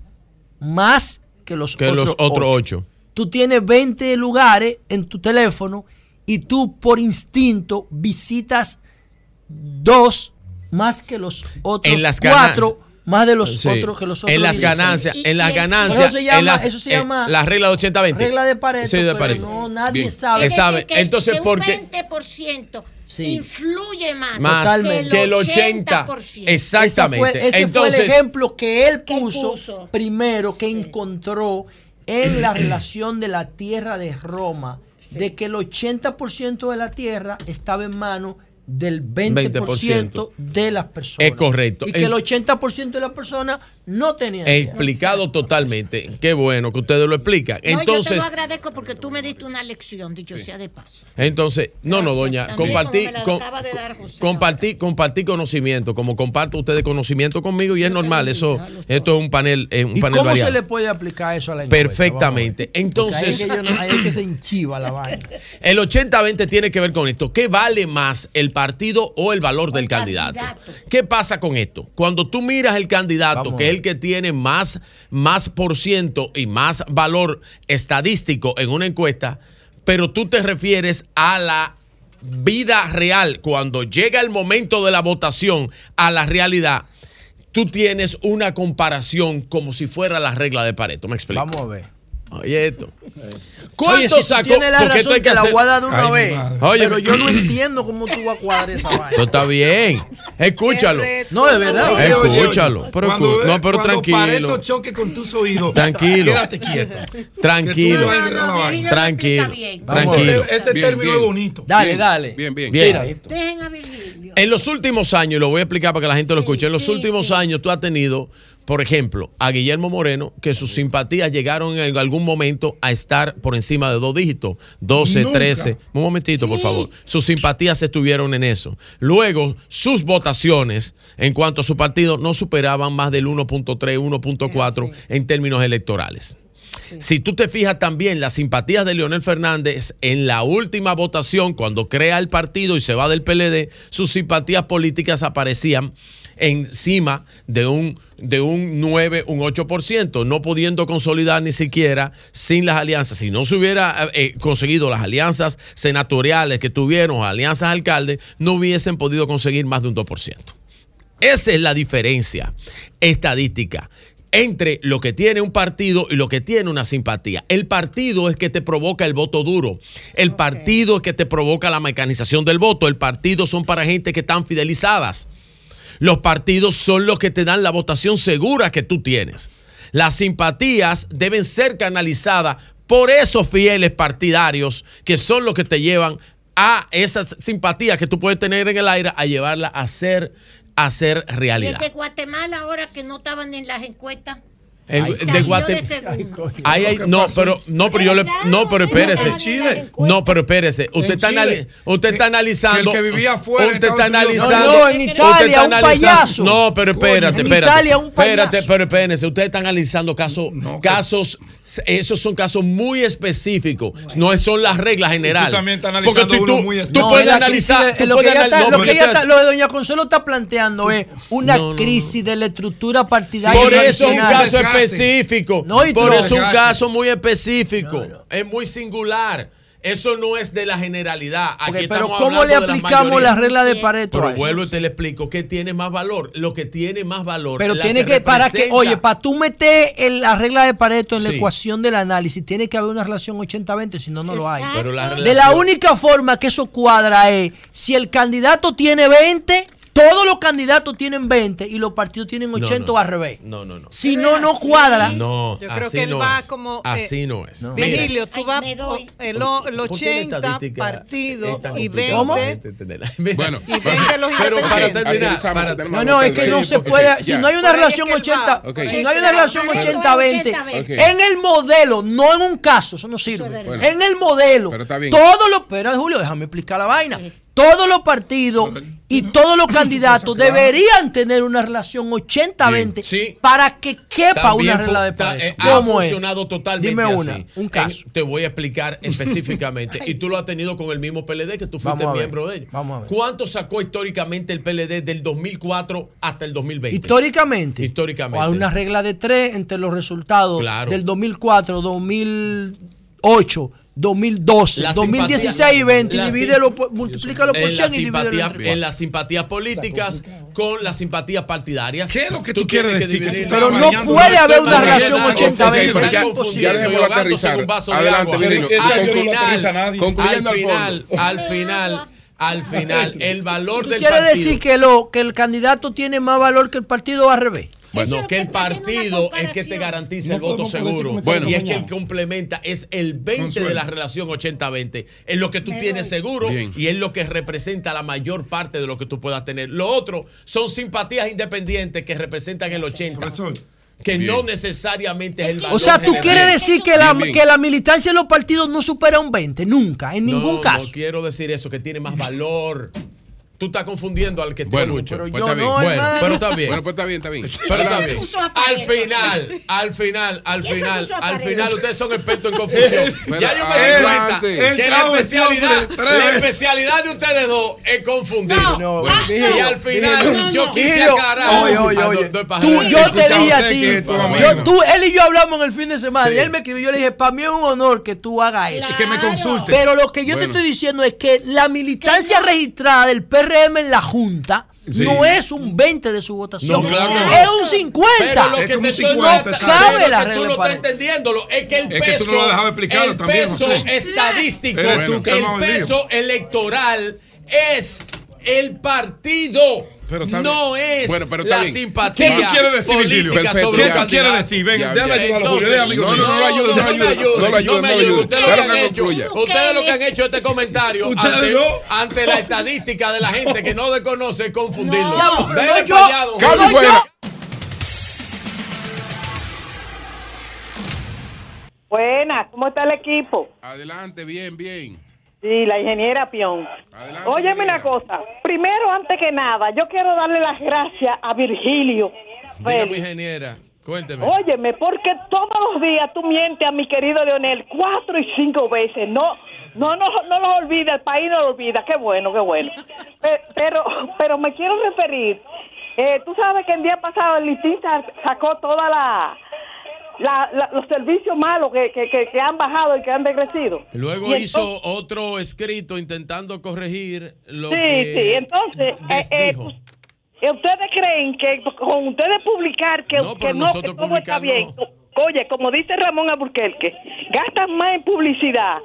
más que los que otros los otros ocho. 8. Tú tienes 20 lugares en tu teléfono y tú por instinto visitas dos más que los otros En las cuatro más de los Sí. otros que los otros En las 16. ganancias, en las Eso ganancias. se llama- en las- eso se en llama la regla de 80-20. regla de Pareto, Sí, de pero Pareto. no, nadie Bien. sabe. Sabe. que- Entonces, que un ¿por qué? 20% Sí. influye más, Más que el 80. 80%. Exactamente. Ese fue, ese Entonces, fue el ejemplo que él Que puso, puso. primero, que encontró en la relación de la tierra de Roma, de que el 80% de la tierra estaba en manos del 20%, de las personas. Es correcto. Y que el 80% de las personas no tierra. explicado totalmente. Qué bueno que ustedes lo explican. No, yo te Entonces, lo agradezco porque tú me diste una lección, dicho sea de paso. entonces, no, no, doña, compartí, com- compartí, compartí conocimiento, como comparto ustedes conocimiento conmigo y es normal, eso, esto es un panel, eh, un ¿Y panel cómo variado. se le puede aplicar eso a la encuesta? Perfectamente. Entonces, ahí es que, yo no- ahí es que se enchiva la vaina. el 80-20 tiene que ver con esto. ¿Qué vale más, el partido o el valor del candidato? ¿Qué pasa con esto? Cuando tú miras el candidato, Vamos que. El que tiene más, más por ciento y más valor estadístico en una encuesta, pero tú te refieres a la vida real, cuando llega el momento de la votación, a la realidad, tú tienes una comparación como si fuera la regla de Pareto. ¿Me explico? Vamos a ver. Oye esto. Oye, si tú sacó? tienes la Porque esto razón, hay que te la voy a dar de una Ay, vez. Oye, pero yo no entiendo cómo tú vas a cuadrar esa vaina. Esto está bien. Escúchalo. No, de verdad. Oye, oye, oye. Escúchalo. Pero, Cuando- no, pero cuando Pareto tranquilo. choque con tus oídos. Tranquilo. Quédate quieto. Tranquilo. Tranquilo. Tranquilo. Ese Bien, término bien. es bonito. Dale, Bien, dale. Bien, bien. Bien. Dejen a Virgilio. En los últimos años, y lo voy a explicar para que la gente lo escuche, en los últimos años tú has tenido, por ejemplo, a Guillermo Moreno, que sus simpatías llegaron en algún momento a estar por encima de dos dígitos, 12, Nunca. 13. Un momentito, por favor. Sus simpatías estuvieron en eso. Luego, sus votaciones en cuanto a su partido no superaban más del 1.3, 1.4 en términos electorales. Si tú te fijas también las simpatías de Leonel Fernández en la última votación, cuando crea el partido y se va del PLD, sus simpatías políticas aparecían encima de un, de un 9, un 8%, no pudiendo consolidar ni siquiera sin las alianzas. Si no se hubiera eh, conseguido las alianzas senatoriales que tuvieron, alianzas alcaldes, no hubiesen podido conseguir más de un 2%. Esa es la diferencia estadística entre lo que tiene un partido y lo que tiene una simpatía. El partido es que te provoca el voto duro. El partido es que te provoca la mecanización del voto. El partido son para gente que están fidelizadas. Los partidos son los que te dan la votación segura que tú tienes. Las simpatías deben ser canalizadas por esos fieles partidarios que son los que te llevan a esas simpatías que tú puedes tener en el aire a llevarla a ser, a ser realidad. de Guatemala ahora que no estaban en las encuestas. El- de Guatemala. segundo. Ahí hay- no, pero no, pero yo le no, pero espérese. No, pero espérese. Usted está, usted está analizando. que vivía afuera en Usted está analizando. No, no, en usted Italia, está un analizando- payaso. No, pero espérate, En espérate. Italia, un payaso. Espérate, pero espérense. Ustedes están analizando casos, casos, esos son casos muy específicos. No son las reglas generales. también estás Porque analizando tú, uno tú- muy tú específico. puedes analizar. de- tú lo, que puedes ella anal- está- no, lo que porque ella te- está- lo de Doña Consuelo está planteando es una crisis de la estructura partidaria. Por eso es un caso específico. No, y eso es un caso muy específico. Es muy singular. Eso no es de la generalidad. Aquí Ok, pero ¿cómo le aplicamos mayorías. la regla de Pareto Pero vuelvo y te le explico que tiene más valor. Lo que tiene más valor. Pero la tiene que, para que, oye, para tú meter el- la regla de Pareto en la Sí. ecuación del análisis, tiene que haber una relación 80-20, si no, no lo hay. Pero la De la única forma que eso cuadra es si el candidato tiene 20 todos los candidatos tienen 20 y los partidos tienen 80 no. o al revés. No, no, no. Si no, no cuadra. No, Yo creo así que él no va es. como, eh, Así no es. Mira, Virgilio, tú vas el, el ¿por qué la 80 estadística partidos y complicada para la 20 gente entenderla? Mira, Bueno, y 20 los pero para terminar, para- No, no, es que no se puede. Si no hay una relación 80, Ok. si no hay una relación 80-20, Ok. en el modelo, no en un caso, eso no sirve. Bueno. En el modelo, Pero está bien. todos los. Espera, Julio, déjame explicar la vaina. Todos los partidos y todos los candidatos deberían tener una relación 80-20 para que quepa También una regla de pareja. eh, ha ¿Cómo es? funcionado totalmente Dime una, así. un caso. En- te voy a explicar específicamente. y tú lo has tenido con el mismo PLD que tú fuiste miembro de ellos. vamos a ver. ¿Cuánto sacó históricamente el PLD del 2004 hasta el 2020? Históricamente. Históricamente. O hay una regla de tres entre los resultados Claro. del 2004, 2008, 2012, La 2016 simpatía- y 20. la Divídelo, multiplícalo por en, la 100 y divídelo entre en las simpatías políticas con las simpatías partidarias. ¿Qué es lo que tú quieres tienes decir? Que tú Pero no puede haber una relación Ok, 80-20. pero Ya- en aterrizar. un vaso de Adelante, final, concluyendo al al final, al final, al final, el valor ¿Tú del quieres partido. decir que, lo, que el candidato tiene más valor que el partido o al revés? Bueno, que el partido es que te garantiza el voto seguro. comentario y es que el complementa es el 20 Consuelo. de la relación 80-20. Es lo que tú tienes seguro Bien. y es lo que representa la mayor parte de lo que tú puedas tener. Lo otro son simpatías independientes que representan el 80. Que no necesariamente es el valor O sea, tú general. quieres decir que la, Bien, bien. que la militancia en los partidos no supera un 20, nunca, en ningún no, caso. No quiero decir eso, que tiene más valor. Tú estás confundiendo al que te Bueno, escucho. pero Pues yo está bien. no, bueno, pero está bien. Bueno, pues está bien, está bien. Pero está bien. Al final, al final, al final, al final, ustedes son expertos en confusión. Pero ya yo me di cuenta que la especialidad, la especialidad de ustedes dos es confundir. No, y al final, yo quise aclarar. Oye, oye, Ah, oye. Tú, yo te dije a ti, yo, tú, él y yo hablamos en el fin de semana Sí. y él me escribió, yo le dije, para mí es un honor que tú hagas eso. que me consulte. Pero lo que yo te estoy diciendo es que la militancia registrada del PRM en la Junta Sí. no es un 20 de su votación, No, claro que no. es un 50. Pero lo que te estoy no cabe la que regla tú no de estás pareja. entendiéndolo. Es que el Es peso. que tú no lo has dejado explicarlo el también, peso José. estadístico. El peso electoral es el partido. Pero está no bien. es Bueno, pero está la bien. simpatía ¿Qué tú quieres decir, Virgilio? política sobre ¿Qué tú quieres decir? Ven, déjame ayudarlo, Julio. Déjame No, no, mío. no lo ayudes, no lo ayudes, No lo ayudes, no no lo. Ustedes lo que han hecho, concluya. ustedes lo que han hecho este comentario ante, no. ante la estadística de la gente que no desconoce es confundirlo. No, no yo. Cambio fuera. Buenas, ¿cómo está el equipo? Adelante, bien, bien. Sí, la ingeniera Pion. Adelante, Óyeme ingeniera. una cosa. Primero, antes que nada, yo quiero darle las gracias a Virgilio. Dígame, ingeniera, cuénteme. Óyeme, porque todos los días tú mientes a mi querido Leonel cuatro y cinco veces. No, no, no, no lo olvida, el país no lo olvida. Qué bueno, qué bueno. Pe- Pero, pero me quiero referir. eh, tú sabes que el día pasado el listín sa- sacó toda la, la- la- los servicios malos que, que, que, que han bajado y que han decrecido. Luego Y hizo entonces- otro escrito intentando corregir lo Sí, que sí, entonces, eh, eh, eh, ¿ustedes creen que con ustedes publicar que No, que no, que todo está bien? no. Oye, como dice Ramón Alburquerque, gastan más en publicidad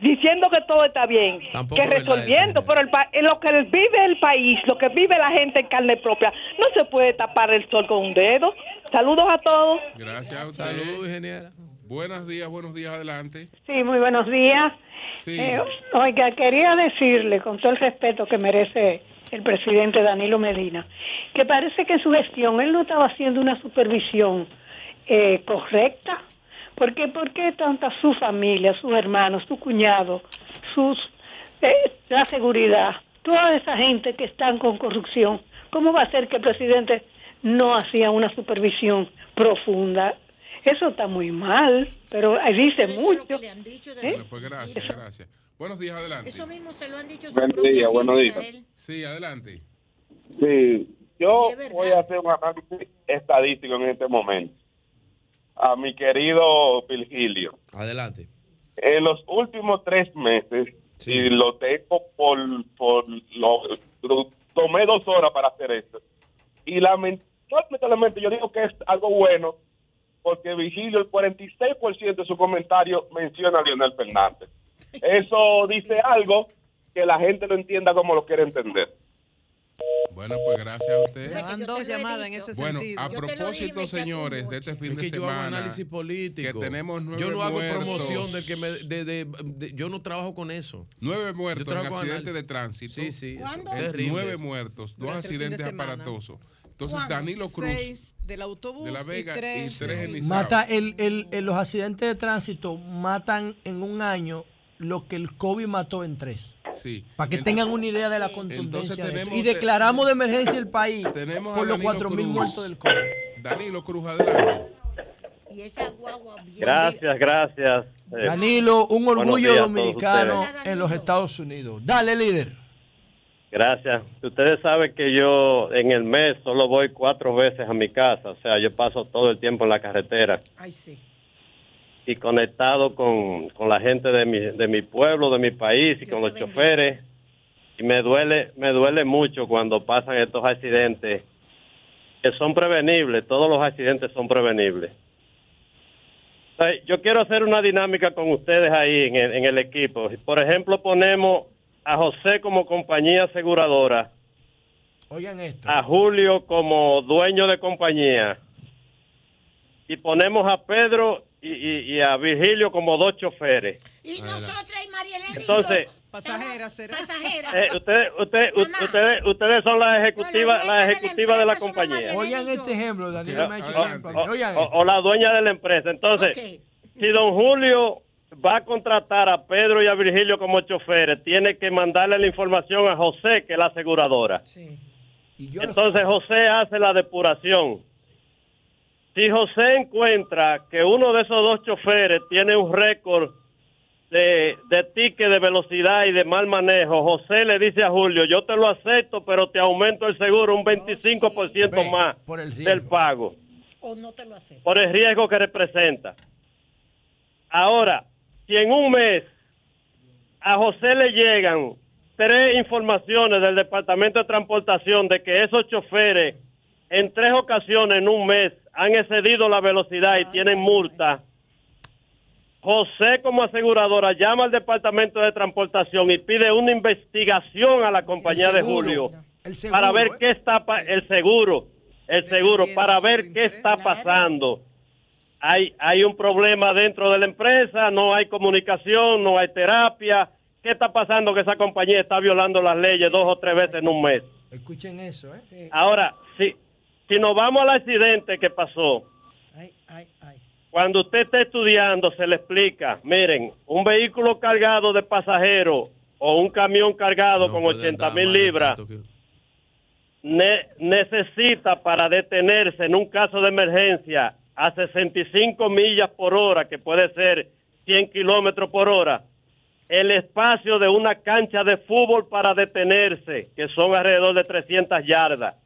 diciendo que todo está bien Tampoco que resolviendo, pero el pa- en lo que vive el país, lo que vive la gente en carne propia, no se puede tapar el sol con un dedo. Saludos a todos. Gracias a usted. Saludos, ingeniera. Buenos días, buenos días, adelante. Sí, muy buenos días. Sí. Eh, oiga, quería decirle, con todo el respeto que merece el presidente Danilo Medina, que parece que en su gestión él no estaba haciendo una supervisión eh, correcta. ¿Por qué, ¿Por qué tanta su familia, sus hermanos, su cuñado, sus eh, la seguridad, toda esa gente que están con corrupción? ¿Cómo va a ser que el presidente no hacía una supervisión profunda? Eso está muy mal, pero ahí dice mucho. ¿eh? Bueno, pues gracias, gracias. Buenos días, adelante. Eso mismo se lo han dicho su Buenos días, buenos. Sí, adelante. Sí, yo voy a hacer un análisis estadístico en este momento. A mi querido Virgilio. Adelante. En los últimos tres meses, y lo tengo por, por lo, tomé dos horas para hacer esto. Y lamentablemente yo digo que es algo bueno, porque Vigilio, el 46% de su comentario menciona a Leonel Fernández. Eso dice algo que la gente lo entienda como lo quiere entender. Bueno, pues gracias a usted. Van dos llamadas en ese Bueno, sentido. a propósito, señores, de este fin Es de yo hago semana. análisis político. Que tenemos nueve Yo no hago muertos. promoción del que me. De, de- de- yo no trabajo con eso. Nueve muertos Yo en trabajo con accidente de tránsito. Sí, sí. Nueve muertos, dos Durante accidentes aparatosos. Entonces, ¿Cuándo? Danilo Cruz Seis del autobús de La Vega y tres, y tres en. Mata el, el, el- los accidentes de tránsito matan en un año lo que el COVID mató en tres. Sí. Para que Entonces- tengan una idea de la contundencia. de esto. tenemos- y declaramos de emergencia el país Tenemos por los Danilo 4 mil Cruz. muertos del COVID. Danilo Cruz, adelante. Y esa guagua bien. Gracias, gracias. Eh, Danilo, un orgullo días dominicano en los Estados Unidos. Dale, líder. Gracias. Ustedes saben que yo en el mes solo voy cuatro veces a mi casa, o sea, yo paso todo el tiempo en la carretera Ay, sí. Y conectado con, con la gente de mi, de mi pueblo, de mi país y con los choferes. Y me duele, me duele mucho cuando pasan estos accidentes que son prevenibles, todos los accidentes son prevenibles. O sea, Yo quiero hacer una dinámica con ustedes ahí en el, en el equipo. Por ejemplo, ponemos a José como compañía aseguradora, Oigan esto. a Julio como dueño de compañía y ponemos a Pedro y, y- y a Virgilio como dos choferes. Y nosotras y María Elena. Entonces, Pasajera será. Pasajera. eh, ustedes, ustedes, ustedes, ustedes son las ejecutivas, las ejecutivas de la compañía. Oigan este ejemplo, Danilo me ha hecho O- la dueña de la empresa. Entonces, si don Julio va a contratar a Pedro y a Virgilio como choferes, tiene que mandarle la información a José, que es la aseguradora. Entonces José hace la depuración. Si José encuentra que uno de esos dos choferes tiene un récord de, de ticket de velocidad y de mal manejo, José le dice a Julio, yo te lo acepto, pero te aumento el seguro un 25% más por el del pago O no te lo hace. por el riesgo que representa. Ahora, si en un mes a José le llegan tres informaciones del Departamento de Transportación de que esos choferes en tres ocasiones en un mes han excedido la velocidad y tienen multa, José como aseguradora llama al Departamento de Transportación y pide una investigación a la compañía de. Julio seguro, para ver ¿eh? qué está pa- el seguro, el seguro para ver qué está pasando. Hay hay un problema dentro de la empresa, no hay comunicación, no hay terapia. ¿Qué está pasando que esa compañía está violando las leyes dos o tres veces en un mes? Escuchen eso, ¿eh? Ahora, si si nos vamos al accidente que pasó, Ay, ay, ay. cuando usted está estudiando, se le explica, miren, un vehículo cargado de pasajeros o un camión cargado con 80 mil libras ne- necesita para detenerse en un caso de emergencia a 65 millas por hora, que puede ser 100 kilómetros por hora, el espacio de una cancha de fútbol para detenerse, que son alrededor de 300 yardas.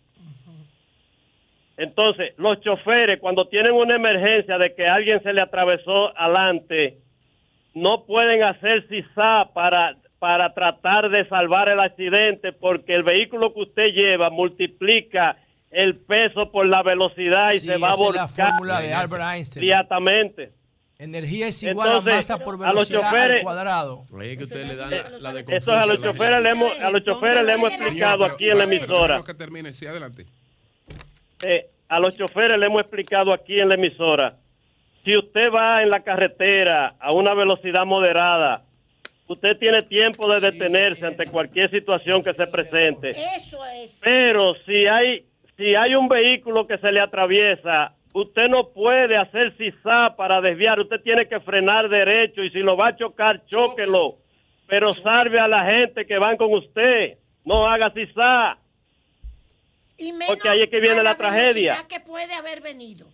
Entonces, los choferes, cuando tienen una emergencia de que alguien se le atravesó adelante, no pueden hacer CISA para, para tratar de salvar el accidente porque el vehículo que usted lleva multiplica el peso por la velocidad y Sí, se va a es volcar la fórmula de Albert Einstein. inmediatamente. Energía es igual Entonces, a masa por a los velocidad choferes- al cuadrado. Ahí es que ustedes le dan la, la de Eso a los choferes le hemos, a los choferes le hemos explicado aquí en la emisora. que termine, sí, adelante. Eh, a los choferes le hemos explicado aquí en la emisora. Si usted va en la carretera a una velocidad moderada, usted tiene tiempo de detenerse ante cualquier situación que se presente. Eso es. Pero si hay si hay un vehículo que se le atraviesa, usted no puede hacer CISA para desviar, usted tiene que frenar derecho y si lo va a chocar, chóquelo. Pero salve a la gente que van con usted, no haga CISA. Y menos Porque ahí es que viene la tragedia. velocidad que puede haber venido.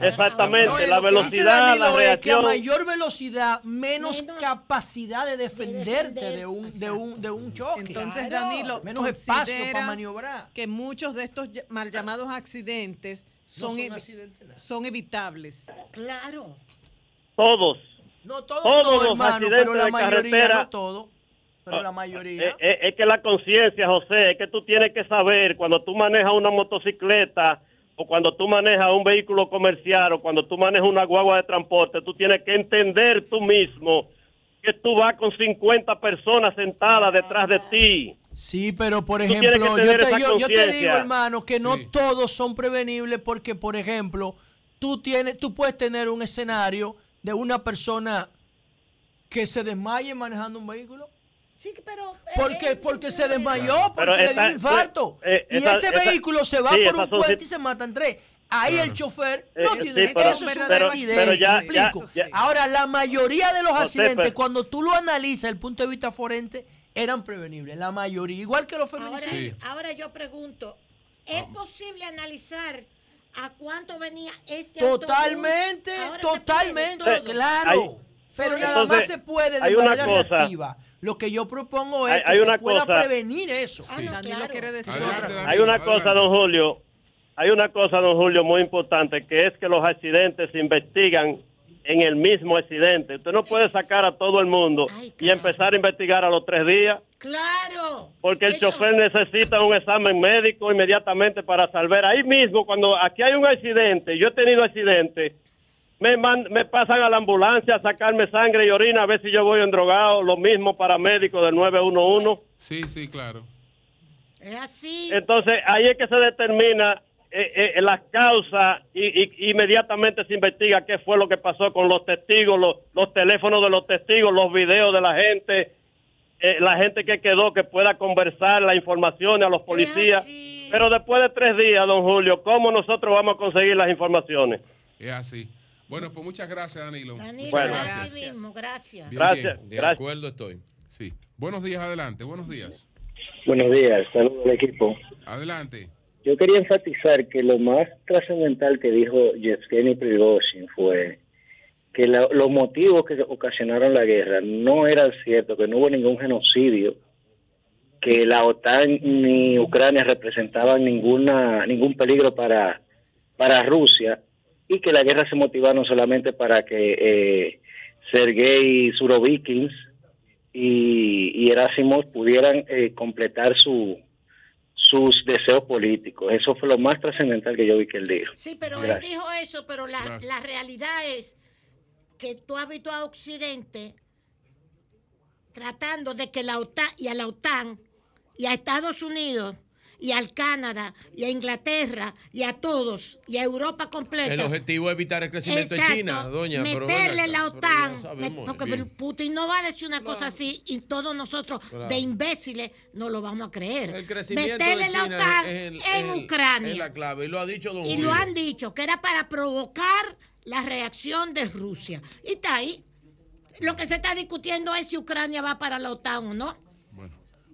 Exactamente, No, la velocidad, Danilo la es que a reacción. mayor velocidad, menos capacidad de defenderte de un, de un, de un choque. Entonces, Claro. Danilo, menos espacio para ¿consideras maniobrar. Que muchos de estos mal llamados accidentes son, son evi- accidentes, son evitables. Claro. Todos. No todos, Todos no, hermano, pero la mayoría, carretera- no todo. Pero la mayoría. Eh, eh, es que la conciencia, José, es que tú tienes que saber cuando tú manejas una motocicleta o cuando tú manejas un vehículo comercial o cuando tú manejas una guagua de transporte, tú tienes que entender tú mismo que tú vas con 50 personas sentadas detrás de ti. Sí, pero por ejemplo, yo te, esa yo- yo te conciencia. digo, hermano, que no todos son prevenibles porque, por ejemplo, tú tienes, tú puedes tener un escenario de una persona que se desmaye manejando un vehículo. Sí, pero. Porque, porque se desmayó, porque le dio un infarto. eh, y esa- ese esa- vehículo se va sí, por un puente y se matan tres. Ahí el chofer Eh, no sí, tiene pero- eso es un pero- accidente. pero ya- ¿me ya- explico? ya- Ahora, la mayoría de los accidentes, cuando tú lo analizas desde el punto de vista forense, eran prevenibles. La mayoría, igual que los Ahora, feminicidios. ahora yo pregunto, ¿es posible analizar a cuánto venía este Totalmente, autobús? Totalmente, claro. Hay- pero Entonces, nada más se puede de hay una manera cosa- reactiva. Lo que yo propongo es Hay- que hay se una pueda cosa- prevenir eso. Ah, no, Danilo claro. quiere decir Adelante, Hay una adelante. cosa, don Julio, hay una cosa, don Julio, muy importante, que es que los accidentes se investigan en el mismo accidente. Usted no puede sacar a todo el mundo y empezar a investigar a los tres días, Claro. porque el chofer necesita un examen médico inmediatamente para salvar. Ahí mismo, cuando aquí hay un accidente, yo he tenido accidentes, me, man- me pasan a la ambulancia a sacarme sangre y orina a ver si yo voy endrogado, lo mismo paramédico del 911. Sí, sí, claro. Es así. Entonces, ahí es que se determina eh, eh, las causas y, y- inmediatamente se investiga qué fue lo que pasó con los testigos, los, los teléfonos de los testigos, los videos de la gente, eh, la gente que quedó que pueda conversar las informaciones a los policías. Pero después de tres días, don Julio, ¿cómo nosotros vamos a conseguir las informaciones? Es así. Bueno, pues muchas gracias, Danilo. Danilo, Bueno. así mismo, gracias. Bien, Gracias, bien. De gracias. acuerdo estoy. Sí. Buenos días, adelante. Buenos días. Buenos días, saludos al equipo. Adelante. Yo quería enfatizar que lo más trascendental que dijo Yevgeny Prigozhin fue que la- los motivos que ocasionaron la guerra no eran ciertos, que no hubo ningún genocidio, que la OTAN ni Ucrania representaban ninguna ningún peligro para, para Rusia y que la guerra se motivaba no solamente para que eh, Sergei Surovikins y, y Erasimov pudieran eh, completar su sus deseos políticos. Eso fue lo más trascendental que yo vi que él dijo. Sí, pero Gracias. él dijo eso, pero la, la realidad es que tú has visto a Occidente tratando de que la OTAN y a la OTAN y a Estados Unidos y al Canadá y a Inglaterra y a todos y a Europa completa. El objetivo es evitar el crecimiento Exacto. en China, doña. meterle la OTAN, sabemos, porque bien. Putin no va a decir una cosa así y todos nosotros Claro. de imbéciles no lo vamos a creer. El crecimiento meterle de la OTAN es el- en el- Ucrania. es la clave. Y lo ha dicho don Y Julio. lo han dicho, que era para provocar la reacción de Rusia. Y está ahí. Lo que se está discutiendo es si Ucrania va para la OTAN o no.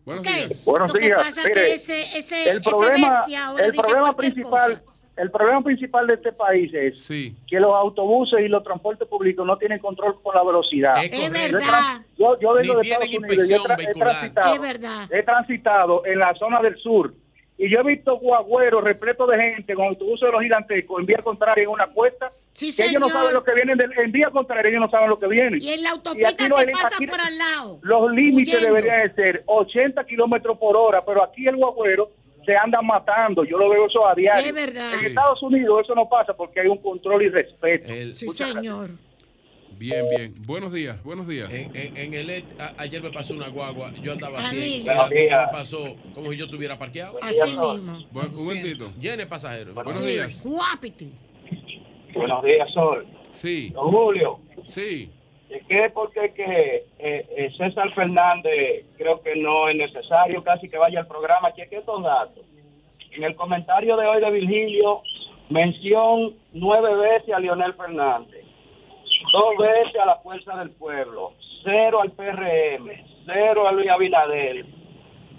Buenos Ok. días. Buenos Lo que días. pasa es Mire, que ese, ese, el ese problema, el problema principal, el problema principal de este país es que los autobuses y los transportes públicos no tienen control por la velocidad. Es verdad. Yo, yo vengo Ni de Estados Unidos. Yo he, tra- he transitado, Es verdad. he transitado en la zona del sur y yo he visto guagüeros repletos de gente con autobuses de los gigantescos en vía contraria en una cuesta. Sí, que ellos no saben lo que viene del- en vía contraria, ellos no saben lo que viene. Y en la autopista aquí no pasa aquí- por al lado. los límites huyendo. deberían de ser 80 kilómetros por hora, pero aquí el guagüero se anda matando. Yo lo veo eso a diario. Es verdad. En Estados Unidos eso no pasa porque hay un control y respeto. Sí, Muchas señor. Bien, bien. Buenos días, buenos días. En, en- en el E- a- ayer me pasó una guagua, yo andaba así, me pasó como si yo estuviera parqueado. Así mismo. Buen- un momentito. Llene pasajeros. Buenos días. guapiti. Buenos días, Sol. Sí. Don Julio. Sí. Es que porque que eh, eh, César Fernández creo que no es necesario casi que vaya al programa. Cheque estos datos. En el comentario de hoy de Virgilio, mención nueve veces a Leonel Fernández, dos veces a la Fuerza del Pueblo, cero al PRM, cero a Luis Abinader,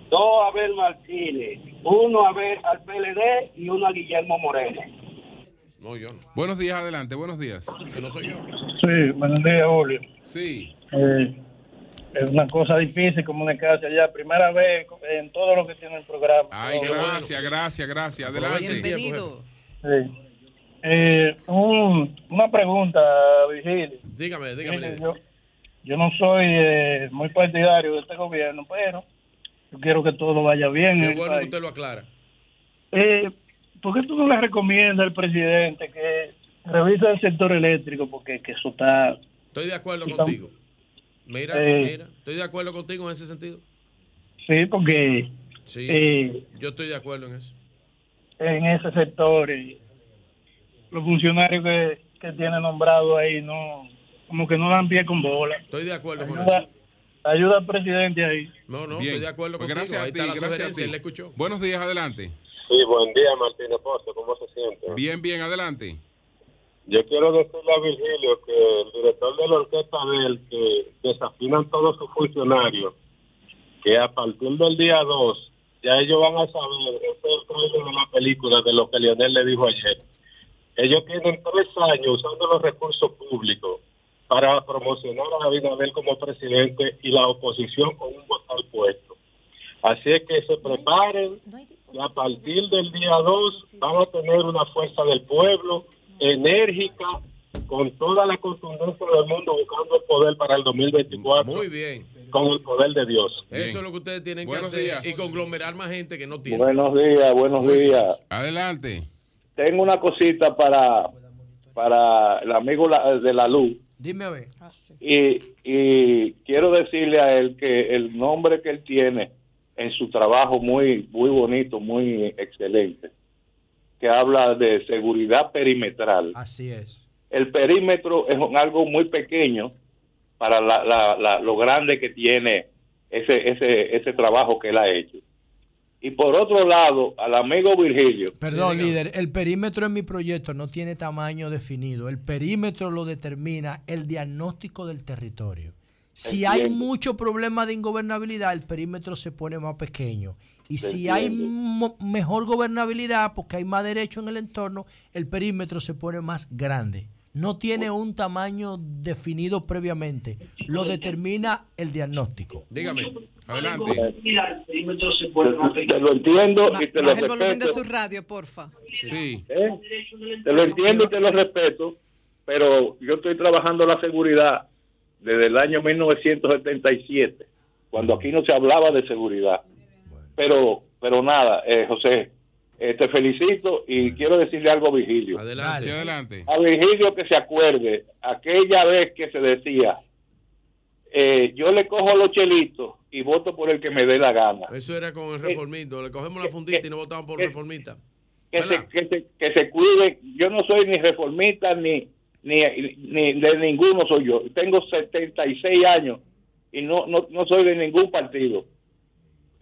dos a Abel Martínez, uno a Abel- al PLD y uno a Guillermo Moreno. No, yo no. Buenos días, adelante. Buenos días. Si no soy yo. Sí, buenos días, Julio. Sí. Eh, es una cosa difícil comunicarse allá. Primera vez en todo lo que tiene el programa. Ay, gracias, gracias, gracias. Adelante. Bienvenido. Sí. Eh, un- una pregunta, Virgilio. Dígame, dígame. Yo, yo no soy eh, muy partidario de este gobierno, pero yo quiero que todo vaya bien. en Qué bueno que usted lo aclara. Eh, ¿Por qué tú no le recomiendas al presidente que revise el sector eléctrico? Porque que eso está... Estoy de acuerdo contigo. Mira, Eh, mira, estoy de acuerdo contigo en ese sentido. Sí, porque Sí, eh, yo estoy de acuerdo en eso. en ese sector eh, los funcionarios que, que tiene nombrado ahí no como que no dan pie con bola. Estoy de acuerdo con Ayuda, eso. ayuda al presidente ahí. No, no, Bien. estoy de acuerdo Pues contigo. gracias a Ahí ti, está la gracias a ti. él le escuchó. Buenos días, adelante. Sí, buen día, Martín Pozo. ¿Cómo se siente? Bien, bien, adelante. Yo quiero decirle a Virgilio que el director de la orquesta de él, que desafinan todos sus funcionarios, que a partir del día 2, ya ellos van a saber, ese es el trailer de la película de lo que Lionel le dijo ayer. Ellos tienen tres años usando los recursos públicos para promocionar a Abinader como presidente y la oposición con un voto al puesto. Así es que se preparen y a partir del día 2 van a tener una fuerza del pueblo enérgica, con toda la contundencia del mundo buscando el poder para el 2024. Muy bien. Con el poder de Dios. Eso es lo que ustedes tienen Buenos que hacer días. y conglomerar más gente que no tiene. Buenos días, buenos días. Adelante. Tengo una cosita para, para el amigo de la luz. Dime a ver. Y, y quiero decirle a él que el nombre que él tiene en su trabajo muy muy bonito, muy excelente, que habla de seguridad perimetral. Así es. El perímetro es un- algo muy pequeño para la, la- la- lo grande que tiene ese, ese, ese trabajo que él ha hecho. Y por otro lado, al amigo Virgilio. Perdón, líder, el perímetro en mi proyecto no tiene tamaño definido. El perímetro lo determina el diagnóstico del territorio. Si hay mucho problema de ingobernabilidad, el perímetro se pone más pequeño. Y si hay mejor gobernabilidad, porque hay más derecho en el entorno, el perímetro se pone más grande. No tiene un tamaño definido previamente. Lo determina el diagnóstico. Dígame. Adelante. Te lo entiendo y te lo Baja el volumen de respeto. su radio, porfa. Sí. ¿eh? Te lo entiendo y te lo respeto, pero yo estoy trabajando la seguridad desde el año 1977, cuando aquí no se hablaba de seguridad. Pero, pero nada, eh, José, eh, te felicito y quiero decirle algo a Virgilio. Adelante. Adelante. A Virgilio que se acuerde, aquella vez que se decía, eh, yo le cojo los chelitos y voto por el que me dé la gana. Eso era con el reformista. Le cogemos la fundita y no votamos por que- reformista. que se, que, se, que se cuiden. Yo no soy ni reformista ni, ni, ni de ninguno soy yo. Tengo 76 años y no, no, no soy de ningún partido.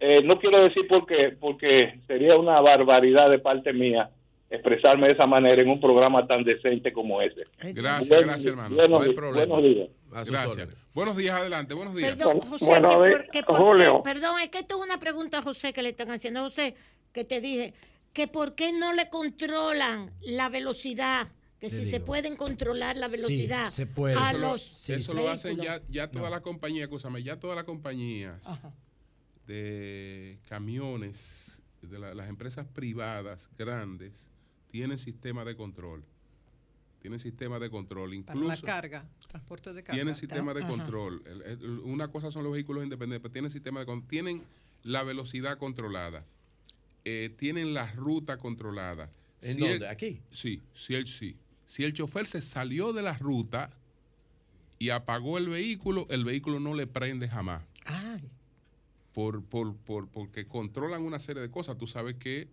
Eh, no quiero decir porque, porque sería una barbaridad de parte mía expresarme de esa manera en un programa tan decente como ese. Gracias, gracias, hermano. buenos- no hay problema. buenos días. Gracias. Buenos días, adelante. Buenos días. Perdón, José, Bueno, que a ver, por- que por qué- Julio. perdón, es que esto es una pregunta, José, que le están haciendo. José, que te dije, que por qué no le controlan la velocidad, que si se pueden controlar la velocidad se puede. a Eso lo- los eso lo hacen ya, ya todas las compañías, escúchame, ya todas las compañías Ajá. De camiones, de la- las empresas privadas grandes, tienen sistema de control. Tienen sistema de control. Para la Incluso carga, transporte de carga. tienen sistema de control. El- el- una cosa son los vehículos independientes, pero tienen sistema de control. Tienen la velocidad controlada. Eh, tienen la ruta controlada. ¿En Si dónde? el- ¿Aquí? Sí, si el, sí. Si el chofer se salió de la ruta y apagó el vehículo, el vehículo no le prende jamás. Por, por, por, porque controlan una serie de cosas. Tú sabes que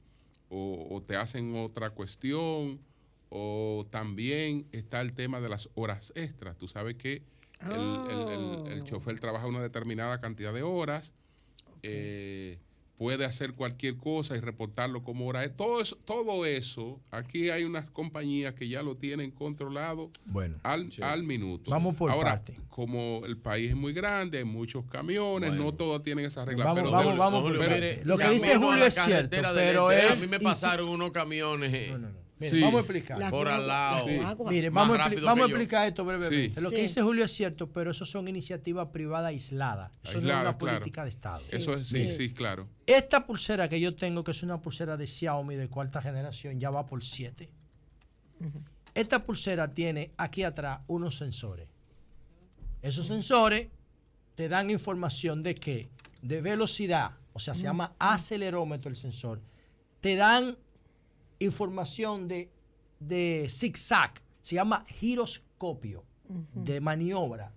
o, o te hacen otra cuestión o también está el tema de las horas extras. Tú sabes que el, el- el- el chofer trabaja una determinada cantidad de horas, eh, puede hacer cualquier cosa y reportarlo como hora. extra. Todo eso, todo eso, aquí hay unas compañías que ya lo tienen controlado Bueno, al, al minuto. Vamos por Ahora, parte. como el país es muy grande, hay muchos camiones, no todos tienen esas reglas. Vamos, pero vamos, vamos pero-. Lo que dice Julio es cierto, pero es... A mí me pasaron unos camiones. Vamos a explicar. Por al lado. Mire, Más vamos, a, vamos a explicar esto brevemente. Sí. Lo que Sí. dice Julio es cierto, pero eso son iniciativas privadas aisladas. Eso no es una claro. política de Estado. Eso es, sí, sí, claro. Esta pulsera que yo tengo, que es una pulsera de Xiaomi de cuarta generación, ya va por 7. Esta pulsera tiene aquí atrás unos sensores. Esos sensores te dan información de que de velocidad, o sea, se llama acelerómetro el sensor, te dan información de, de zigzag, se llama giroscopio de maniobra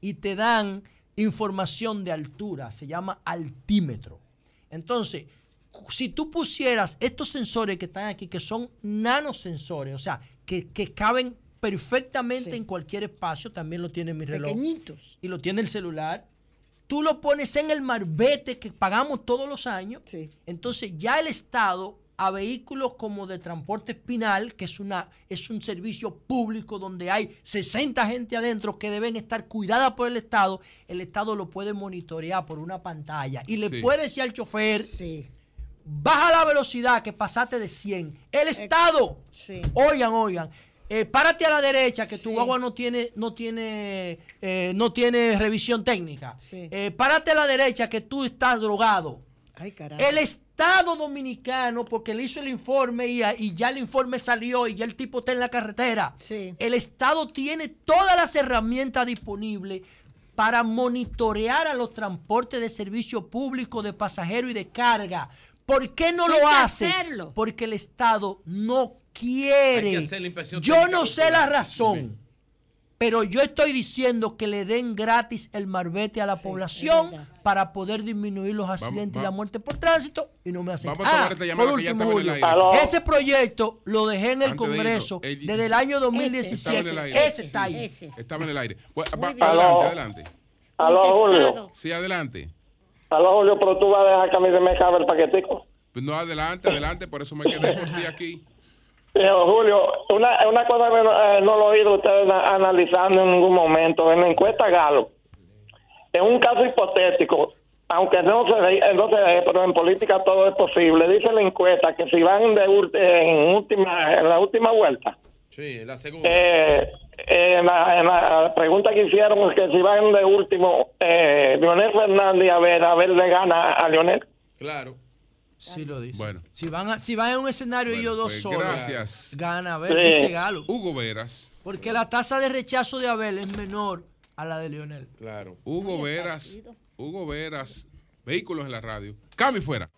y te dan información de altura, se llama altímetro. Entonces, si tú pusieras estos sensores que están aquí, que son nanosensores, o sea, que, que caben perfectamente en cualquier espacio, también lo tiene mi reloj. Pequeñitos. Y lo tiene el celular. Tú lo pones en el marbete que pagamos todos los años. Entonces ya el Estado a vehículos como de transporte espinal, que es, una, es un servicio público donde hay 60 gente adentro que deben estar cuidadas por el Estado, el Estado lo puede monitorear por una pantalla y le Sí. puede decir al chofer, baja la velocidad que pasaste de 100. El Estado, oigan, oigan, eh, párate a la derecha que tu agua no tiene, no tiene, eh, no tiene revisión técnica. Eh, párate a la derecha que tú estás drogado. Ay, caray. El Estado Dominicano, porque le hizo el informe y, y ya el informe salió y ya el tipo está en la carretera. El Estado tiene todas las herramientas disponibles para monitorear a los transportes de servicio público de pasajeros y de carga. ¿Por qué no Hay lo hace? hacerlo. Porque el Estado no quiere. Hay que hacer la inspección Yo no sé la razón. Pero yo estoy diciendo que le den gratis el marbete a la población para poder disminuir los accidentes y la muerte por tránsito y no me hacen Vamos a tomar esta llamada por que ya último, estaba en el Julio, aire. Aló. ese proyecto lo dejé en el Antes de Congreso el- desde el año Estaba en 2017. el aire. Ese está ahí. Estaba en el aire. Adelante, Aló. adelante. Aló, Julio. Sí, adelante. Aló, Julio, pero tú vas a dejar que a mí se me cabe el paquetico. Pues no, adelante, adelante, por eso me quedé por ti aquí. Pero, Julio, una, una cosa que no, eh, no lo he oído ustedes analizando en ningún momento. En la encuesta Galo, en un caso hipotético, aunque no se ve, eh, no se ve, pero en política todo es posible, dice la encuesta que si van de en, última, en la última vuelta, Sí, la segunda. eh, en, la, en la pregunta que hicieron es que si van de último, eh, Leonel Fernández a ver, a ver le gana a Leonel. Claro. Sí lo dice. Bueno. Si van, a- si van en un escenario ellos dos pues, solos, gracias. gana. A ver, dice Galo. Hugo Veras. Porque la tasa de rechazo de Abel es menor a la de Leonel. Claro. Hugo Veras. Hugo Veras. Vehículos en la radio. Cambio y fuera.